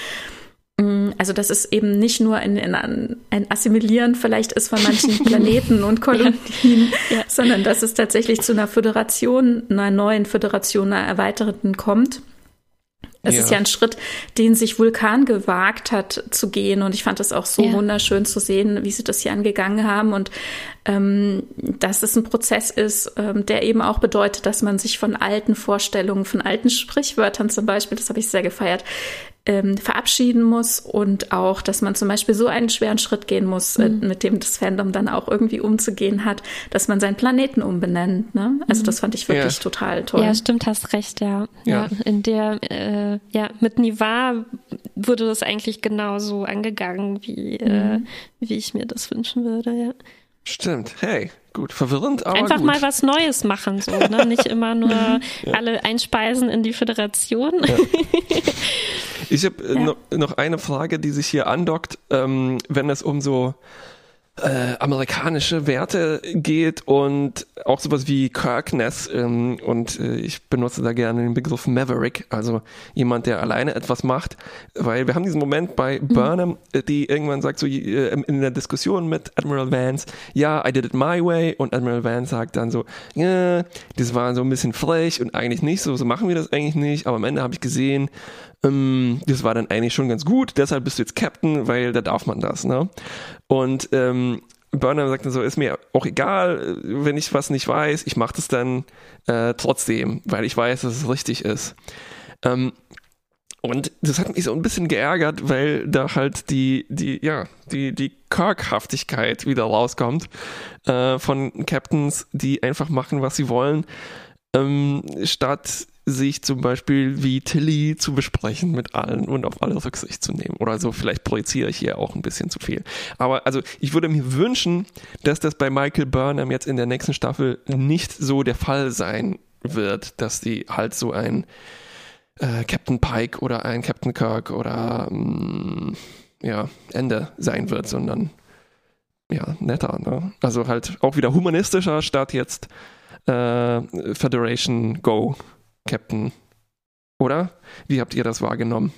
also dass es eben nicht nur ein, ein, ein Assimilieren vielleicht ist von manchen Planeten und Kolonien, ja. Ja. sondern dass es tatsächlich zu einer Föderation, einer neuen Föderation, einer erweiterten kommt. Es ja. ist ja ein Schritt, den sich Vulkan gewagt hat zu gehen. Und ich fand es auch so ja. wunderschön zu sehen, wie sie das hier angegangen haben. Und ähm, dass es ein Prozess ist, ähm, der eben auch bedeutet, dass man sich von alten Vorstellungen, von alten Sprichwörtern zum Beispiel, das habe ich sehr gefeiert, ähm, verabschieden muss und auch, dass man zum Beispiel so einen schweren Schritt gehen muss, äh, mhm. äh, mit dem das Fandom dann auch irgendwie umzugehen hat, dass man seinen Planeten umbenennt. Ne? Also mhm. das fand ich wirklich ja. total toll. Ja, stimmt, hast recht, ja. Ja, ja in der, äh, ja, mit Niva wurde das eigentlich genauso angegangen, wie, äh, mhm. äh, wie ich mir das wünschen würde, ja. Stimmt. Hey, gut. Verwirrend, aber Einfach gut. mal was Neues machen, so, ne? Nicht immer nur ja. alle einspeisen in die Föderation. Ja. Ich habe äh, ja. noch eine Frage, die sich hier andockt, ähm, wenn es um so äh, amerikanische Werte geht und auch sowas wie Kirkness ähm, und äh, ich benutze da gerne den Begriff Maverick, also jemand, der alleine etwas macht, weil wir haben diesen Moment bei mhm. Burnham, äh, die irgendwann sagt so äh, in der Diskussion mit Admiral Vance, ja, I did it my way und Admiral Vance sagt dann so, ja, das war so ein bisschen frech und eigentlich nicht so, so machen wir das eigentlich nicht, aber am Ende habe ich gesehen, ähm, das war dann eigentlich schon ganz gut, deshalb bist du jetzt Captain, weil da darf man das, ne? Und ähm, Burnham sagt dann so, ist mir auch egal, wenn ich was nicht weiß, ich mache das dann äh, trotzdem, weil ich weiß, dass es richtig ist. Ähm, und das hat mich so ein bisschen geärgert, weil da halt die, die, ja, die, die Kirkhaftigkeit wieder rauskommt äh, von Captains, die einfach machen, was sie wollen, ähm, statt sich zum Beispiel wie Tilly zu besprechen mit allen und auf alle Rücksicht zu nehmen. Oder so, vielleicht projiziere ich hier auch ein bisschen zu viel. Aber also ich würde mir wünschen, dass das bei Michael Burnham jetzt in der nächsten Staffel nicht so der Fall sein wird, dass die halt so ein äh, Captain Pike oder ein Captain Kirk oder ähm, ja, Ende sein wird, sondern ja, netter. Ne? Also halt auch wieder humanistischer statt jetzt äh, Federation Go Captain. Oder? Wie habt ihr das wahrgenommen?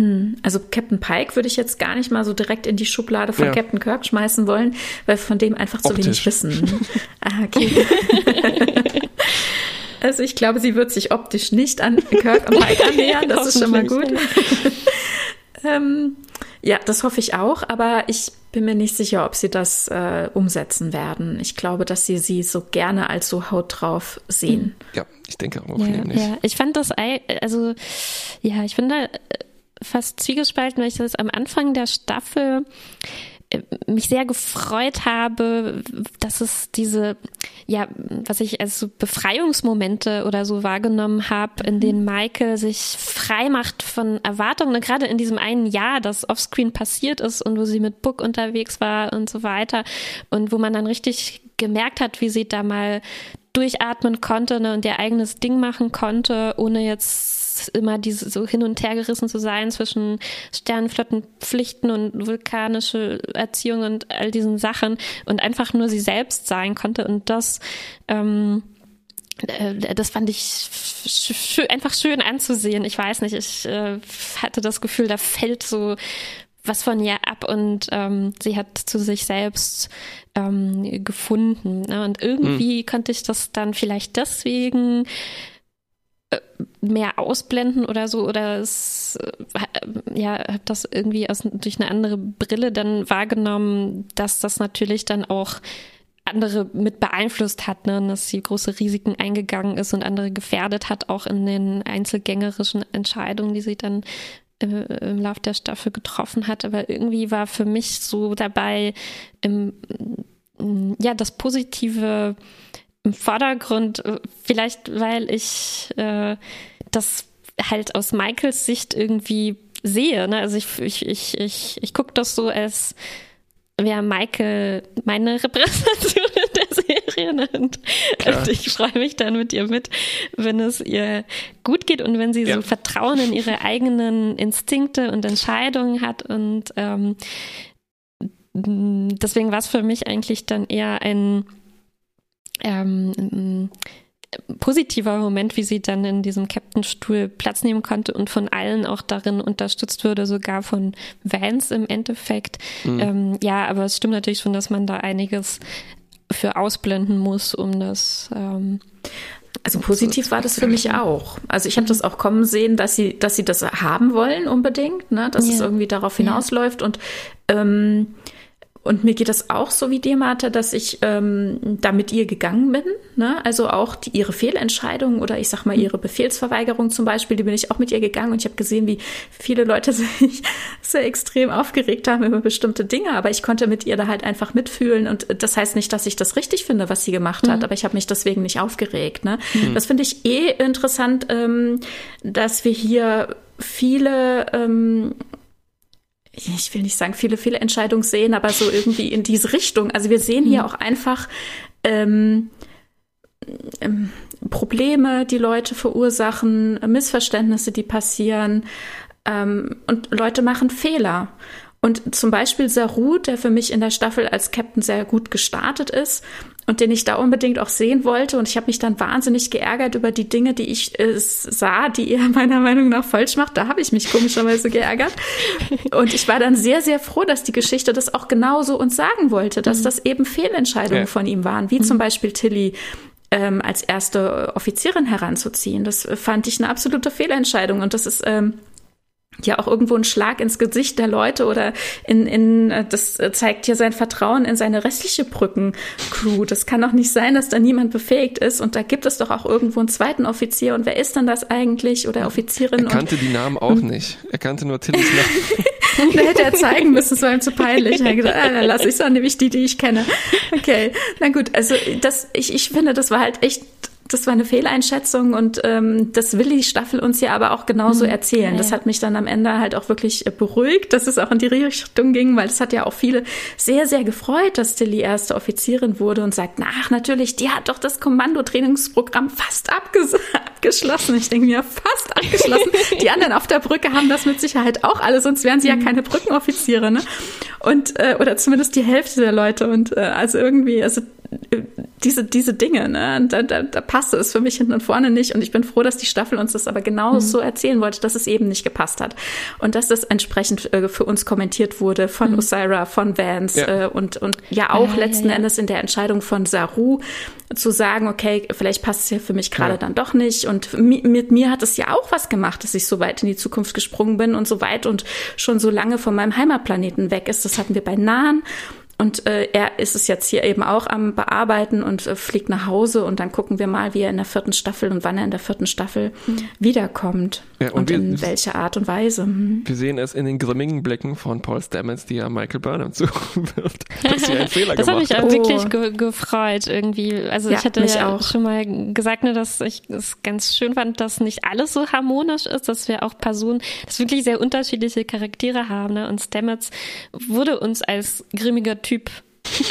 Hm, also Captain Pike würde ich jetzt gar nicht mal so direkt in die Schublade von ja. Captain Kirk schmeißen wollen, weil wir von dem einfach zu wenig wissen. ah, okay. also ich glaube, sie wird sich optisch nicht an Kirk und Pike annähern, das ist schon mal gut. ähm, ja, das hoffe ich auch, aber ich bin mir nicht sicher, ob sie das äh, umsetzen werden. Ich glaube, dass sie sie so gerne als so Haut drauf sehen. Ja, ich denke auch ja, nämlich. Ja, ich fand das, also ja, ich finde fast zwiegespalten, weil ich das am Anfang der Staffel mich sehr gefreut habe, dass es diese, ja, was ich als so Befreiungsmomente oder so wahrgenommen habe, in denen Michael sich frei macht von Erwartungen, gerade in diesem einen Jahr, das offscreen passiert ist und wo sie mit Book unterwegs war und so weiter und wo man dann richtig gemerkt hat, wie sie da mal durchatmen konnte ne, und ihr eigenes Ding machen konnte, ohne jetzt immer diese so hin und her gerissen zu sein zwischen Sternenflottenpflichten und vulkanische Erziehung und all diesen Sachen und einfach nur sie selbst sein konnte und das ähm, äh, das fand ich einfach schön anzusehen. Ich weiß nicht, ich äh, hatte das Gefühl, da fällt so was von ihr ab und ähm, sie hat zu sich selbst ähm, gefunden. Ne? Und irgendwie hm. konnte ich das dann vielleicht deswegen mehr ausblenden oder so oder es äh, ja habe das irgendwie aus, durch eine andere Brille dann wahrgenommen, dass das natürlich dann auch andere mit beeinflusst hat, ne? dass sie große Risiken eingegangen ist und andere gefährdet hat, auch in den einzelgängerischen Entscheidungen, die sie dann äh, im Lauf der Staffel getroffen hat. Aber irgendwie war für mich so dabei, im, ja, das Positive im Vordergrund, äh, vielleicht weil ich äh, das halt aus Michaels Sicht irgendwie sehe. Ne? Also ich, ich, ich, ich, ich gucke das so als wäre Michael meine Repräsentation in der Serie. Ne? Und, und ich freue mich dann mit ihr mit, wenn es ihr gut geht und wenn sie ja. so Vertrauen in ihre eigenen Instinkte und Entscheidungen hat. Und ähm, deswegen war es für mich eigentlich dann eher ein ähm, positiver Moment, wie sie dann in diesem Captain-Stuhl Platz nehmen konnte und von allen auch darin unterstützt wurde, sogar von Vance im Endeffekt. Mhm. Ähm, ja, aber es stimmt natürlich schon, dass man da einiges für ausblenden muss, um das. Ähm, also positiv war das für mich auch. Also ich habe das auch kommen sehen, dass sie, dass sie das haben wollen unbedingt, ne? dass ja. es irgendwie darauf hinausläuft ja. und ähm, und mir geht das auch so wie dir, Martha, dass ich ähm, da mit ihr gegangen bin. Ne? Also auch die, ihre Fehlentscheidung oder ich sag mal ihre Befehlsverweigerung zum Beispiel, die bin ich auch mit ihr gegangen und ich habe gesehen, wie viele Leute sich so extrem aufgeregt haben über bestimmte Dinge. Aber ich konnte mit ihr da halt einfach mitfühlen. Und das heißt nicht, dass ich das richtig finde, was sie gemacht hat, mhm. aber ich habe mich deswegen nicht aufgeregt. Ne? Mhm. Das finde ich eh interessant, ähm, dass wir hier viele ähm, ich will nicht sagen viele, viele Entscheidungen sehen, aber so irgendwie in diese Richtung. Also wir sehen hier mhm. auch einfach ähm, ähm, Probleme, die Leute verursachen, Missverständnisse, die passieren. Ähm, und Leute machen Fehler. Und zum Beispiel Saru, der für mich in der Staffel als Captain sehr gut gestartet ist und den ich da unbedingt auch sehen wollte. Und ich habe mich dann wahnsinnig geärgert über die Dinge, die ich äh, sah, die er meiner Meinung nach falsch macht. Da habe ich mich komischerweise geärgert. Und ich war dann sehr, sehr froh, dass die Geschichte das auch genauso uns sagen wollte, dass mhm. das eben Fehlentscheidungen ja. von ihm waren, wie mhm. zum Beispiel Tilly ähm, als erste Offizierin heranzuziehen. Das fand ich eine absolute Fehlentscheidung. Und das ist ähm, ja auch irgendwo ein Schlag ins Gesicht der Leute oder in, in das zeigt ja sein Vertrauen in seine restliche Brückencrew. Das kann doch nicht sein, dass da niemand befähigt ist und da gibt es doch auch irgendwo einen zweiten Offizier und wer ist dann das eigentlich oder Offizierin? Er kannte und, die Namen auch nicht. Er kannte nur Tillys Namen. da hätte er zeigen müssen, es war ihm zu peinlich. Er hat gesagt, ah, dann lasse ich es nämlich die, die ich kenne. Okay, na gut, also das, ich, ich finde, das war halt echt das war eine Fehleinschätzung und ähm, das will die Staffel uns ja aber auch genauso mhm. erzählen. Das hat mich dann am Ende halt auch wirklich äh, beruhigt, dass es auch in die Richtung ging, weil es hat ja auch viele sehr, sehr gefreut, dass Tilly erste Offizierin wurde und sagt, ach natürlich, die hat doch das Kommandotrainingsprogramm fast abges abgeschlossen. Ich denke mir, fast abgeschlossen. die anderen auf der Brücke haben das mit Sicherheit auch alle, sonst wären sie ja mhm. keine Brückenoffiziere, ne? Und äh, oder zumindest die Hälfte der Leute. Und äh, also irgendwie, also diese, diese Dinge, ne? Da, da, da passte es für mich hinten und vorne nicht. Und ich bin froh, dass die Staffel uns das aber genau mhm. so erzählen wollte, dass es eben nicht gepasst hat. Und dass das entsprechend äh, für uns kommentiert wurde von mhm. Osira, von Vance ja. äh, und, und ja auch ah, letzten ja, ja. Endes in der Entscheidung von Saru zu sagen, okay, vielleicht passt es ja für mich gerade dann doch nicht. Und mit mir hat es ja auch was gemacht, dass ich so weit in die Zukunft gesprungen bin und so weit und schon so lange von meinem Heimatplaneten weg ist. Das hatten wir bei Nahen. Und äh, er ist es jetzt hier eben auch am Bearbeiten und äh, fliegt nach Hause und dann gucken wir mal, wie er in der vierten Staffel und wann er in der vierten Staffel mhm. wiederkommt ja, und, und wir, in welcher Art und Weise. Mhm. Wir sehen es in den grimmigen Blicken von Paul Stamets, die ja Michael Burnham zuwirft, dass sie einen Fehler das gemacht hat. Das hat mich auch wirklich ge gefreut irgendwie. Also ja, ich hatte ja auch. schon mal gesagt, ne, dass ich es ganz schön fand, dass nicht alles so harmonisch ist, dass wir auch Personen, dass wirklich sehr unterschiedliche Charaktere haben. Ne? Und Stamets wurde uns als grimmiger Typ Typ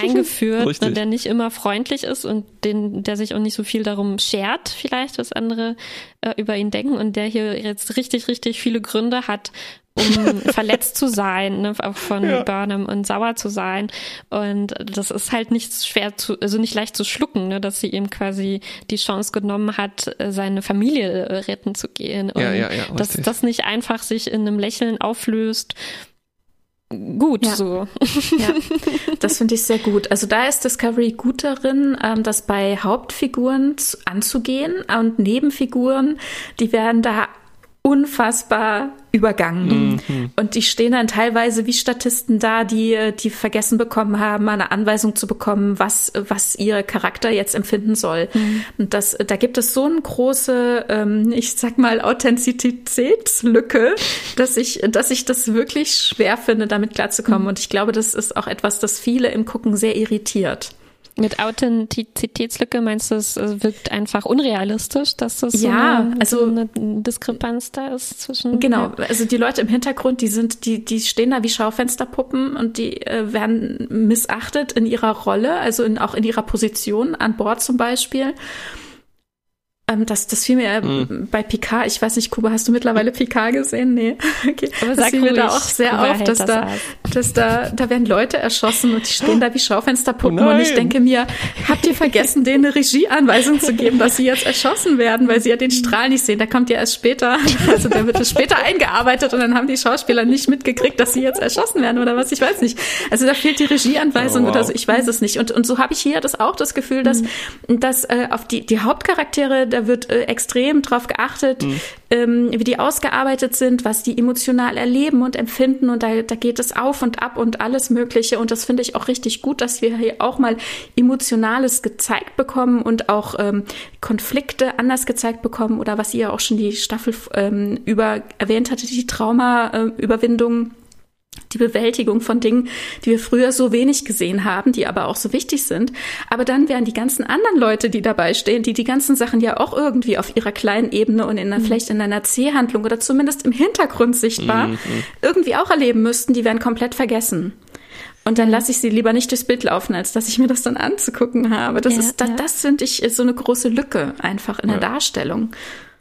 eingeführt, ne, der nicht immer freundlich ist und den, der sich auch nicht so viel darum schert, vielleicht, was andere äh, über ihn denken und der hier jetzt richtig, richtig viele Gründe hat, um verletzt zu sein, ne, auch von ja. Burnham und sauer zu sein. Und das ist halt nicht schwer zu, also nicht leicht zu schlucken, ne, dass sie ihm quasi die Chance genommen hat, seine Familie äh, retten zu gehen. Und ja, ja, ja, dass das nicht einfach sich in einem Lächeln auflöst gut ja. so. Ja, das finde ich sehr gut. Also da ist Discovery gut darin, ähm, das bei Hauptfiguren anzugehen und Nebenfiguren, die werden da unfassbar übergangen. Mhm. Und die stehen dann teilweise wie Statisten da, die, die vergessen bekommen haben, eine Anweisung zu bekommen, was, was ihr Charakter jetzt empfinden soll. Mhm. Und das, da gibt es so eine große, ähm, ich sag mal, Authentizitätslücke, dass ich, dass ich das wirklich schwer finde, damit klarzukommen. Mhm. Und ich glaube, das ist auch etwas, das viele im Gucken sehr irritiert. Mit Authentizitätslücke meinst du, es wirkt einfach unrealistisch, dass das ja, so, eine, also, so eine Diskrepanz da ist zwischen. Genau, ja. also die Leute im Hintergrund, die sind, die, die stehen da wie Schaufensterpuppen und die äh, werden missachtet in ihrer Rolle, also in, auch in ihrer Position an Bord zum Beispiel. Ähm, das, das fiel mir mhm. bei Picard, ich weiß nicht, Kuba, hast du mittlerweile Picard gesehen? Nee. Okay. Aber das fiel mir da auch sehr Kuba auf, dass das da, dass da, da werden Leute erschossen und die stehen da wie Schaufensterpuppen oh und ich denke mir, habt ihr vergessen, denen eine Regieanweisung zu geben, dass sie jetzt erschossen werden, weil sie ja den Strahl nicht sehen. Da kommt ja erst später, also der wird später eingearbeitet und dann haben die Schauspieler nicht mitgekriegt, dass sie jetzt erschossen werden oder was, ich weiß nicht. Also da fehlt die Regieanweisung oh, wow. oder so, ich weiß es nicht. Und, und so habe ich hier das auch das Gefühl, dass, mhm. dass äh, auf die, die Hauptcharaktere der wird äh, extrem drauf geachtet, mhm. ähm, wie die ausgearbeitet sind, was die emotional erleben und empfinden. Und da, da geht es auf und ab und alles Mögliche. Und das finde ich auch richtig gut, dass wir hier auch mal Emotionales gezeigt bekommen und auch ähm, Konflikte anders gezeigt bekommen. Oder was ihr auch schon die Staffel ähm, über erwähnt hattet, die Traumaüberwindung. Äh, die Bewältigung von Dingen, die wir früher so wenig gesehen haben, die aber auch so wichtig sind. Aber dann werden die ganzen anderen Leute, die dabei stehen, die die ganzen Sachen ja auch irgendwie auf ihrer kleinen Ebene und in einer, mhm. vielleicht in einer C-Handlung oder zumindest im Hintergrund sichtbar mhm. irgendwie auch erleben müssten, die werden komplett vergessen. Und dann lasse ich sie lieber nicht durchs Bild laufen, als dass ich mir das dann anzugucken habe. Das ja, ist, das, ja. das finde ich so eine große Lücke einfach in der Darstellung.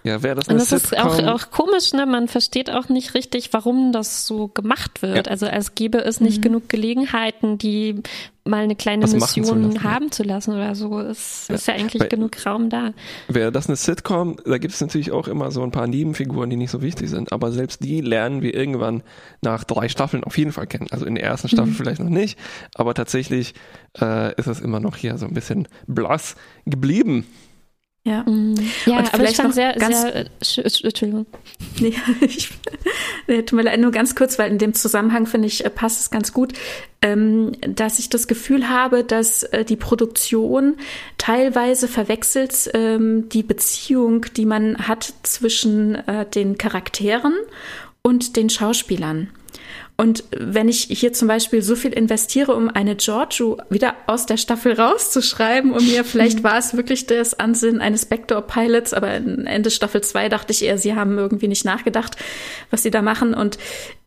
Ja, wäre das eine Und das Sitcom? ist auch, auch komisch, ne? Man versteht auch nicht richtig, warum das so gemacht wird. Ja. Also als gäbe es nicht mhm. genug Gelegenheiten, die mal eine kleine Was Mission zu haben zu lassen oder so. Es ja. ist ja eigentlich Bei, genug Raum da. Wäre das eine Sitcom, da gibt es natürlich auch immer so ein paar Nebenfiguren, die nicht so wichtig sind. Aber selbst die lernen wir irgendwann nach drei Staffeln auf jeden Fall kennen. Also in der ersten Staffel mhm. vielleicht noch nicht, aber tatsächlich äh, ist es immer noch hier so ein bisschen blass geblieben. Ja, mhm. ja und vielleicht noch sehr, ganz, sehr, äh, Entschuldigung. Nee, ich, nee, tut mir leid, nur ganz kurz, weil in dem Zusammenhang finde ich, äh, passt es ganz gut, ähm, dass ich das Gefühl habe, dass äh, die Produktion teilweise verwechselt ähm, die Beziehung, die man hat zwischen äh, den Charakteren und den Schauspielern. Und wenn ich hier zum Beispiel so viel investiere, um eine Giorgio wieder aus der Staffel rauszuschreiben, um mir, vielleicht war es wirklich das Ansinnen eines Backdoor-Pilots, aber Ende Staffel 2 dachte ich eher, sie haben irgendwie nicht nachgedacht, was sie da machen. Und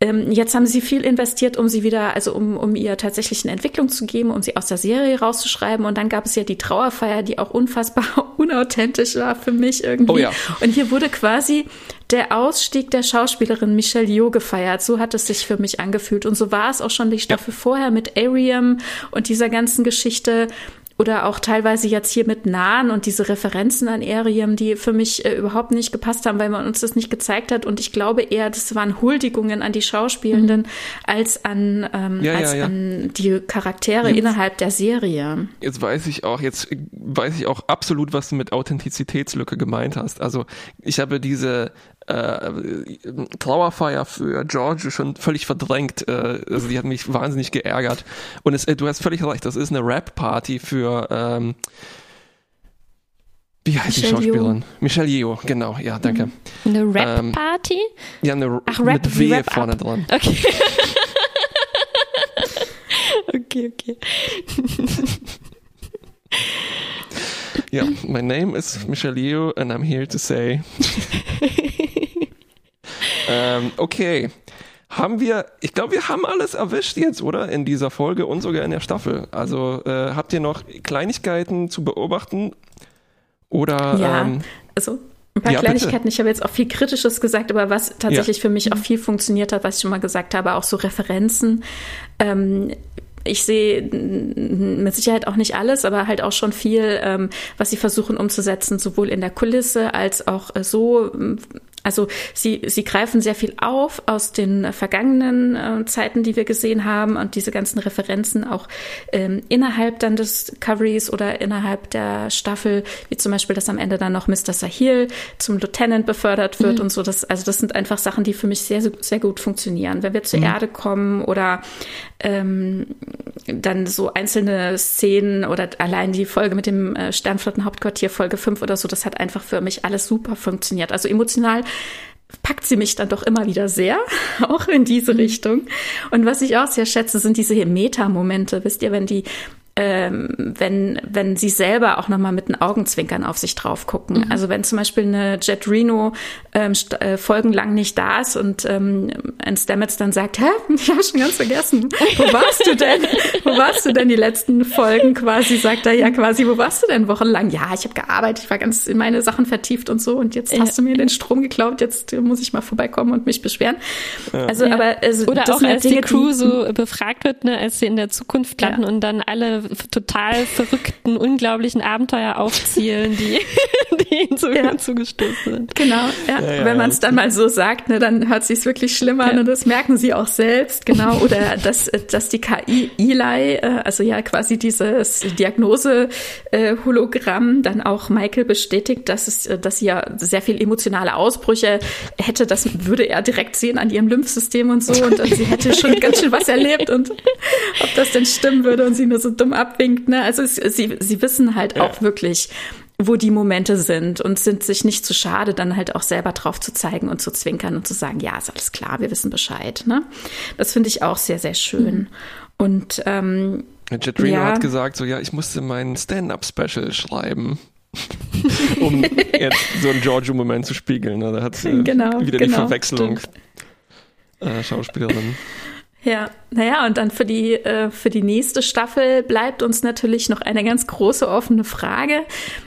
ähm, jetzt haben sie viel investiert, um sie wieder, also um, um ihr tatsächlich eine Entwicklung zu geben, um sie aus der Serie rauszuschreiben. Und dann gab es ja die Trauerfeier, die auch unfassbar unauthentisch war für mich irgendwie. Oh ja. Und hier wurde quasi der Ausstieg der Schauspielerin Michelle Yeoh gefeiert. So hat es sich für mich angefühlt. Und so war es auch schon die Staffel ja. vorher mit Ariam und dieser ganzen Geschichte oder auch teilweise jetzt hier mit Nahen und diese Referenzen an Ariam, die für mich äh, überhaupt nicht gepasst haben, weil man uns das nicht gezeigt hat. Und ich glaube eher, das waren Huldigungen an die Schauspielenden mhm. als an ähm, ja, als ja, ja. an die Charaktere jetzt, innerhalb der Serie. Jetzt weiß ich auch, jetzt weiß ich auch absolut, was du mit Authentizitätslücke gemeint hast. Also ich habe diese äh, Trauerfeier für George schon völlig verdrängt. Äh, also die hat mich wahnsinnig geärgert. Und es, äh, du hast völlig recht, das ist eine Rap-Party für ähm, wie heißt Michelle die Schauspielerin? Yeoh. Michelle Yeoh, genau, ja, danke. Eine Rap-Party? Ähm, ja, eine Ach, Rap, mit W vorne up. dran. Okay. okay, okay. ja, my name is Michelle Yeoh and I'm here to say ähm, okay. Haben wir, ich glaube, wir haben alles erwischt jetzt, oder? In dieser Folge und sogar in der Staffel. Also äh, habt ihr noch Kleinigkeiten zu beobachten? Oder ja, ähm, also ein paar ja, Kleinigkeiten. Bitte. Ich habe jetzt auch viel Kritisches gesagt, aber was tatsächlich ja. für mich auch viel funktioniert hat, was ich schon mal gesagt habe, auch so Referenzen. Ähm, ich sehe mit Sicherheit auch nicht alles, aber halt auch schon viel, ähm, was sie versuchen umzusetzen, sowohl in der Kulisse als auch äh, so also sie, sie greifen sehr viel auf aus den vergangenen äh, Zeiten, die wir gesehen haben und diese ganzen Referenzen auch ähm, innerhalb dann des Discoveries oder innerhalb der Staffel, wie zum Beispiel, dass am Ende dann noch Mr. Sahil zum Lieutenant befördert wird mhm. und so. Das, also das sind einfach Sachen, die für mich sehr, sehr gut funktionieren. Wenn wir zur mhm. Erde kommen oder ähm, dann so einzelne Szenen oder allein die Folge mit dem äh, Sternflottenhauptquartier Folge 5 oder so, das hat einfach für mich alles super funktioniert. Also emotional packt sie mich dann doch immer wieder sehr, auch in diese mhm. Richtung. Und was ich auch sehr schätze, sind diese Meta-Momente. Wisst ihr, wenn die ähm, wenn, wenn sie selber auch nochmal mit den Augenzwinkern auf sich drauf gucken. Mhm. Also wenn zum Beispiel eine Jet Reno ähm, äh, folgenlang nicht da ist und ähm, ein Stamets dann sagt, hä, ich habe schon ganz vergessen, wo warst du denn? wo warst du denn die letzten Folgen quasi? Sagt er, ja quasi, wo warst du denn wochenlang? Ja, ich habe gearbeitet, ich war ganz in meine Sachen vertieft und so und jetzt hast du mir den Strom geklaut, jetzt muss ich mal vorbeikommen und mich beschweren. Ja. Also, ja. aber also, Oder auch als Dinge, die Crew so befragt wird, ne, als sie in der Zukunft landen ja. und dann alle total verrückten, unglaublichen Abenteuer aufzielen, die, die ihnen zu, ja. zugestoßen sind. Genau, ja. ja, ja Wenn man es dann mal so sagt, ne, dann hört sich wirklich schlimmer an und das merken sie auch selbst, genau. Oder dass, dass die KI Eli, äh, also ja quasi dieses Diagnose-Hologramm dann auch Michael bestätigt, dass es, dass sie ja sehr viel emotionale Ausbrüche hätte. Das würde er direkt sehen an ihrem Lymphsystem und so. Und, und sie hätte schon ganz schön was erlebt und ob das denn stimmen würde und sie nur so dumm abwinkt. Ne? Also es, sie, sie wissen halt ja. auch wirklich, wo die Momente sind und sind sich nicht zu schade, dann halt auch selber drauf zu zeigen und zu zwinkern und zu sagen, ja, ist alles klar, wir wissen Bescheid. Ne? Das finde ich auch sehr, sehr schön. Mhm. Und ähm, Jet Reno ja, hat gesagt, so ja, ich musste mein Stand-up-Special schreiben. um jetzt so einen Giorgio-Moment zu spiegeln. Ne? Da hat äh, genau, wieder genau, die Verwechslung äh, Schauspielerin. Ja, naja, und dann für die, äh, für die nächste Staffel bleibt uns natürlich noch eine ganz große offene Frage.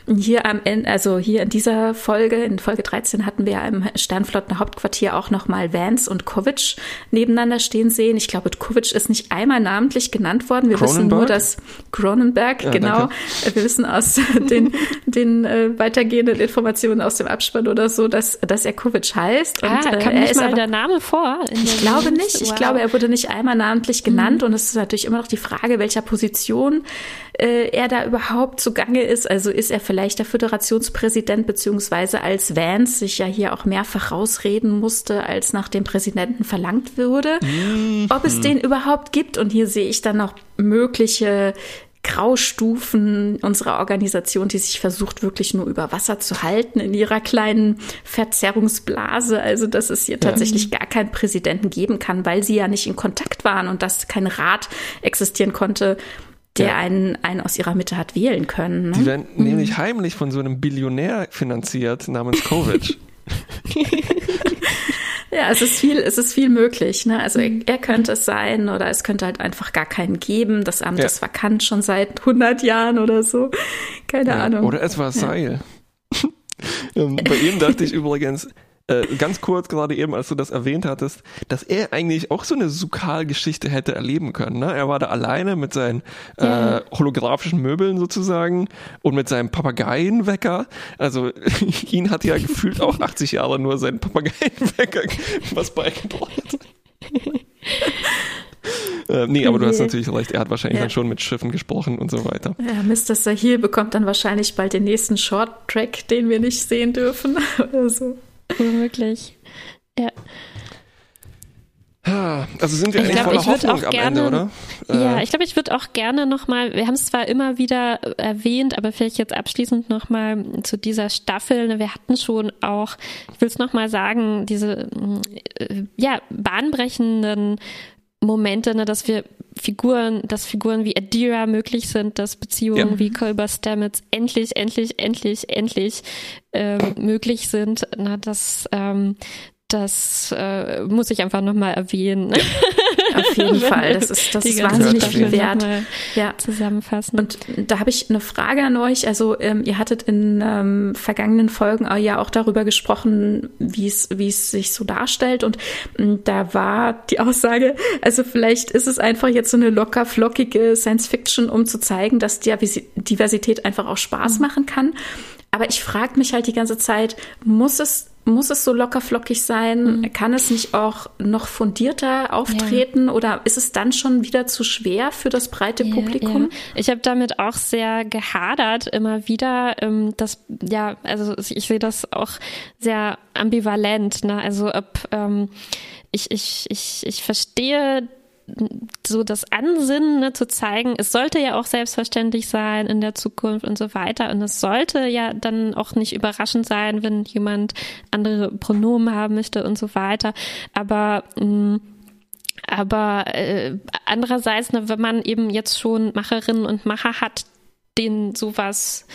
Hier am Ende, also hier in dieser Folge, in Folge 13 hatten wir ja im Sternflotten Hauptquartier auch nochmal Vance und Kovic nebeneinander stehen sehen. Ich glaube, Kovic ist nicht einmal namentlich genannt worden. Wir wissen nur, dass Cronenberg, ja, genau, danke. wir wissen aus den, den äh, weitergehenden Informationen aus dem Abspann oder so, dass, dass er Kovic heißt. Und, ah, kam äh, nicht mal aber, der Name vor? ich glaube nicht. Ich glaube, er wurde nicht einmal namentlich genannt mhm. und es ist natürlich immer noch die Frage, welcher Position äh, er da überhaupt zugange ist. Also ist er vielleicht der Föderationspräsident beziehungsweise als Vance sich ja hier auch mehrfach rausreden musste, als nach dem Präsidenten verlangt würde. Mhm. Ob es den überhaupt gibt und hier sehe ich dann noch mögliche Graustufen unserer Organisation, die sich versucht, wirklich nur über Wasser zu halten in ihrer kleinen Verzerrungsblase. Also, dass es hier ja. tatsächlich gar keinen Präsidenten geben kann, weil sie ja nicht in Kontakt waren und dass kein Rat existieren konnte, der ja. einen, einen aus ihrer Mitte hat wählen können. Ne? Die werden mhm. nämlich heimlich von so einem Billionär finanziert namens Kovic. Ja, es ist viel, es ist viel möglich. Ne? Also er, er, könnte es sein oder es könnte halt einfach gar keinen geben. Das Amt ja. ist vakant schon seit 100 Jahren oder so. Keine ja. Ahnung. Oder es war Seil. Ähm, bei ihm dachte ich übrigens, äh, ganz kurz gerade eben, als du das erwähnt hattest, dass er eigentlich auch so eine Sukal-Geschichte hätte erleben können. Ne? Er war da alleine mit seinen ja. äh, holographischen Möbeln sozusagen und mit seinem Papageienwecker. Also ihn hat ja gefühlt auch 80 Jahre nur sein Papageienwecker was beigebracht. Äh, nee, aber du hast natürlich recht, er hat wahrscheinlich ja. dann schon mit Schiffen gesprochen und so weiter. Ja, Mr. Sahil bekommt dann wahrscheinlich bald den nächsten Short-Track, den wir nicht sehen dürfen oder so. Womöglich. Ja. Also sind wir ich eigentlich glaub, voller Hoffnung am gerne, Ende, oder? Ja, äh. ich glaube, ich würde auch gerne nochmal, wir haben es zwar immer wieder erwähnt, aber vielleicht jetzt abschließend nochmal zu dieser Staffel. Ne, wir hatten schon auch, ich will es nochmal sagen, diese äh, ja, bahnbrechenden Momente, ne, dass wir Figuren, dass Figuren wie Adira möglich sind, dass Beziehungen ja. wie Colbert Stamets endlich, endlich, endlich, endlich ähm, möglich sind, na, dass ähm, das äh, muss ich einfach nochmal erwähnen. Auf jeden Fall. Das ist, das ist wahnsinnig viel wert. Ja. Zusammenfassen. Und da habe ich eine Frage an euch. Also ähm, ihr hattet in ähm, vergangenen Folgen ja auch darüber gesprochen, wie es wie es sich so darstellt. Und ähm, da war die Aussage, also vielleicht ist es einfach jetzt so eine locker flockige Science Fiction, um zu zeigen, dass Diversität einfach auch Spaß mhm. machen kann. Aber ich frage mich halt die ganze Zeit, muss es muss es so lockerflockig sein? Mhm. Kann es nicht auch noch fundierter auftreten ja. oder ist es dann schon wieder zu schwer für das breite ja, Publikum? Ja. Ich habe damit auch sehr gehadert immer wieder. Ähm, das ja, also ich sehe das auch sehr ambivalent. Ne? Also ob ähm, ich, ich, ich, ich verstehe so das Ansinnen ne, zu zeigen, es sollte ja auch selbstverständlich sein in der Zukunft und so weiter. Und es sollte ja dann auch nicht überraschend sein, wenn jemand andere Pronomen haben möchte und so weiter. Aber mh, mm, aber äh, andererseits, ne, wenn man eben jetzt schon Macherinnen und Macher hat, denen sowas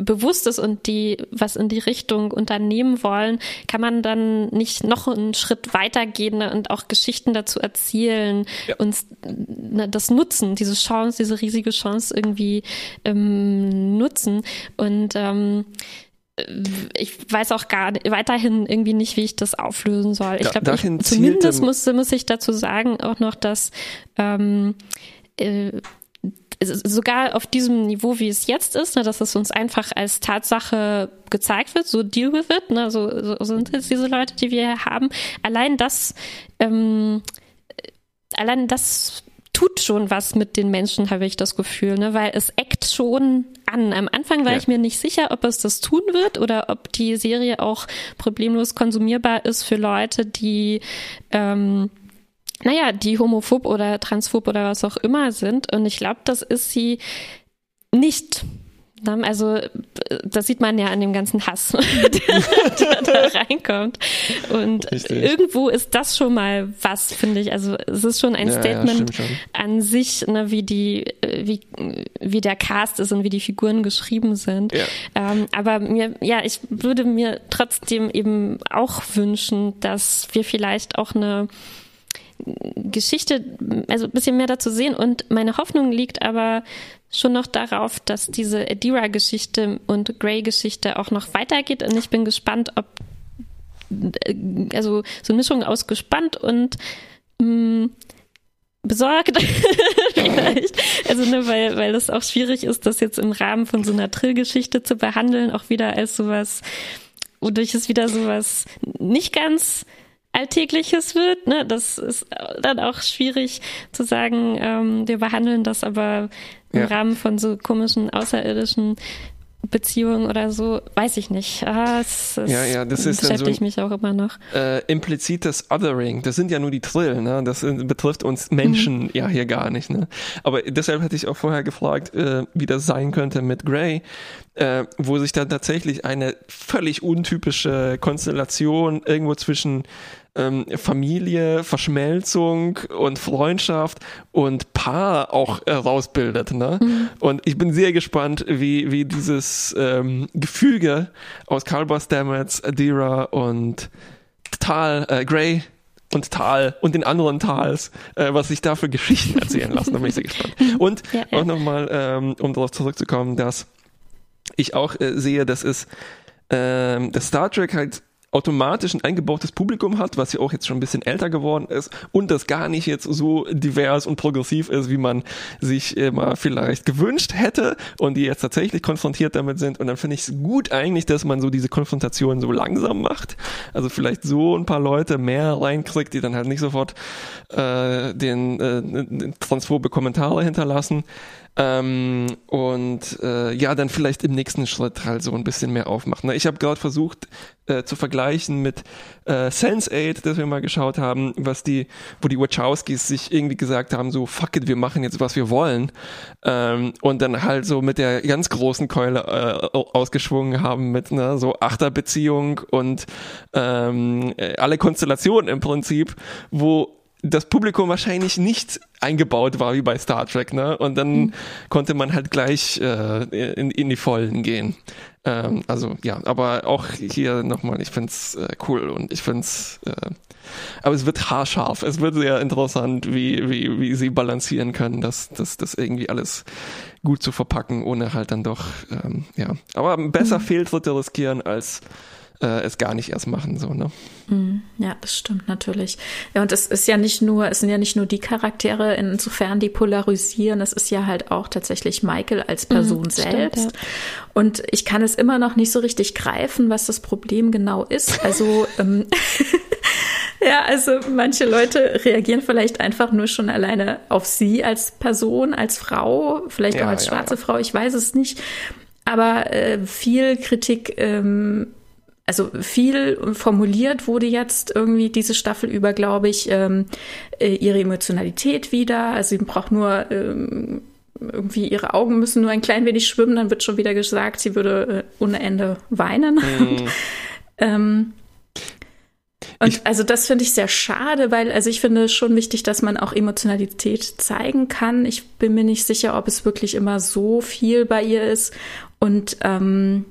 bewusst ist und die was in die Richtung unternehmen wollen, kann man dann nicht noch einen Schritt weitergehen und auch Geschichten dazu erzählen, ja. uns ne, das nutzen, diese Chance, diese riesige Chance irgendwie ähm, nutzen und ähm, ich weiß auch gar weiterhin irgendwie nicht, wie ich das auflösen soll. Ich glaube, zumindest muss, muss ich dazu sagen auch noch, dass ähm, äh, sogar auf diesem Niveau, wie es jetzt ist, ne, dass es uns einfach als Tatsache gezeigt wird, so deal with it, ne, so, so sind jetzt diese Leute, die wir hier haben. Allein das, ähm, allein das tut schon was mit den Menschen, habe ich das Gefühl, ne, weil es eckt schon an. Am Anfang war ja. ich mir nicht sicher, ob es das tun wird oder ob die Serie auch problemlos konsumierbar ist für Leute, die ähm, naja, die homophob oder transphob oder was auch immer sind. Und ich glaube, das ist sie nicht. Also das sieht man ja an dem ganzen Hass, der, da reinkommt. Und Richtig. irgendwo ist das schon mal was, finde ich. Also es ist schon ein ja, Statement ja, an sich, ne, wie die, wie, wie der Cast ist und wie die Figuren geschrieben sind. Ja. Ähm, aber mir, ja, ich würde mir trotzdem eben auch wünschen, dass wir vielleicht auch eine Geschichte, also ein bisschen mehr dazu sehen. Und meine Hoffnung liegt aber schon noch darauf, dass diese Adira-Geschichte und Grey-Geschichte auch noch weitergeht. Und ich bin gespannt, ob, also so eine Mischung aus gespannt und mh, mm, besorgt vielleicht. Also ne, weil, weil es auch schwierig ist, das jetzt im Rahmen von so einer Trill-Geschichte zu behandeln, auch wieder als sowas, wodurch es wieder sowas nicht ganz Alltägliches wird. Ne? Das ist dann auch schwierig zu sagen, ähm, wir behandeln das aber im ja. Rahmen von so komischen außerirdischen Beziehungen oder so, weiß ich nicht. Ah, es, es ja, ja, das ist beschäftigt so mich auch immer noch. Äh, implizites Othering, das sind ja nur die Trill, ne? Das betrifft uns Menschen mhm. ja hier gar nicht, ne? Aber deshalb hätte ich auch vorher gefragt, äh, wie das sein könnte mit Grey, äh, wo sich dann tatsächlich eine völlig untypische Konstellation irgendwo zwischen ähm, Familie, Verschmelzung und Freundschaft und Paar auch äh, rausbildet. Ne? Mhm. Und ich bin sehr gespannt, wie, wie dieses ähm, Gefüge aus Karl Stamets, Adira und Tal, äh, Gray und Tal und den anderen Tals, äh, was sich da für Geschichten erzählen lassen. Da bin ich sehr gespannt. Und ja, ja. auch nochmal, ähm, um darauf zurückzukommen, dass ich auch äh, sehe, dass es ähm, dass Star Trek halt automatisch ein eingebautes Publikum hat, was ja auch jetzt schon ein bisschen älter geworden ist und das gar nicht jetzt so divers und progressiv ist, wie man sich immer vielleicht gewünscht hätte und die jetzt tatsächlich konfrontiert damit sind. Und dann finde ich es gut eigentlich, dass man so diese Konfrontation so langsam macht. Also vielleicht so ein paar Leute mehr reinkriegt, die dann halt nicht sofort äh, den, äh, den transphobe Kommentare hinterlassen. Ähm, und äh, ja, dann vielleicht im nächsten Schritt halt so ein bisschen mehr aufmachen. Ich habe gerade versucht äh, zu vergleichen mit äh, Sense8, das wir mal geschaut haben, was die, wo die Wachowskis sich irgendwie gesagt haben, so fuck it, wir machen jetzt was wir wollen. Ähm, und dann halt so mit der ganz großen Keule äh, ausgeschwungen haben mit ne, so Achterbeziehung und ähm, alle Konstellationen im Prinzip, wo das Publikum wahrscheinlich nicht eingebaut war wie bei Star Trek, ne? Und dann mhm. konnte man halt gleich äh, in, in die Vollen gehen. Ähm, also ja, aber auch hier nochmal, ich find's äh, cool und ich find's äh, aber es wird haarscharf. Es wird sehr interessant, wie, wie, wie sie balancieren können, das, das, das irgendwie alles gut zu verpacken, ohne halt dann doch, ähm, ja. Aber besser mhm. Fehltritte riskieren als äh, es gar nicht erst machen, so, ne? Mhm. Ja, das stimmt natürlich. Ja, und es ist ja nicht nur, es sind ja nicht nur die Charaktere, insofern die polarisieren, es ist ja halt auch tatsächlich Michael als mhm, Person mhm, selbst. Stimmt, ja. Und ich kann es immer noch nicht so richtig greifen, was das Problem genau ist. Also, ähm, Ja, also manche Leute reagieren vielleicht einfach nur schon alleine auf sie als Person, als Frau, vielleicht ja, auch als schwarze ja. Frau, ich weiß es nicht. Aber äh, viel Kritik ähm, also viel formuliert wurde jetzt irgendwie diese Staffel über, glaube ich, ähm, äh, ihre Emotionalität wieder. Also sie braucht nur ähm, irgendwie ihre Augen müssen nur ein klein wenig schwimmen, dann wird schon wieder gesagt, sie würde äh, ohne Ende weinen. Mhm. ähm, und ich, also das finde ich sehr schade, weil also ich finde schon wichtig, dass man auch Emotionalität zeigen kann. Ich bin mir nicht sicher, ob es wirklich immer so viel bei ihr ist. Und ähm,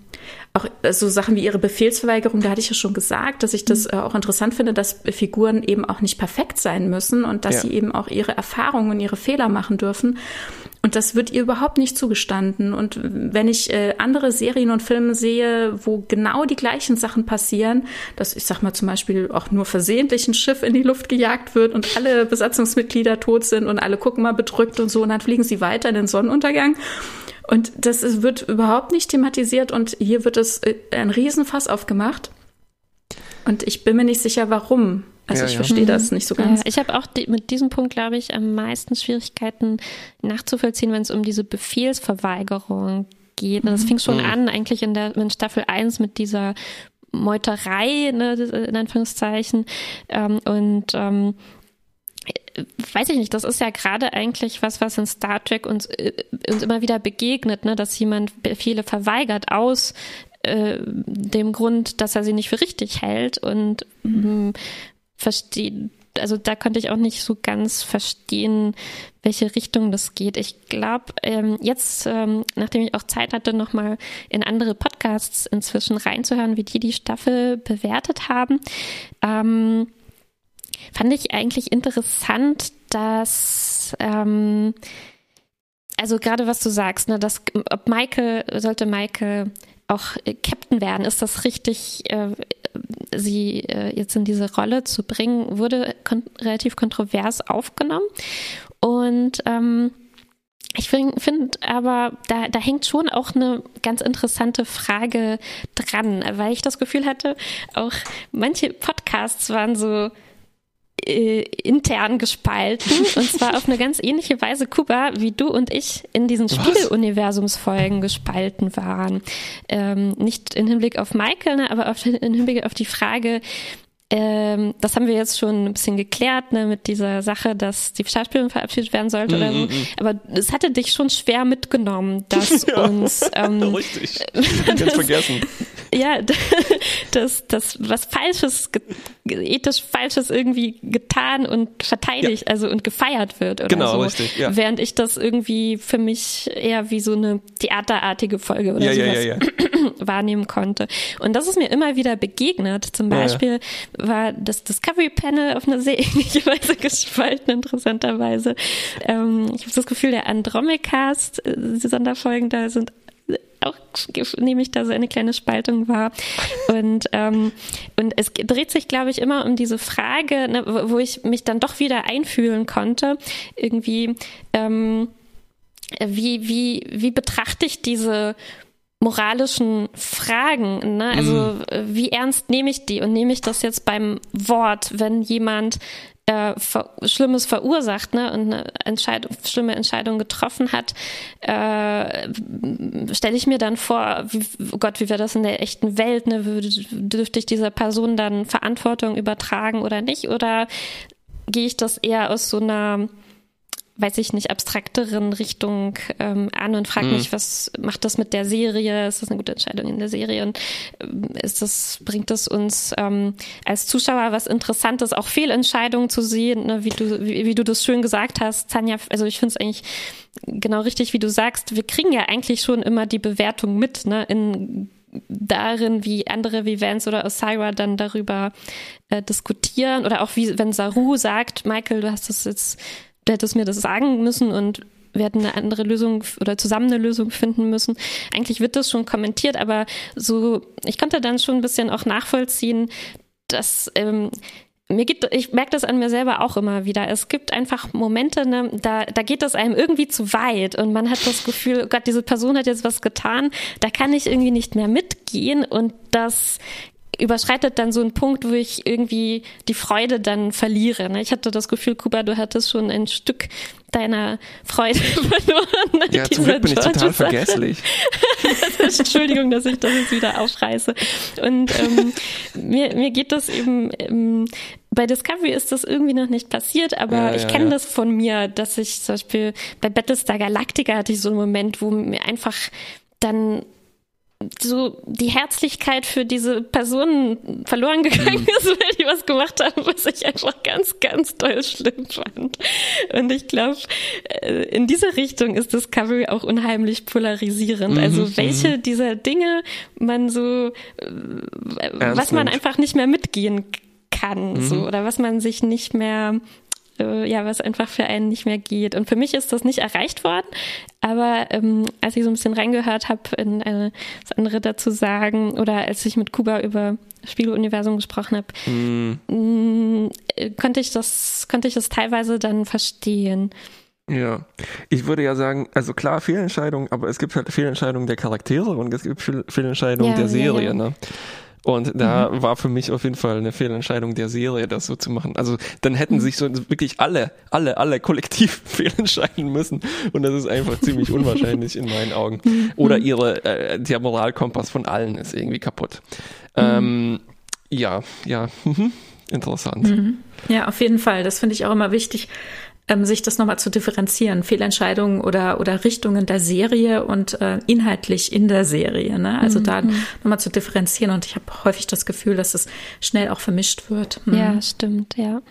auch äh, so Sachen wie ihre Befehlsverweigerung, da hatte ich ja schon gesagt, dass ich das mhm. äh, auch interessant finde, dass Figuren eben auch nicht perfekt sein müssen und dass ja. sie eben auch ihre Erfahrungen und ihre Fehler machen dürfen. Und das wird ihr überhaupt nicht zugestanden. Und wenn ich äh, andere Serien und Filme sehe, wo genau die gleichen Sachen passieren, dass ich sag mal zum Beispiel auch nur versehentlich ein Schiff in die Luft gejagt wird und alle Besatzungsmitglieder tot sind und alle gucken mal bedrückt und so und dann fliegen sie weiter in den Sonnenuntergang. Und das ist, wird überhaupt nicht thematisiert und hier wird es äh, ein Riesenfass aufgemacht. Und ich bin mir nicht sicher, warum. Also ja, ich ja. verstehe das nicht so ganz. Ja, ich habe auch die, mit diesem Punkt, glaube ich, am meisten Schwierigkeiten nachzuvollziehen, wenn es um diese Befehlsverweigerung geht. Das mhm. fing schon mhm. an, eigentlich in der in Staffel 1 mit dieser Meuterei, ne, in Anführungszeichen. Ähm, und ähm, weiß ich nicht, das ist ja gerade eigentlich was, was in Star Trek uns, äh, uns immer wieder begegnet, ne, dass jemand Befehle verweigert aus äh, dem Grund, dass er sie nicht für richtig hält und mm, versteht, also da konnte ich auch nicht so ganz verstehen, welche Richtung das geht. Ich glaube, ähm, jetzt, ähm, nachdem ich auch Zeit hatte, nochmal in andere Podcasts inzwischen reinzuhören, wie die die Staffel bewertet haben, ähm, fand ich eigentlich interessant, dass ähm, also gerade was du sagst, ne, dass ob Michael, sollte Michael auch Captain werden, ist das richtig, äh, sie äh, jetzt in diese Rolle zu bringen, wurde kon relativ kontrovers aufgenommen. Und ähm, ich finde find aber, da, da hängt schon auch eine ganz interessante Frage dran, weil ich das Gefühl hatte, auch manche Podcasts waren so, äh, intern gespalten und zwar auf eine ganz ähnliche Weise, Kuba, wie du und ich in diesen Spieleuniversumsfolgen gespalten waren. Ähm, nicht im Hinblick auf Michael, ne, aber auf, im Hinblick auf die Frage, ähm, das haben wir jetzt schon ein bisschen geklärt, ne, mit dieser Sache, dass die Schauspielerin verabschiedet werden sollte mm, oder so. Mm, mm. Aber es hatte dich schon schwer mitgenommen, dass ja, uns ähm, richtig. Ganz vergessen. Ja, dass das was Falsches, ethisch Falsches irgendwie getan und verteidigt, ja. also und gefeiert wird oder genau, so. Richtig, ja. Während ich das irgendwie für mich eher wie so eine theaterartige Folge oder ja, sowas ja, ja, wahrnehmen konnte. Und das ist mir immer wieder begegnet. Zum Beispiel war das Discovery Panel auf eine sehr ähnliche Weise gespalten, interessanterweise. Ähm, ich habe das Gefühl, der Andromedcast, äh, die Sonderfolgen da sind auch nehme ich da so eine kleine Spaltung wahr. Und, ähm, und es dreht sich, glaube ich, immer um diese Frage, ne, wo ich mich dann doch wieder einfühlen konnte. Irgendwie, ähm, wie, wie, wie betrachte ich diese moralischen Fragen. Ne? Also mm. wie ernst nehme ich die und nehme ich das jetzt beim Wort, wenn jemand äh, ver Schlimmes verursacht ne, und eine Entscheidung, schlimme Entscheidung getroffen hat, äh, stelle ich mir dann vor, wie, oh Gott, wie wäre das in der echten Welt? Ne? Dürfte ich dieser Person dann Verantwortung übertragen oder nicht? Oder gehe ich das eher aus so einer weiß ich nicht, abstrakteren Richtung ähm, an und frage mhm. mich, was macht das mit der Serie? Ist das eine gute Entscheidung in der Serie? Und ähm, ist das, bringt es uns ähm, als Zuschauer was Interessantes, auch Fehlentscheidungen zu sehen, ne? wie du, wie, wie du das schön gesagt hast, Tanja, also ich finde es eigentlich genau richtig, wie du sagst, wir kriegen ja eigentlich schon immer die Bewertung mit, ne, in darin, wie andere wie Vance oder Osira dann darüber äh, diskutieren oder auch wie wenn Saru sagt, Michael, du hast das jetzt du hättest mir das sagen müssen und wir hätten eine andere Lösung oder zusammen eine Lösung finden müssen. Eigentlich wird das schon kommentiert, aber so, ich konnte dann schon ein bisschen auch nachvollziehen, dass ähm, mir gibt, ich merke das an mir selber auch immer wieder. Es gibt einfach Momente, ne, da, da geht das einem irgendwie zu weit und man hat das Gefühl, oh Gott, diese Person hat jetzt was getan, da kann ich irgendwie nicht mehr mitgehen und das überschreitet dann so einen Punkt, wo ich irgendwie die Freude dann verliere. Ne? Ich hatte das Gefühl, Kuba, du hattest schon ein Stück deiner Freude verloren. Ja, zum Glück bin ich total vergesslich. Entschuldigung, dass ich das jetzt wieder aufreiße. Und ähm, mir, mir geht das eben, ähm, bei Discovery ist das irgendwie noch nicht passiert, aber ja, ich kenne ja. das von mir, dass ich zum Beispiel bei Battlestar Galactica hatte ich so einen Moment, wo mir einfach dann so die Herzlichkeit für diese Personen verloren gegangen mhm. ist, weil die was gemacht haben, was ich einfach ganz, ganz toll schlimm fand. Und ich glaube, äh, in diese Richtung ist Discovery auch unheimlich polarisierend. Mhm, also welche mhm. dieser Dinge man so, was man einfach nicht mehr mitgehen kann, mhm. so, oder was man sich nicht mehr äh, ja, was einfach für einen nicht mehr geht. Und für mich ist das nicht erreicht worden, aber ähm, als ich so ein bisschen reingehört habe, in eine, das andere dazu sagen, oder als ich mit Kuba über Spiegeluniversum gesprochen habe, mm. mh, konnte ich das, konnte ich das teilweise dann verstehen. Ja, ich würde ja sagen, also klar Fehlentscheidungen, aber es gibt halt Fehlentscheidungen der Charaktere und es gibt Fehlentscheidungen ja, der Serie. Ja, ja. Ne? Und da mhm. war für mich auf jeden Fall eine Fehlentscheidung der Serie, das so zu machen. Also dann hätten mhm. sich so wirklich alle, alle, alle kollektiv fehlentscheiden müssen. Und das ist einfach ziemlich unwahrscheinlich in meinen Augen. Mhm. Oder ihre, äh, der Moralkompass von allen ist irgendwie kaputt. Mhm. Ähm, ja, ja. Mhm. interessant. Mhm. Ja, auf jeden Fall. Das finde ich auch immer wichtig, ähm, sich das nochmal zu differenzieren. Fehlentscheidungen oder, oder Richtungen der Serie und äh, inhaltlich in der Serie. Ne? Also mhm. da nochmal zu differenzieren. Und ich habe häufig das Gefühl, dass es schnell auch vermischt wird. Mhm. Ja, stimmt, ja.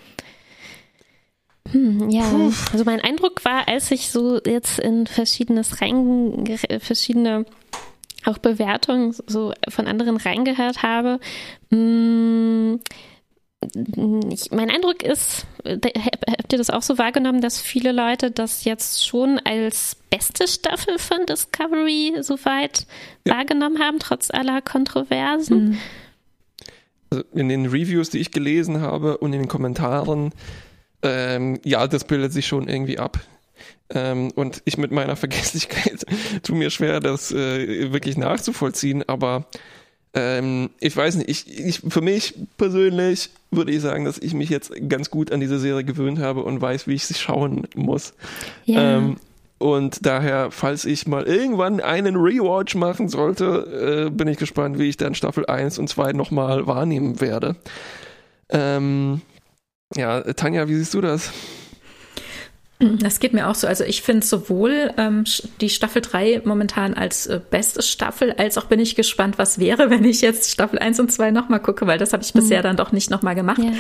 Hm, ja, Puh. also mein Eindruck war, als ich so jetzt in verschiedenes rein, verschiedene auch Bewertungen so von anderen reingehört habe, mh, hm, ich, mein Eindruck ist, habt ihr das auch so wahrgenommen, dass viele Leute das jetzt schon als beste Staffel von Discovery soweit ja. wahrgenommen haben, trotz aller Kontroversen? Mhm. Also in den Reviews, die ich gelesen habe und in den Kommentaren, ähm, ja, das bildet sich schon irgendwie ab. Ähm, und ich mit meiner Vergesslichkeit tue mir schwer, das äh, wirklich nachzuvollziehen, aber ähm, ich weiß nicht, ich, ich, für mich persönlich würde ich sagen, dass ich mich jetzt ganz gut an diese Serie gewöhnt habe und weiß, wie ich sie schauen muss. Ja. Ähm, und daher, falls ich mal irgendwann einen Rewatch machen sollte, äh, bin ich gespannt, wie ich dann Staffel 1 und 2 nochmal wahrnehmen werde. Ähm, ja, Tanja, wie siehst du das? Das geht mir auch so. Also ich finde sowohl ähm, die Staffel 3 momentan als äh, beste Staffel, als auch bin ich gespannt, was wäre, wenn ich jetzt Staffel 1 und 2 nochmal gucke, weil das habe ich mhm. bisher dann doch nicht nochmal gemacht. Ja.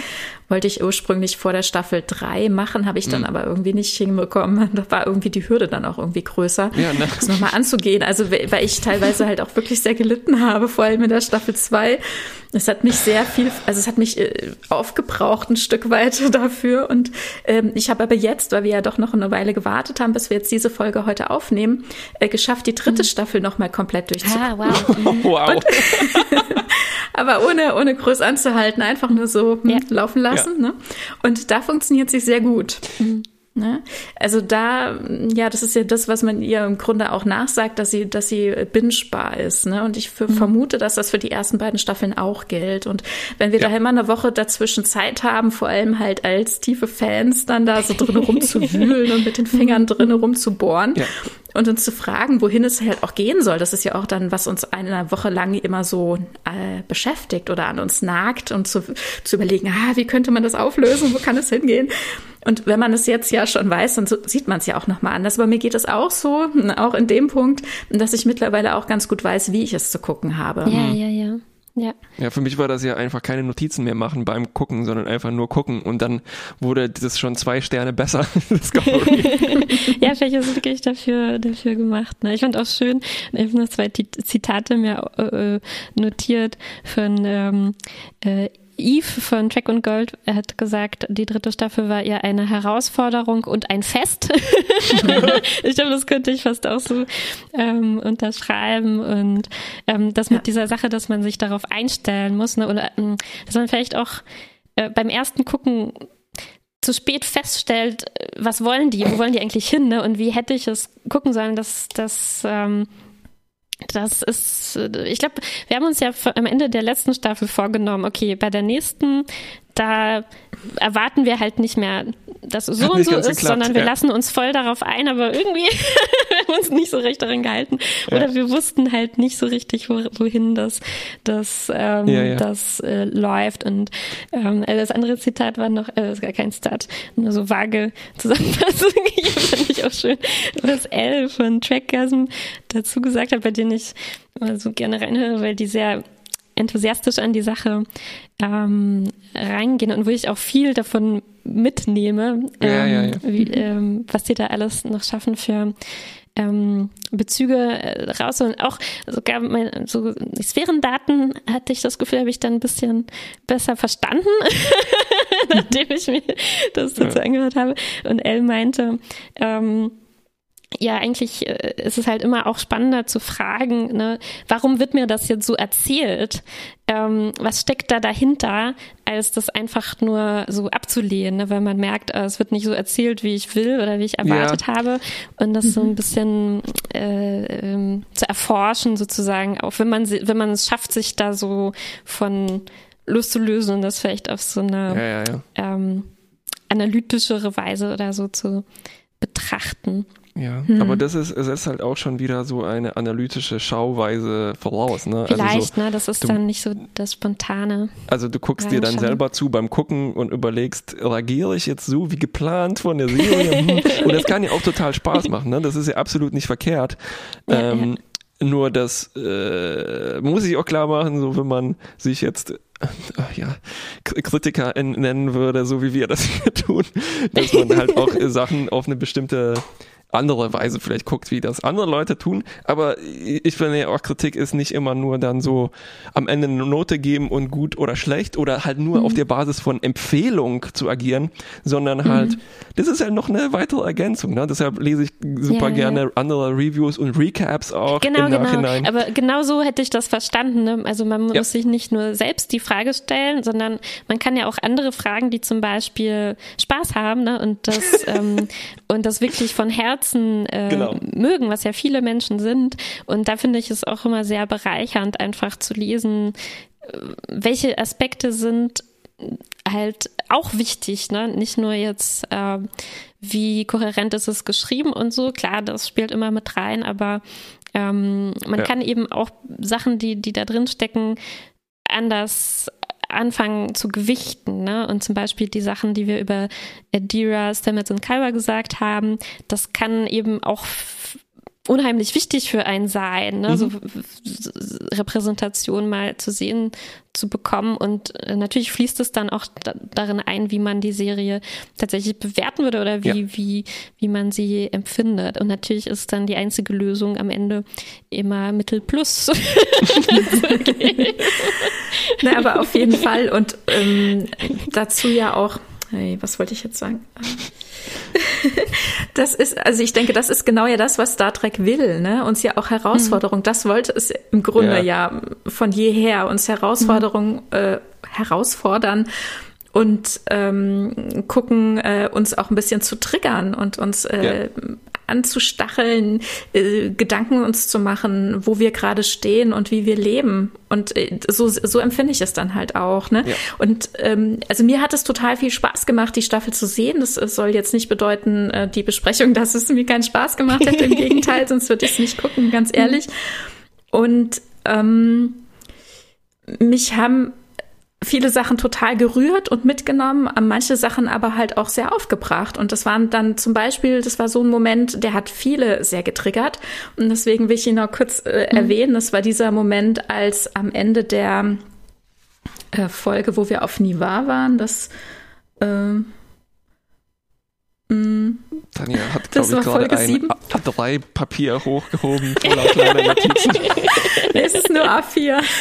Wollte ich ursprünglich vor der Staffel 3 machen, habe ich dann mhm. aber irgendwie nicht hinbekommen. Da war irgendwie die Hürde dann auch irgendwie größer, ja, ne? das nochmal anzugehen. Also weil ich teilweise halt auch wirklich sehr gelitten habe, vor allem in der Staffel 2. Es hat mich sehr viel, also es hat mich äh, aufgebraucht ein Stück weit dafür. Und ähm, ich habe aber jetzt, weil wir ja doch noch eine Weile gewartet haben, bis wir jetzt diese Folge heute aufnehmen, äh, geschafft, die dritte mhm. Staffel nochmal komplett durchzugucken. Ah, wow. wow. Und, aber ohne, ohne groß anzuhalten, einfach nur so hm, ja. laufen lassen. Ja. Ne? Und da funktioniert sie sehr gut. Mhm. Ne? Also da, ja, das ist ja das, was man ihr im Grunde auch nachsagt, dass sie, dass sie bingebar ist. Ne? Und ich für, mhm. vermute, dass das für die ersten beiden Staffeln auch gilt. Und wenn wir ja. da immer eine Woche dazwischen Zeit haben, vor allem halt als tiefe Fans dann da so drin rumzuwühlen und mit den Fingern drin rumzubohren, ja und uns zu fragen, wohin es halt auch gehen soll. Das ist ja auch dann, was uns eine Woche lang immer so äh, beschäftigt oder an uns nagt und zu, zu überlegen, ah, wie könnte man das auflösen, wo kann es hingehen? Und wenn man es jetzt ja schon weiß, dann so, sieht man es ja auch nochmal anders. Aber mir geht es auch so, auch in dem Punkt, dass ich mittlerweile auch ganz gut weiß, wie ich es zu gucken habe. Ja, ja, ja. Ja. ja, für mich war das ja einfach keine Notizen mehr machen beim Gucken, sondern einfach nur gucken und dann wurde das schon zwei Sterne besser. ja, vielleicht ist es wirklich dafür, dafür gemacht. Ne? Ich fand auch schön, ich habe noch zwei Zitate mir äh, notiert von ähm, äh, Eve von Track und Gold hat gesagt, die dritte Staffel war ihr eine Herausforderung und ein Fest. ich glaube, das könnte ich fast auch so ähm, unterschreiben. Und ähm, das mit ja. dieser Sache, dass man sich darauf einstellen muss, ne? oder ähm, dass man vielleicht auch äh, beim ersten Gucken zu spät feststellt, äh, was wollen die, wo wollen die eigentlich hin, ne? Und wie hätte ich es gucken sollen, dass das ähm, das ist, ich glaube, wir haben uns ja am Ende der letzten Staffel vorgenommen, okay, bei der nächsten, da erwarten wir halt nicht mehr, dass so und so ist, geklappt, sondern wir ja. lassen uns voll darauf ein, aber irgendwie haben wir uns nicht so recht daran gehalten. Oder ja. wir wussten halt nicht so richtig, wo, wohin das, das, ähm, ja, das äh, läuft. Und ähm, das andere Zitat war noch, äh, das ist gar kein Zitat, nur so vage Zusammenfassung. fand ich auch schön, was L von Trackgasm dazu gesagt hat, bei denen ich so gerne reinhöre, weil die sehr enthusiastisch an die Sache ähm, reingehen und wo ich auch viel davon mitnehme, ähm, ja, ja, ja. Wie, ähm, was die da alles noch schaffen für ähm, Bezüge äh, raus und auch sogar mein, so Sphärendaten hatte ich das Gefühl, habe ich dann ein bisschen besser verstanden, nachdem ich mir das dazu angehört habe. Und Elle meinte, ähm, ja, eigentlich äh, ist es halt immer auch spannender zu fragen, ne, warum wird mir das jetzt so erzählt? Ähm, was steckt da dahinter, als das einfach nur so abzulehnen, ne, weil man merkt, äh, es wird nicht so erzählt, wie ich will oder wie ich erwartet ja. habe. Und das mhm. so ein bisschen äh, ähm, zu erforschen sozusagen, auch wenn man wenn man es schafft, sich da so von loszulösen und das vielleicht auf so eine ja, ja, ähm, analytischere Weise oder so zu betrachten. Ja, hm. aber das ist, es ist halt auch schon wieder so eine analytische Schauweise voraus. Ne? Vielleicht, also so, ne? Das ist du, dann nicht so das Spontane. Also du guckst dir dann selber zu beim Gucken und überlegst, reagiere ich jetzt so wie geplant von der Serie? Hm. und das kann ja auch total Spaß machen. Ne? Das ist ja absolut nicht verkehrt. Ja, ähm, ja. Nur das äh, muss ich auch klar machen, so wenn man sich jetzt äh, ja, Kritiker nennen würde, so wie wir das hier tun, dass man halt auch Sachen auf eine bestimmte andere Weise vielleicht guckt, wie das andere Leute tun. Aber ich finde ja auch, Kritik ist nicht immer nur dann so am Ende eine Note geben und gut oder schlecht oder halt nur mhm. auf der Basis von Empfehlung zu agieren, sondern mhm. halt, das ist ja noch eine weitere Ergänzung. Ne? Deshalb lese ich super ja, gerne ja. andere Reviews und Recaps auch genau, im genau. Nachhinein. Aber genau so hätte ich das verstanden. Ne? Also man muss ja. sich nicht nur selbst die Frage stellen, sondern man kann ja auch andere Fragen, die zum Beispiel Spaß haben ne? und das ähm, und das wirklich von Herzen Herzen äh, genau. mögen, was ja viele Menschen sind. Und da finde ich es auch immer sehr bereichernd, einfach zu lesen, äh, welche Aspekte sind halt auch wichtig, ne? Nicht nur jetzt, äh, wie kohärent ist es geschrieben und so, klar, das spielt immer mit rein, aber ähm, man ja. kann eben auch Sachen, die, die da drin stecken, anders anfangen zu gewichten. Ne? Und zum Beispiel die Sachen, die wir über Adira, Stamets und Kyra gesagt haben, das kann eben auch unheimlich wichtig für einen sein, ne? Mhm. so Repräsentation mal zu sehen, zu bekommen. Und äh, natürlich fließt es dann auch da, darin ein, wie man die Serie tatsächlich bewerten würde oder wie, ja. wie, wie man sie empfindet. Und natürlich ist dann die einzige Lösung am Ende immer Mittel plus. Na, aber auf jeden Fall. Und ähm, dazu ja auch, hey, was wollte ich jetzt sagen? das ist, also ich denke, das ist genau ja das, was Star Trek will, ne? Uns ja auch Herausforderung. Mhm. Das wollte es im Grunde ja, ja von jeher uns Herausforderung mhm. äh, herausfordern und ähm, gucken, äh, uns auch ein bisschen zu triggern und uns äh, ja anzustacheln, äh, Gedanken uns zu machen, wo wir gerade stehen und wie wir leben. Und äh, so, so empfinde ich es dann halt auch. Ne? Ja. Und ähm, also mir hat es total viel Spaß gemacht, die Staffel zu sehen. Das soll jetzt nicht bedeuten, äh, die Besprechung, dass es mir keinen Spaß gemacht hätte. Im Gegenteil, sonst würde ich es nicht gucken, ganz ehrlich. Und ähm, mich haben viele Sachen total gerührt und mitgenommen, manche Sachen aber halt auch sehr aufgebracht. Und das waren dann zum Beispiel, das war so ein Moment, der hat viele sehr getriggert. Und deswegen will ich ihn noch kurz äh, mhm. erwähnen. Das war dieser Moment, als am Ende der äh, Folge, wo wir auf Niva waren, das äh, Tanja hat, glaube ich, gerade ein A3-Papier hochgehoben voller kleiner Notizen. es ist nur A4.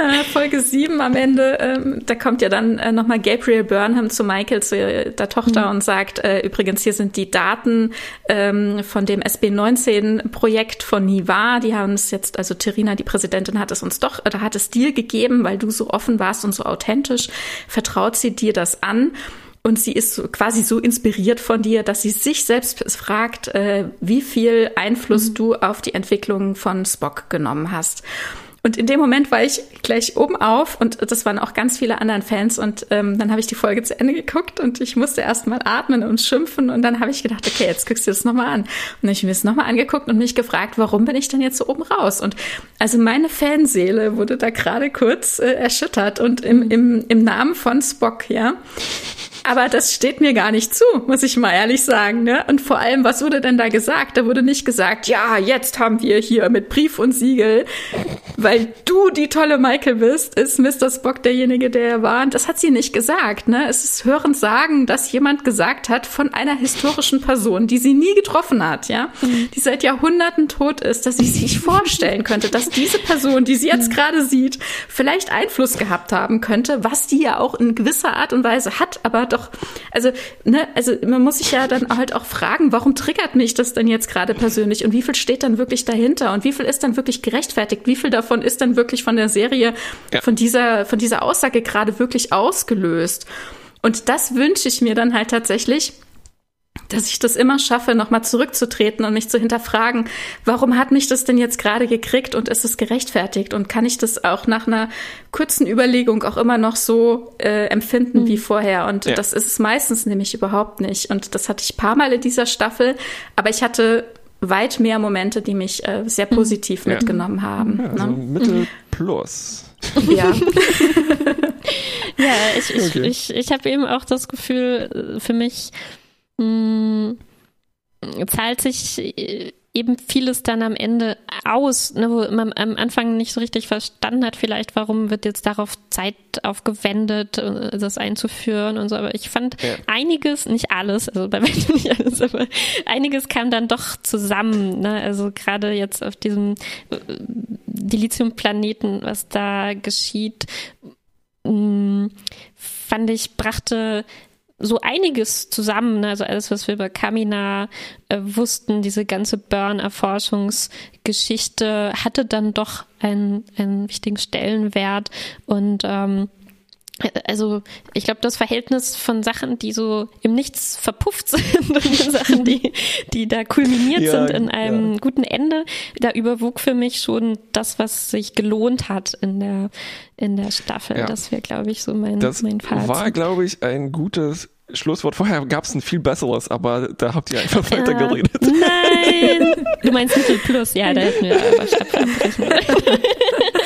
Äh, Folge 7 am Ende, ähm, da kommt ja dann äh, nochmal Gabriel Burnham zu Michael, zu der Tochter mhm. und sagt, äh, übrigens, hier sind die Daten ähm, von dem SB19-Projekt von Niva. Die haben es jetzt, also Terina, die Präsidentin, hat es uns doch, oder hat es dir gegeben, weil du so offen warst und so authentisch. Vertraut sie dir das an? Und sie ist quasi so inspiriert von dir, dass sie sich selbst fragt, äh, wie viel Einfluss mhm. du auf die Entwicklung von Spock genommen hast. Und in dem Moment war ich gleich oben auf und das waren auch ganz viele anderen Fans und ähm, dann habe ich die Folge zu Ende geguckt und ich musste erst mal atmen und schimpfen und dann habe ich gedacht, okay, jetzt guckst du das nochmal an. Und dann habe ich mir das nochmal angeguckt und mich gefragt, warum bin ich denn jetzt so oben raus? Und also meine Fanseele wurde da gerade kurz äh, erschüttert und im, im, im Namen von Spock, ja. Aber das steht mir gar nicht zu, muss ich mal ehrlich sagen. Ne? Und vor allem, was wurde denn da gesagt? Da wurde nicht gesagt, ja, jetzt haben wir hier mit Brief und Siegel, weil du die tolle Michael bist, ist Mr. Spock derjenige, der er war. Und das hat sie nicht gesagt. Ne? Es ist hörend sagen, dass jemand gesagt hat von einer historischen Person, die sie nie getroffen hat, ja, die seit Jahrhunderten tot ist, dass sie sich vorstellen könnte, dass diese Person, die sie jetzt gerade sieht, vielleicht Einfluss gehabt haben könnte, was die ja auch in gewisser Art und Weise hat, aber doch, also, ne, also man muss sich ja dann halt auch fragen, warum triggert mich das denn jetzt gerade persönlich und wie viel steht dann wirklich dahinter und wie viel ist dann wirklich gerechtfertigt, wie viel davon ist dann wirklich von der Serie, ja. von dieser, von dieser Aussage gerade wirklich ausgelöst. Und das wünsche ich mir dann halt tatsächlich, dass ich das immer schaffe, nochmal zurückzutreten und mich zu hinterfragen, warum hat mich das denn jetzt gerade gekriegt und ist es gerechtfertigt? Und kann ich das auch nach einer kurzen Überlegung auch immer noch so äh, empfinden mhm. wie vorher? Und ja. das ist es meistens nämlich überhaupt nicht. Und das hatte ich paar Mal in dieser Staffel, aber ich hatte weit mehr Momente, die mich äh, sehr mhm. positiv ja. mitgenommen haben. Ja, also ne? Mittel plus. Ja. ja, ich, ich, okay. ich, ich habe eben auch das Gefühl, äh, für mich mh, hm, zahlt sich äh, eben vieles dann am Ende aus, ne, wo man am Anfang nicht so richtig verstanden hat, vielleicht, warum wird jetzt darauf Zeit aufgewendet, äh, das einzuführen und so. Aber ich fand ja. einiges, nicht alles, also bei weitem nicht alles, aber einiges kam dann doch zusammen. Ne? Also gerade jetzt auf diesem äh, Dilithium-Planeten, was da geschieht, hm, fand ich, brachte so einiges zusammen, ne? also alles, was wir über Kamina äh, wussten, diese ganze Burn-Erforschungsgeschichte hatte dann doch einen, einen wichtigen Stellenwert und ähm, also ich glaube, das Verhältnis von Sachen, die so im Nichts verpufft sind und Sachen, die, die da kulminiert ja, sind in einem ja. guten Ende, da überwog für mich schon das, was sich gelohnt hat in der, in der Staffel. Ja. Das wäre, glaube ich, so mein, das mein Fazit. war, glaube ich, ein gutes Schlusswort. Vorher gab es ein viel besseres, aber da habt ihr einfach weiter geredet. Nein! Du meinst Mittel Plus, ja, da hätten wir aber Staffel abbrechen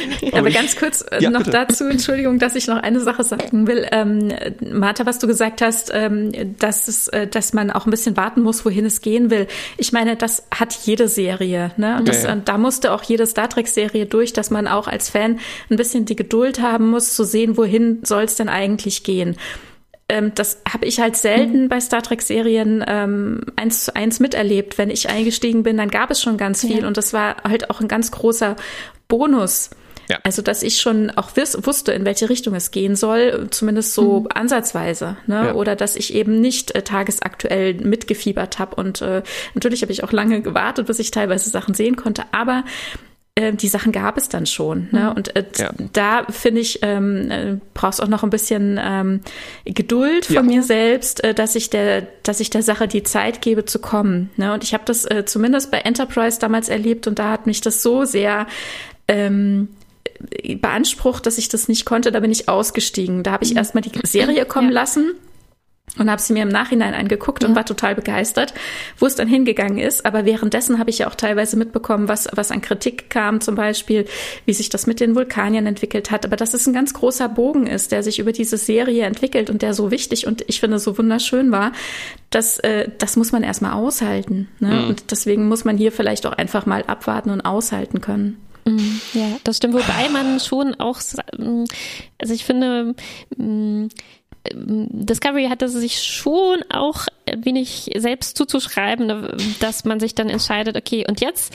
aber ganz kurz äh, ja, noch bitte. dazu, Entschuldigung, dass ich noch eine Sache sagen will. Ähm, Martha, was du gesagt hast, ähm, dass, es, äh, dass man auch ein bisschen warten muss, wohin es gehen will. Ich meine, das hat jede Serie. Ne? Und, das, ja, ja. und da musste auch jede Star Trek-Serie durch, dass man auch als Fan ein bisschen die Geduld haben muss, zu sehen, wohin soll es denn eigentlich gehen ähm, das habe ich halt selten mhm. bei Star Trek-Serien ähm, eins zu eins miterlebt. Wenn ich eingestiegen bin, dann gab es schon ganz viel ja. und das war halt auch ein ganz großer Bonus. Ja. Also, dass ich schon auch wusste, in welche Richtung es gehen soll, zumindest so mhm. ansatzweise. Ne? Ja. Oder dass ich eben nicht äh, tagesaktuell mitgefiebert habe. Und äh, natürlich habe ich auch lange gewartet, bis ich teilweise Sachen sehen konnte. Aber äh, die Sachen gab es dann schon. Ne? Mhm. Und äh, ja. da finde ich, ähm, äh, brauchst auch noch ein bisschen ähm, Geduld von ja. mir selbst, äh, dass ich der, dass ich der Sache die Zeit gebe zu kommen. Ne? Und ich habe das äh, zumindest bei Enterprise damals erlebt und da hat mich das so sehr ähm, beansprucht, dass ich das nicht konnte, da bin ich ausgestiegen. Da habe ich mhm. erstmal die Serie kommen ja. lassen und habe sie mir im Nachhinein angeguckt ja. und war total begeistert, wo es dann hingegangen ist. Aber währenddessen habe ich ja auch teilweise mitbekommen, was, was an Kritik kam, zum Beispiel, wie sich das mit den Vulkaniern entwickelt hat. Aber dass es ein ganz großer Bogen ist, der sich über diese Serie entwickelt und der so wichtig und ich finde so wunderschön war, dass äh, das muss man erstmal aushalten. Ne? Mhm. Und deswegen muss man hier vielleicht auch einfach mal abwarten und aushalten können. Mhm. Ja, das stimmt. Wobei man schon auch, also ich finde, mm, Discovery hatte sich schon auch wenig selbst zuzuschreiben, ne, dass man sich dann entscheidet, okay, und jetzt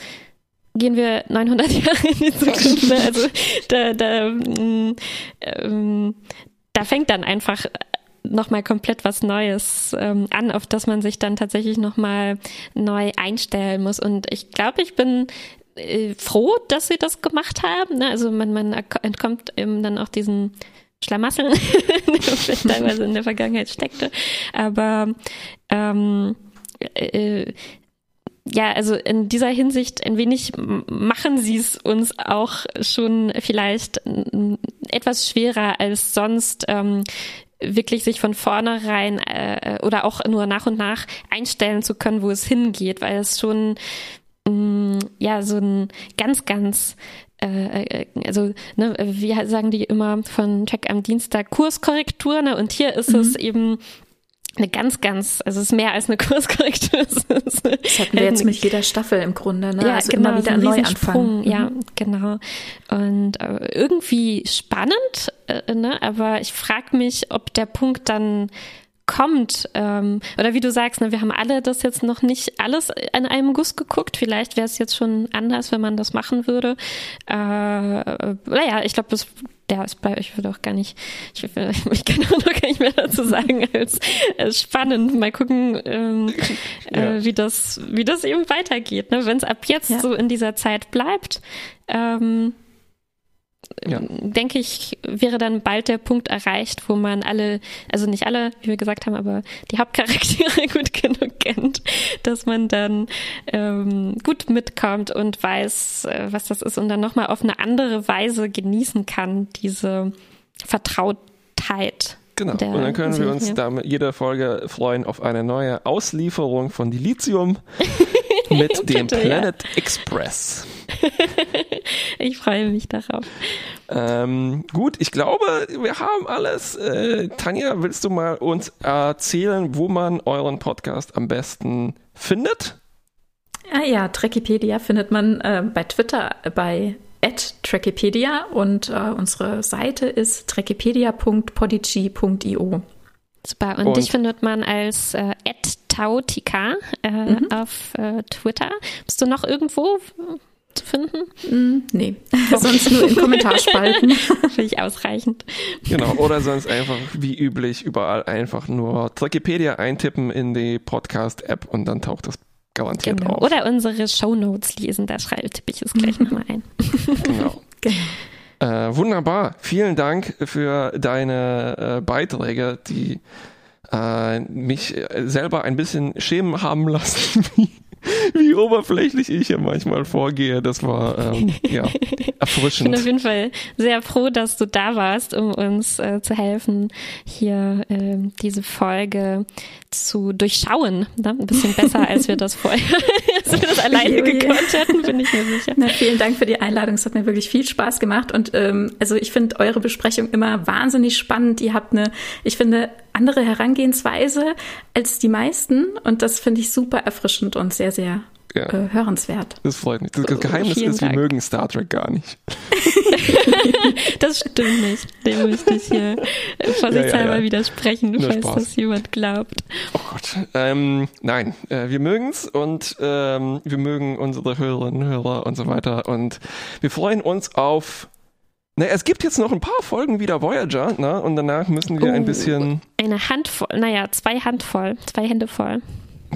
gehen wir 900 Jahre in die Zukunft. Ne? Also da, da, mm, ähm, da fängt dann einfach nochmal komplett was Neues ähm, an, auf das man sich dann tatsächlich nochmal neu einstellen muss. Und ich glaube, ich bin äh, froh, dass sie das gemacht haben. Ne? Also man, man entkommt eben dann auch diesen Schlamassel, der teilweise in der Vergangenheit steckte. Aber ähm, äh, ja, also in dieser Hinsicht ein wenig machen sie es uns auch schon vielleicht etwas schwerer als sonst. Ähm, wirklich sich von vornherein äh, oder auch nur nach und nach einstellen zu können, wo es hingeht, weil es schon mh, mm, ja so ein ganz, ganz äh, äh, also ne, wie sagen die immer von Check am Dienstag Kurskorrektur, ne? Und hier ist mhm. es eben eine ganz, ganz, also es ist mehr als eine Kurskorrektur. das hatten wir jetzt mit jeder Staffel im Grunde, ne? Ja, also genau, immer wieder ein Neuanfang. Mhm. Ja, genau. Und äh, irgendwie spannend, äh, ne? aber ich frage mich, ob der Punkt dann kommt. Ähm, oder wie du sagst, ne, wir haben alle das jetzt noch nicht alles in einem Guss geguckt. Vielleicht wäre es jetzt schon anders, wenn man das machen würde. Äh, naja, ich glaube, das ja, ist bei euch würde auch gar nicht, ich, ich kann auch noch gar nicht mehr dazu sagen als, als spannend. Mal gucken, ähm, ja. äh, wie das, wie das eben weitergeht. Ne? Wenn es ab jetzt ja. so in dieser Zeit bleibt, ähm, ja. denke ich, wäre dann bald der Punkt erreicht, wo man alle, also nicht alle, wie wir gesagt haben, aber die Hauptcharaktere gut genug kennt, dass man dann ähm, gut mitkommt und weiß, äh, was das ist und dann nochmal auf eine andere Weise genießen kann, diese Vertrautheit. Genau. und dann können wir uns da mit jeder Folge freuen auf eine neue Auslieferung von Dilithium mit dem Planet ja. Express. ich freue mich darauf. Ähm, gut, ich glaube, wir haben alles. Äh, Tanja, willst du mal uns erzählen, wo man euren Podcast am besten findet? Ah ja, Trekipedia findet man äh, bei Twitter bei Trekipedia und äh, unsere Seite ist trekipedia.podigy.io. Super. Und, und, dich findet man als äh, Tautika äh, mhm. auf äh, Twitter. Bist du noch irgendwo zu finden? Mm, nee, sonst nur in Kommentarspalten. Finde ich ausreichend. Genau, oder sonst einfach wie üblich überall einfach nur Wikipedia eintippen in die Podcast-App und dann taucht das garantiert genau. auf. Oder unsere Shownotes lesen, da schreibe tippe ich es gleich nochmal ein. Genau. genau. Äh, wunderbar. Vielen Dank für deine äh, Beiträge, die äh, mich selber ein bisschen schämen haben lassen, wie, wie oberflächlich ich hier manchmal vorgehe. Das war ähm, ja erfrischend. Ich bin auf jeden Fall sehr froh, dass du da warst, um uns äh, zu helfen, hier äh, diese Folge zu durchschauen. Ne? Ein bisschen besser, als wir das vorher, als wir das alleine gekonnt hätten, bin ich mir sicher. Na, vielen Dank für die Einladung. Es hat mir wirklich viel Spaß gemacht. Und ähm, also ich finde eure Besprechung immer wahnsinnig spannend. Ihr habt eine, ich finde, andere Herangehensweise als die meisten. Und das finde ich super erfrischend und sehr, sehr ja. äh, hörenswert. Das freut mich. Das Geheimnis Vielen ist, Dank. wir mögen Star Trek gar nicht. das stimmt nicht. Dem möchte ich hier vorsichtshalber ja, ja, widersprechen, Nur falls Spaß. das jemand glaubt. Oh Gott. Ähm, nein, äh, wir mögen's und ähm, wir mögen unsere Hörerinnen und Hörer und so weiter. Und wir freuen uns auf na, es gibt jetzt noch ein paar Folgen wieder Voyager, ne? Und danach müssen wir oh, ein bisschen. Eine Handvoll, naja, zwei Handvoll, zwei Hände voll.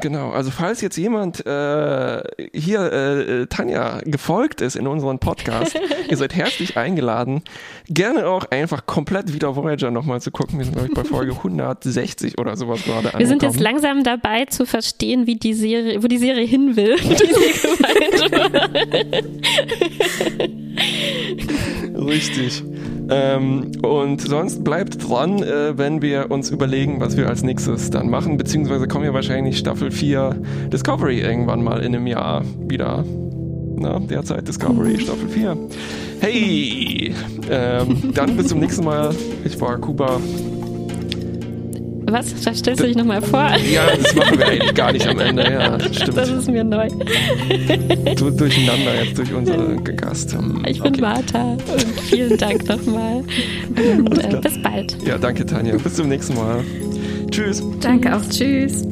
Genau, also falls jetzt jemand äh, hier äh, Tanja gefolgt ist in unserem Podcast, ihr seid herzlich eingeladen, gerne auch einfach komplett wieder Voyager nochmal zu gucken. Wir sind, glaube ich, bei Folge 160 oder sowas gerade angekommen. Wir sind jetzt langsam dabei zu verstehen, wie die Serie, wo die Serie hin will, die Richtig. Ähm, und sonst bleibt dran, äh, wenn wir uns überlegen, was wir als nächstes dann machen, beziehungsweise kommen ja wahrscheinlich Staffel 4 Discovery irgendwann mal in einem Jahr wieder. Na, derzeit Discovery Staffel 4. Hey! Ähm, dann bis zum nächsten Mal. Ich war Kuba. Was? Da stellst du dich nochmal vor? Ja, das machen wir eigentlich gar nicht am Ende. Ja, stimmt. Das ist mir neu. Du, durcheinander jetzt durch unsere Gast. Ich bin okay. Martha und vielen Dank nochmal. Und äh, bis bald. Ja, danke Tanja. Bis zum nächsten Mal. Tschüss. Danke auch. Tschüss.